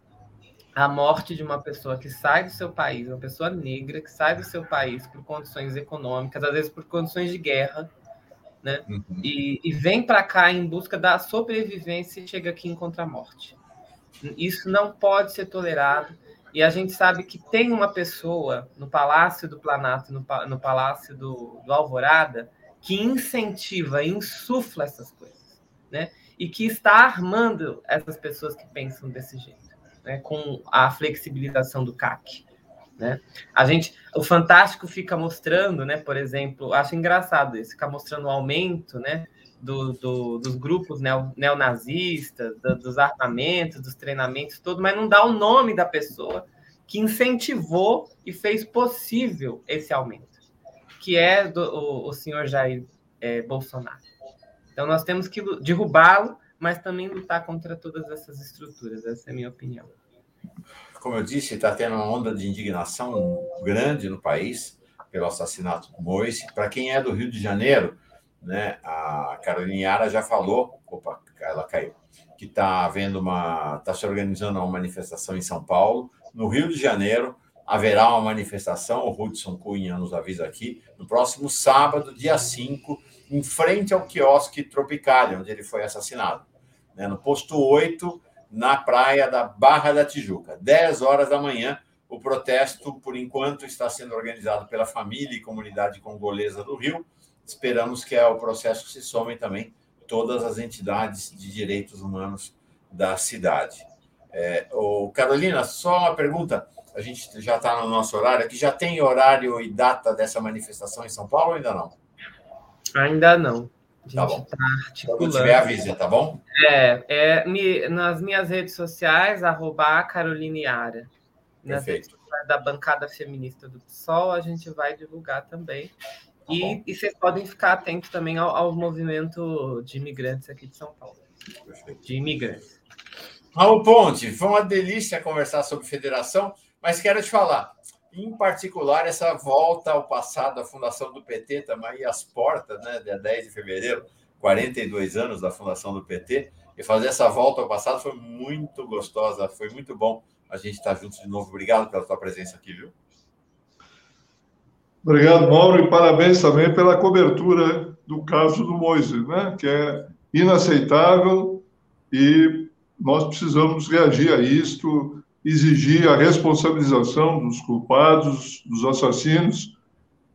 a morte de uma pessoa que sai do seu país, uma pessoa negra que sai do seu país por condições econômicas, às vezes por condições de guerra, né? Uhum. E, e, vem para cá em busca da sobrevivência e chega aqui e encontra a morte. Isso não pode ser tolerado. E a gente sabe que tem uma pessoa no Palácio do Planalto, no, no Palácio do, do Alvorada, que incentiva, insufla essas coisas, né? E que está armando essas pessoas que pensam desse jeito né, com a flexibilização do CAC. Né? A gente, o Fantástico fica mostrando, né, por exemplo, acho engraçado isso, fica mostrando o aumento, né, do, do, dos grupos neo, neonazistas, do, dos armamentos, dos treinamentos, tudo, mas não dá o nome da pessoa que incentivou e fez possível esse aumento, que é do, o, o senhor Jair é, Bolsonaro. Então nós temos que derrubá-lo mas também lutar contra todas essas estruturas. Essa é a minha opinião. Como eu disse, está tendo uma onda de indignação grande no país pelo assassinato do Moise. Para quem é do Rio de Janeiro, né, a Carolina Yara já falou, opa, ela caiu, que está havendo uma, está se organizando uma manifestação em São Paulo. No Rio de Janeiro haverá uma manifestação, o Hudson Cunha nos avisa aqui, no próximo sábado, dia 5, em frente ao quiosque Tropicália, onde ele foi assassinado, né, no posto 8, na praia da Barra da Tijuca. 10 horas da manhã, o protesto, por enquanto, está sendo organizado pela família e comunidade congolesa do Rio. Esperamos que ao processo se somem também todas as entidades de direitos humanos da cidade. É, o Carolina, só uma pergunta. A gente já está no nosso horário aqui. Já tem horário e data dessa manifestação em São Paulo ou ainda não? Ainda não. A tá está articulando. Quando tiver, avisa, tá bom? É, é me, nas minhas redes sociais, arroba Caroliniara. Nas Perfeito. redes da bancada feminista do PSOL, a gente vai divulgar também. Tá e, e, vocês podem ficar atentos também ao, ao, movimento de imigrantes aqui de São Paulo. Perfeito. De imigrantes. Raul Ponte, foi uma delícia conversar sobre federação, mas quero te falar, em particular, essa volta ao passado da fundação do PT, também às portas, né, dia 10 de fevereiro, 42 anos da fundação do PT, e fazer essa volta ao passado foi muito gostosa, foi muito bom a gente estar juntos de novo. Obrigado pela tua presença aqui, viu? Obrigado, Mauro, e parabéns também pela cobertura do caso do Moisés, né, que é inaceitável e nós precisamos reagir a isto, exigir a responsabilização dos culpados, dos assassinos,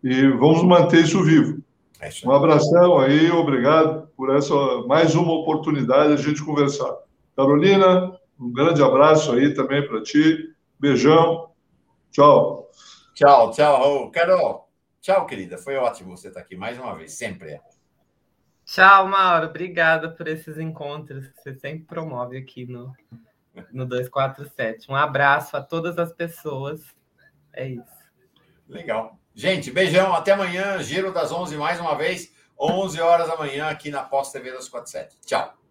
e vamos manter isso vivo. É um abração aí, obrigado por essa mais uma oportunidade de a gente conversar. Carolina, um grande abraço aí também para ti. Beijão. Tchau. Tchau, tchau. Carol, tchau, querida. Foi ótimo você estar aqui mais uma vez, sempre. Tchau, Mauro. Obrigada por esses encontros que você sempre promove aqui no, no 247. Um abraço a todas as pessoas. É isso. Legal. Gente, beijão. Até amanhã. Giro das 11 mais uma vez. 11 horas da manhã aqui na Pós TV 247. Tchau.